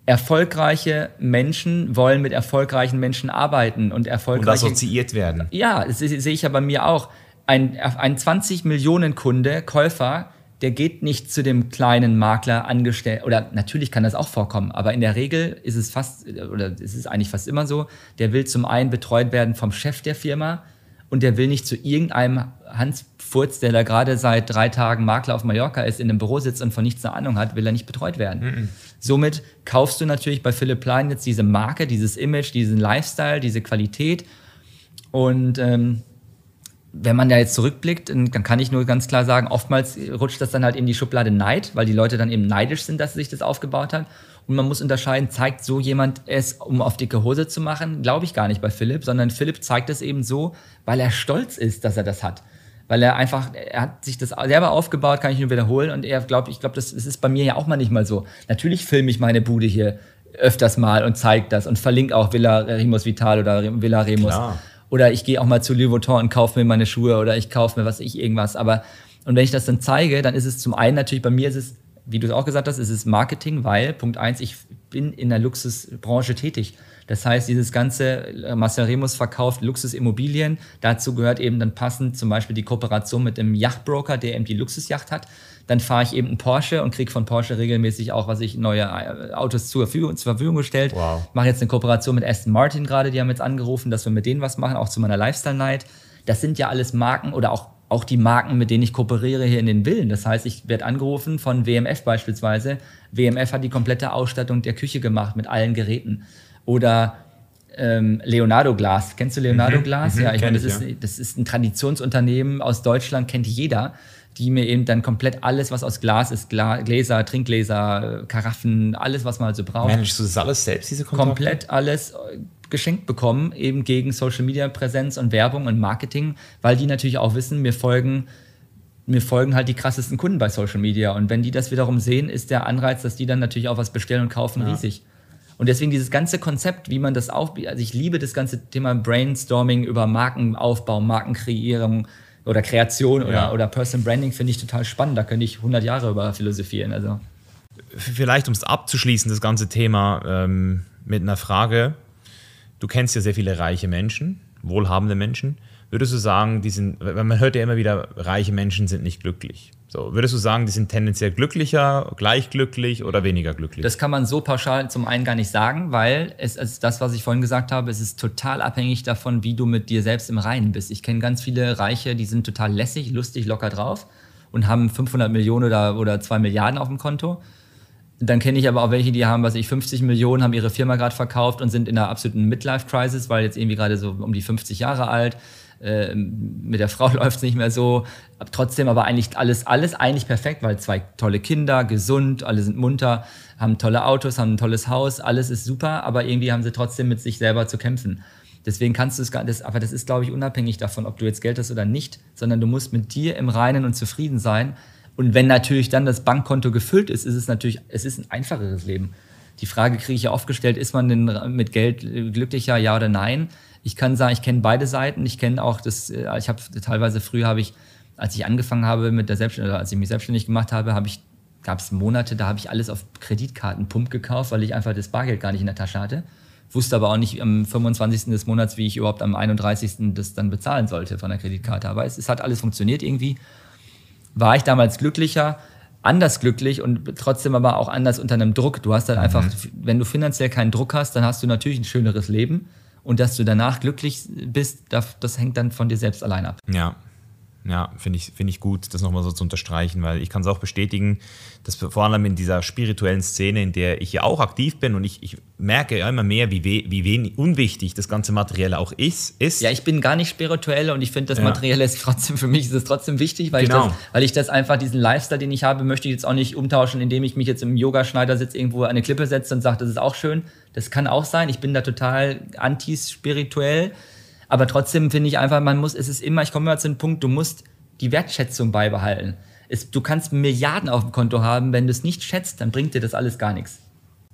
[SPEAKER 1] erfolgreiche Menschen wollen mit erfolgreichen Menschen arbeiten und
[SPEAKER 2] und
[SPEAKER 1] erfolgreiche
[SPEAKER 2] assoziiert werden.
[SPEAKER 1] ja, das se- sehe ich ja bei mir auch. Ein, ein 20 Millionen Kunde, Käufer, der geht nicht zu dem kleinen Makler angestellt. Oder natürlich kann das auch vorkommen, aber in der Regel ist es fast, oder es ist eigentlich fast immer so, der will zum einen betreut werden vom Chef der Firma und der will nicht zu irgendeinem Hans Furz, der da gerade seit drei Tagen Makler auf Mallorca ist, in einem Büro sitzt und von nichts eine Ahnung hat, will er nicht betreut werden. Somit kaufst du natürlich bei Philipp Plein jetzt diese Marke, dieses Image, diesen Lifestyle, diese Qualität und ähm, wenn man da jetzt zurückblickt, dann kann ich nur ganz klar sagen, oftmals rutscht das dann halt in die Schublade Neid, weil die Leute dann eben neidisch sind, dass sich das aufgebaut hat. Und man muss unterscheiden, zeigt so jemand es, um auf dicke Hose zu machen? Glaube ich gar nicht bei Philipp, sondern Philipp zeigt es eben so, weil er stolz ist, dass er das hat. Weil er einfach, er hat sich das selber aufgebaut, kann ich nur wiederholen. Und er glaubt, ich glaube, das, das ist bei mir ja auch mal nicht mal so. Natürlich filme ich meine Bude hier öfters mal und zeige das und verlinke auch Villa Remus Vital oder Villa Remus.
[SPEAKER 2] Klar.
[SPEAKER 1] Oder ich gehe auch mal zu Louis Vuitton und kaufe mir meine Schuhe oder ich kaufe mir was ich irgendwas. Aber und wenn ich das dann zeige, dann ist es zum einen natürlich bei mir ist es, wie du es auch gesagt hast, ist es Marketing, weil Punkt eins, ich bin in der Luxusbranche tätig. Das heißt, dieses ganze äh, Marcel Remus verkauft Luxusimmobilien. Dazu gehört eben dann passend zum Beispiel die Kooperation mit dem Yachtbroker, der eben die Luxusjacht hat. Dann fahre ich eben einen Porsche und kriege von Porsche regelmäßig auch, was ich neue äh, Autos zur Verfügung, zur Verfügung gestellt.
[SPEAKER 2] Wow.
[SPEAKER 1] Mache jetzt eine Kooperation mit Aston Martin gerade, die haben jetzt angerufen, dass wir mit denen was machen, auch zu meiner Lifestyle Night. Das sind ja alles Marken oder auch, auch die Marken, mit denen ich kooperiere hier in den Villen. Das heißt, ich werde angerufen von WMF beispielsweise. WMF hat die komplette Ausstattung der Küche gemacht mit allen Geräten. Oder ähm, Leonardo Glas. Kennst du Leonardo Glas? ja, ich meine, das,
[SPEAKER 2] ich,
[SPEAKER 1] ist,
[SPEAKER 2] ja.
[SPEAKER 1] das ist ein Traditionsunternehmen aus Deutschland, kennt jeder, die mir eben dann komplett alles, was aus Glas ist, Gla Gläser, Trinkgläser, Karaffen, alles, was man halt so braucht
[SPEAKER 2] Managst du das alles selbst, diese Kontakte?
[SPEAKER 1] komplett alles äh, geschenkt bekommen, eben gegen Social Media Präsenz und Werbung und Marketing, weil die natürlich auch wissen, mir folgen, mir folgen halt die krassesten Kunden bei Social Media. Und wenn die das wiederum sehen, ist der Anreiz, dass die dann natürlich auch was bestellen und kaufen, riesig. Und deswegen dieses ganze Konzept, wie man das auf, also ich liebe das ganze Thema Brainstorming über Markenaufbau, Markenkreierung, oder Kreation oder, ja. oder Person Branding finde ich total spannend. Da könnte ich 100 Jahre über philosophieren. Also.
[SPEAKER 2] Vielleicht, um es abzuschließen, das ganze Thema ähm, mit einer Frage. Du kennst ja sehr viele reiche Menschen, wohlhabende Menschen. Würdest du sagen, die sind, man hört ja immer wieder, reiche Menschen sind nicht glücklich. So, würdest du sagen, die sind tendenziell glücklicher, gleich glücklich oder weniger glücklich?
[SPEAKER 1] Das kann man so pauschal zum einen gar nicht sagen, weil es ist das, was ich vorhin gesagt habe, es ist total abhängig davon, wie du mit dir selbst im Reinen bist. Ich kenne ganz viele Reiche, die sind total lässig, lustig, locker drauf und haben 500 Millionen oder, oder 2 Milliarden auf dem Konto. Dann kenne ich aber auch welche, die haben, was ich, 50 Millionen, haben ihre Firma gerade verkauft und sind in einer absoluten Midlife-Crisis, weil jetzt irgendwie gerade so um die 50 Jahre alt äh, mit der Frau läuft es nicht mehr so. Trotzdem aber eigentlich alles, alles eigentlich perfekt, weil zwei tolle Kinder, gesund, alle sind munter, haben tolle Autos, haben ein tolles Haus, alles ist super, aber irgendwie haben sie trotzdem mit sich selber zu kämpfen. Deswegen kannst du es gar nicht, aber das ist, glaube ich, unabhängig davon, ob du jetzt Geld hast oder nicht, sondern du musst mit dir im Reinen und zufrieden sein. Und wenn natürlich dann das Bankkonto gefüllt ist, ist es natürlich, es ist ein einfacheres Leben. Die Frage kriege ich ja oft gestellt, ist man denn mit Geld glücklicher, ja oder nein? Ich kann sagen, ich kenne beide Seiten. Ich kenne auch das, äh, ich habe teilweise früher habe ich, als ich angefangen habe mit der Selbstständigkeit, als ich mich selbstständig gemacht habe, habe ich gab es Monate, da habe ich alles auf Kreditkartenpump gekauft, weil ich einfach das Bargeld gar nicht in der Tasche hatte. Wusste aber auch nicht am 25. des Monats, wie ich überhaupt am 31. das dann bezahlen sollte von der Kreditkarte. Aber es, es hat alles funktioniert irgendwie. War ich damals glücklicher, anders glücklich und trotzdem aber auch anders unter einem Druck. Du hast dann mhm. einfach, wenn du finanziell keinen Druck hast, dann hast du natürlich ein schöneres Leben und dass du danach glücklich bist, das, das hängt dann von dir selbst allein ab.
[SPEAKER 2] Ja, ja, finde ich, find ich gut, das nochmal so zu unterstreichen, weil ich kann es auch bestätigen, dass vor allem in dieser spirituellen Szene, in der ich ja auch aktiv bin und ich, ich merke ja immer mehr, wie, we, wie wenig unwichtig das ganze Materielle auch ist, ist.
[SPEAKER 1] Ja, ich bin gar nicht spirituell und ich finde, das ja. Materielle ist trotzdem, für mich ist es trotzdem wichtig, weil, genau. ich das, weil ich das einfach, diesen Lifestyle, den ich habe, möchte ich jetzt auch nicht umtauschen, indem ich mich jetzt im Yoga-Schneidersitz irgendwo an eine Klippe setze und sage, das ist auch schön. Das kann auch sein. Ich bin da total anti-spirituell aber trotzdem finde ich einfach, man muss, es ist immer, ich komme immer zu dem Punkt, du musst die Wertschätzung beibehalten. Es, du kannst Milliarden auf dem Konto haben, wenn du es nicht schätzt, dann bringt dir das alles gar nichts.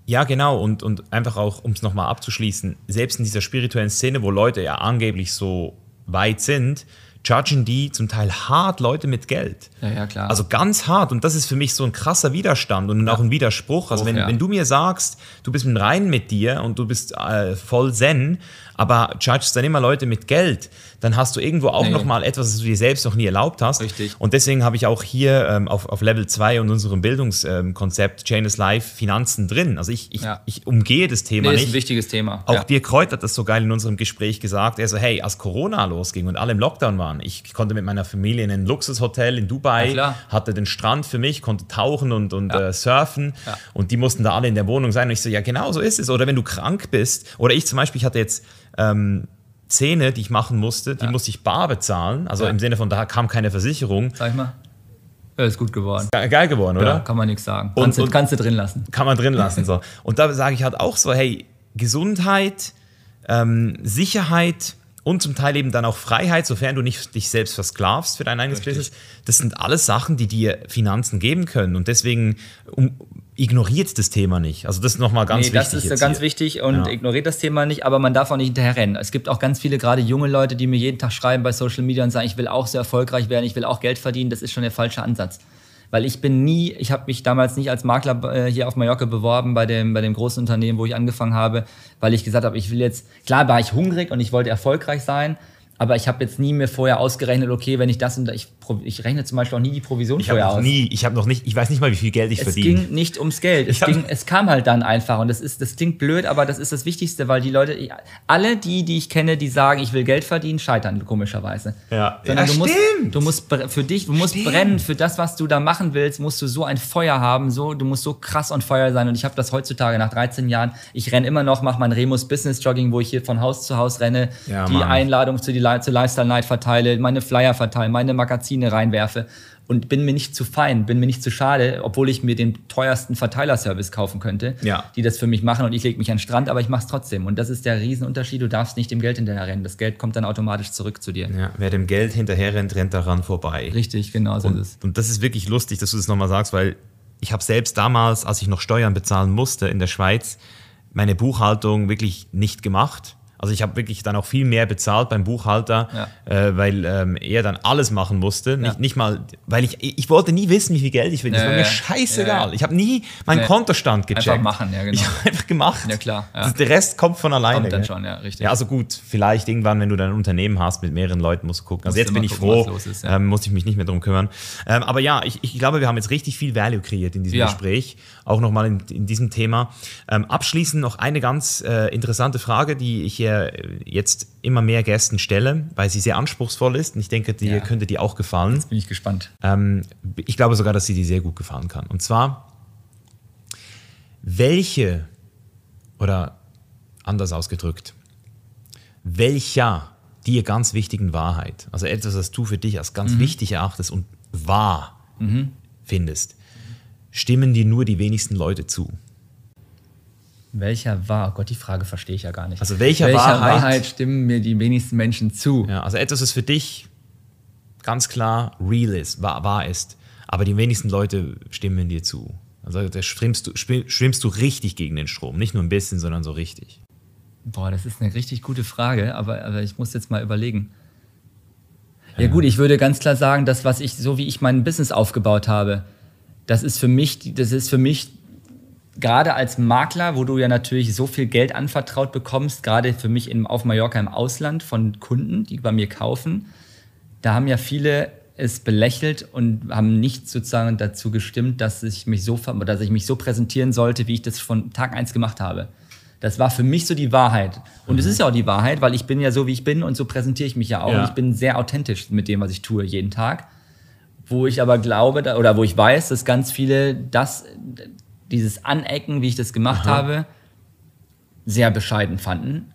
[SPEAKER 2] Ja, genau. Und, und einfach auch, um es nochmal abzuschließen, selbst in dieser spirituellen Szene, wo Leute ja angeblich so weit sind, judgen die zum Teil hart Leute mit Geld.
[SPEAKER 1] Ja, ja, klar.
[SPEAKER 2] Also ganz hart. Und das ist für mich so ein krasser Widerstand und ja. auch ein Widerspruch. Also, wenn, ja. wenn du mir sagst, du bist rein mit dir und du bist äh, voll Zen, aber judgest dann immer Leute mit Geld, dann hast du irgendwo auch nee. nochmal etwas, was du dir selbst noch nie erlaubt hast.
[SPEAKER 1] Richtig.
[SPEAKER 2] Und deswegen habe ich auch hier ähm, auf, auf Level 2 und unserem Bildungskonzept ähm, Chainless Life Finanzen drin. Also ich, ich, ja. ich umgehe das Thema nee, nicht.
[SPEAKER 1] Das ist ein wichtiges Thema.
[SPEAKER 2] Auch ja. dir Kreut hat das so geil in unserem Gespräch gesagt. Er so, hey, als Corona losging und alle im Lockdown waren, ich konnte mit meiner Familie in ein Luxushotel in Dubai, ja, hatte den Strand für mich, konnte tauchen und, und äh, surfen und die mussten da alle in der Wohnung sein. Und ich so, ja genau so ist es. Oder wenn du krank bist, oder ich zum Beispiel, ich hatte jetzt ähm, Zähne, die ich machen musste, die ja. musste ich bar bezahlen. Also ja. im Sinne von, da kam keine Versicherung.
[SPEAKER 1] Sag ich mal. Ja, ist gut geworden.
[SPEAKER 2] Geil geworden, oder? Ja,
[SPEAKER 1] kann man nichts sagen. Und, kannst, du, kannst du drin lassen.
[SPEAKER 2] Kann man drin lassen. so. Und da sage ich halt auch so, hey, Gesundheit, ähm, Sicherheit und zum Teil eben dann auch Freiheit, sofern du nicht dich selbst versklavst für dein eigenes Richtig. Business. Das sind alles Sachen, die dir Finanzen geben können. Und deswegen um, ignoriert das Thema nicht. Also das ist nochmal ganz nee,
[SPEAKER 1] wichtig. Das ist ganz hier. wichtig und ja. ignoriert das Thema nicht, aber man darf auch nicht hinterherrennen. Es gibt auch ganz viele, gerade junge Leute, die mir jeden Tag schreiben bei Social Media und sagen, ich will auch sehr erfolgreich werden, ich will auch Geld verdienen. Das ist schon der falsche Ansatz. Weil ich bin nie, ich habe mich damals nicht als Makler äh, hier auf Mallorca beworben bei dem, bei dem großen Unternehmen, wo ich angefangen habe, weil ich gesagt habe, ich will jetzt, klar war ich hungrig und ich wollte erfolgreich sein, aber ich habe jetzt nie mir vorher ausgerechnet, okay, wenn ich das und ich, ich rechne zum Beispiel auch nie die Provision
[SPEAKER 2] ich
[SPEAKER 1] vorher aus.
[SPEAKER 2] Nie, ich habe noch nicht, ich weiß nicht mal, wie viel Geld ich
[SPEAKER 1] es
[SPEAKER 2] verdiene.
[SPEAKER 1] Es ging nicht ums Geld. Es, ging, es kam halt dann einfach und das ist, das klingt blöd, aber das ist das Wichtigste, weil die Leute, alle die, die ich kenne, die sagen, ich will Geld verdienen, scheitern komischerweise.
[SPEAKER 2] Ja,
[SPEAKER 1] Sondern
[SPEAKER 2] ja,
[SPEAKER 1] du musst, stimmt. du musst für dich, du musst stimmt. brennen für das, was du da machen willst, musst du so ein Feuer haben, so, du musst so krass on Feuer sein und ich habe das heutzutage nach 13 Jahren. Ich renne immer noch, mache mein Remus Business Jogging, wo ich hier von Haus zu Haus renne, ja, die Mann. Einladung zu die zu Lifestyle Night verteile, meine Flyer verteile, meine Magazine reinwerfe und bin mir nicht zu fein, bin mir nicht zu schade, obwohl ich mir den teuersten Verteilerservice kaufen könnte,
[SPEAKER 2] ja.
[SPEAKER 1] die das für mich machen und ich lege mich an den Strand, aber ich mache es trotzdem. Und das ist der Riesenunterschied. Du darfst nicht dem Geld hinterherrennen. Das Geld kommt dann automatisch zurück zu dir.
[SPEAKER 2] Ja, wer dem Geld hinterher rennt, rennt daran vorbei.
[SPEAKER 1] Richtig, genau so
[SPEAKER 2] und,
[SPEAKER 1] ist es.
[SPEAKER 2] Und das ist wirklich lustig, dass du das nochmal sagst, weil ich habe selbst damals, als ich noch Steuern bezahlen musste in der Schweiz, meine Buchhaltung wirklich nicht gemacht Also ich habe wirklich dann auch viel mehr bezahlt beim Buchhalter,
[SPEAKER 1] Ja.
[SPEAKER 2] äh, weil ähm, er dann alles machen musste. Nicht,
[SPEAKER 1] Ja.
[SPEAKER 2] nicht mal, weil ich, ich wollte nie wissen, wie viel Geld ich will. Das
[SPEAKER 1] Ja,
[SPEAKER 2] war mir scheißegal. Ich habe nie meinen. Kontostand gecheckt.
[SPEAKER 1] Einfach machen, ja, genau.
[SPEAKER 2] Ich habe einfach gemacht.
[SPEAKER 1] Ja, klar.
[SPEAKER 2] Das, der Rest kommt von alleine.
[SPEAKER 1] Kommt dann schon, ja, richtig.
[SPEAKER 2] Ja, also gut, vielleicht irgendwann, wenn du dein Unternehmen hast mit mehreren Leuten, musst du gucken. Also jetzt bin ich
[SPEAKER 1] gucken,
[SPEAKER 2] froh,
[SPEAKER 1] ist,
[SPEAKER 2] ähm, muss ich mich nicht mehr drum kümmern. Ähm, aber ja, ich, ich glaube, wir haben jetzt richtig viel Value kreiert in diesem. Gespräch, auch nochmal in, in diesem Thema. Ähm, abschließend noch eine ganz äh, interessante Frage, die ich äh, jetzt immer mehr Gästen stelle, weil sie sehr anspruchsvoll ist und ich denke, dir
[SPEAKER 1] Ja.
[SPEAKER 2] könnte die auch gefallen.
[SPEAKER 1] Bin ich gespannt.
[SPEAKER 2] Ähm, ich glaube sogar, dass sie dir sehr gut gefallen kann. Und zwar, welche, oder anders ausgedrückt, welcher dir ganz wichtigen Wahrheit, also etwas, was du für dich als ganz
[SPEAKER 1] Mhm.
[SPEAKER 2] wichtig erachtest und wahr findest, stimmen dir nur die wenigsten Leute zu.
[SPEAKER 1] Welcher war? Oh Gott, die Frage verstehe ich ja gar nicht.
[SPEAKER 2] Also welcher
[SPEAKER 1] Welcher
[SPEAKER 2] Wahrheit-
[SPEAKER 1] Wahrheit, stimmen mir die wenigsten Menschen zu?
[SPEAKER 2] Ja, also etwas, was für dich ganz klar real ist, wahr, wahr ist, aber die wenigsten Leute stimmen dir zu. Also da schwimmst du, schwimm- schwimmst du richtig gegen den Strom, nicht nur ein bisschen, sondern so richtig.
[SPEAKER 1] Boah, das ist eine richtig gute Frage, aber, aber ich muss jetzt mal überlegen. Ja, gut, ich würde ganz klar sagen, das, was ich, so wie ich mein Business aufgebaut habe, das ist für mich, das ist für mich gerade als Makler, wo du ja natürlich so viel Geld anvertraut bekommst, gerade für mich in, auf Mallorca im Ausland von Kunden, die bei mir kaufen, da haben ja viele es belächelt und haben nicht sozusagen dazu gestimmt, dass ich mich so, dass ich mich so präsentieren sollte, wie ich das von Tag eins gemacht habe. Das war für mich so die Wahrheit. Und es ist ja auch die Wahrheit, weil ich bin ja so, wie ich bin und so präsentiere ich mich ja auch.
[SPEAKER 2] Ja.
[SPEAKER 1] Und ich bin sehr authentisch mit dem, was ich tue, jeden Tag. Wo ich aber glaube, oder wo ich weiß, dass ganz viele das, dieses Anecken, wie ich das gemacht habe, sehr bescheiden fanden.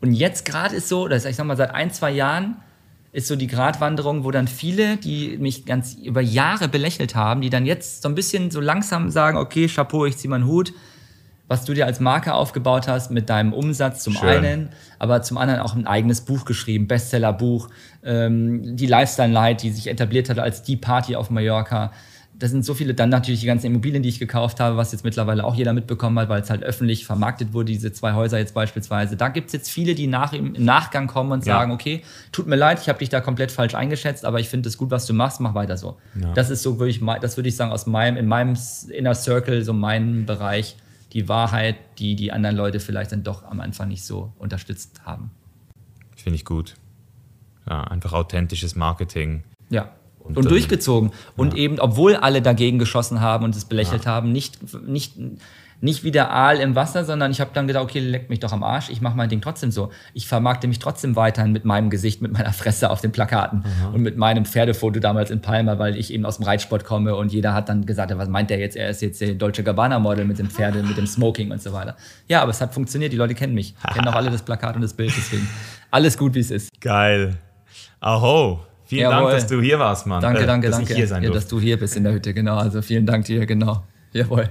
[SPEAKER 1] Und jetzt gerade ist so, dass ich sag mal, seit ein, zwei Jahren ist so die Gratwanderung, wo dann viele, die mich ganz über Jahre belächelt haben, die dann jetzt so ein bisschen so langsam sagen, okay, Chapeau, ich zieh meinen Hut, was du dir als Marke aufgebaut hast mit deinem Umsatz zum
[SPEAKER 2] Schön.
[SPEAKER 1] einen, aber zum anderen auch ein eigenes Buch geschrieben, Bestsellerbuch, ähm, die Lifestyle Light, die sich etabliert hat als die Party auf Mallorca. Das sind so viele, dann natürlich die ganzen Immobilien, die ich gekauft habe, was jetzt mittlerweile auch jeder mitbekommen hat, weil es halt öffentlich vermarktet wurde, diese zwei Häuser jetzt beispielsweise. Da gibt es jetzt viele, die nach, im Nachgang kommen und
[SPEAKER 2] Ja.
[SPEAKER 1] sagen, okay, tut mir leid, ich habe dich da komplett falsch eingeschätzt, aber ich finde es gut, was du machst, mach weiter so. Das ist so, würde ich, das würde ich sagen, aus meinem, in meinem Inner Circle, so meinem Bereich, die Wahrheit, die die anderen Leute vielleicht dann doch am Anfang nicht so unterstützt haben.
[SPEAKER 2] Finde ich gut. Ja, einfach authentisches Marketing.
[SPEAKER 1] Ja.
[SPEAKER 2] Und,
[SPEAKER 1] Und, durchgezogen. Und eben, obwohl alle dagegen geschossen haben und es belächelt haben, nicht, nicht, nicht wie der Aal im Wasser, sondern ich habe dann gedacht, okay, leck mich doch am Arsch, ich mache mein Ding trotzdem so. Ich vermarkte mich trotzdem weiterhin mit meinem Gesicht, mit meiner Fresse auf den Plakaten und mit meinem Pferdefoto damals in Palma, weil ich eben aus dem Reitsport komme und jeder hat dann gesagt, was meint der jetzt? Er ist jetzt der Dolce Gabbana Model mit dem Pferde, mit dem Smoking und so weiter. Ja, aber es hat funktioniert, die Leute kennen mich, kennen auch alle das Plakat und das Bild, deswegen alles gut, wie es ist.
[SPEAKER 2] Geil. Aho. Vielen
[SPEAKER 1] Jawohl.
[SPEAKER 2] Dank, dass du hier warst, Mann.
[SPEAKER 1] Danke,
[SPEAKER 2] Äh,
[SPEAKER 1] danke,
[SPEAKER 2] dass
[SPEAKER 1] danke.
[SPEAKER 2] Ich hier sein
[SPEAKER 1] ja,
[SPEAKER 2] durfte.
[SPEAKER 1] dass du hier bist in der Hütte, genau. Also vielen Dank dir, genau. Jawohl.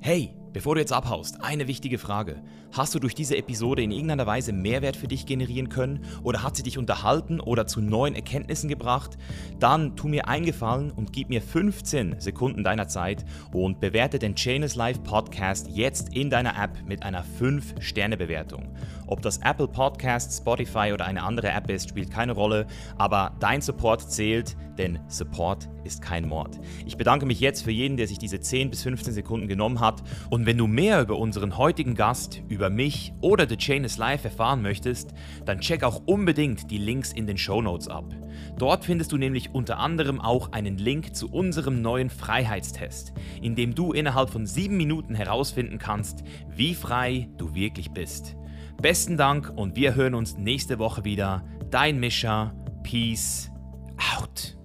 [SPEAKER 2] Hey, bevor du jetzt abhaust, eine wichtige Frage. Hast du durch diese Episode in irgendeiner Weise Mehrwert für dich generieren können oder hat sie dich unterhalten oder zu neuen Erkenntnissen gebracht? Dann tu mir einen Gefallen und gib mir 15 Sekunden deiner Zeit und bewerte den Chainless Life Podcast jetzt in deiner App mit einer 5-Sterne-Bewertung. Ob das Apple Podcast, Spotify oder eine andere App ist, spielt keine Rolle, aber dein Support zählt, denn Support ist kein Mord. Ich bedanke mich jetzt für jeden, der sich diese 10 bis 15 Sekunden genommen hat. Und wenn du mehr über unseren heutigen Gast, über mich oder The Chain is Life erfahren möchtest, dann check auch unbedingt die Links in den Show Notes ab. Dort findest du nämlich unter anderem auch einen Link zu unserem neuen Freiheitstest, in dem du innerhalb von 7 Minuten herausfinden kannst, wie frei du wirklich bist. Besten Dank und wir hören uns nächste Woche wieder. Dein Mischa. Peace out.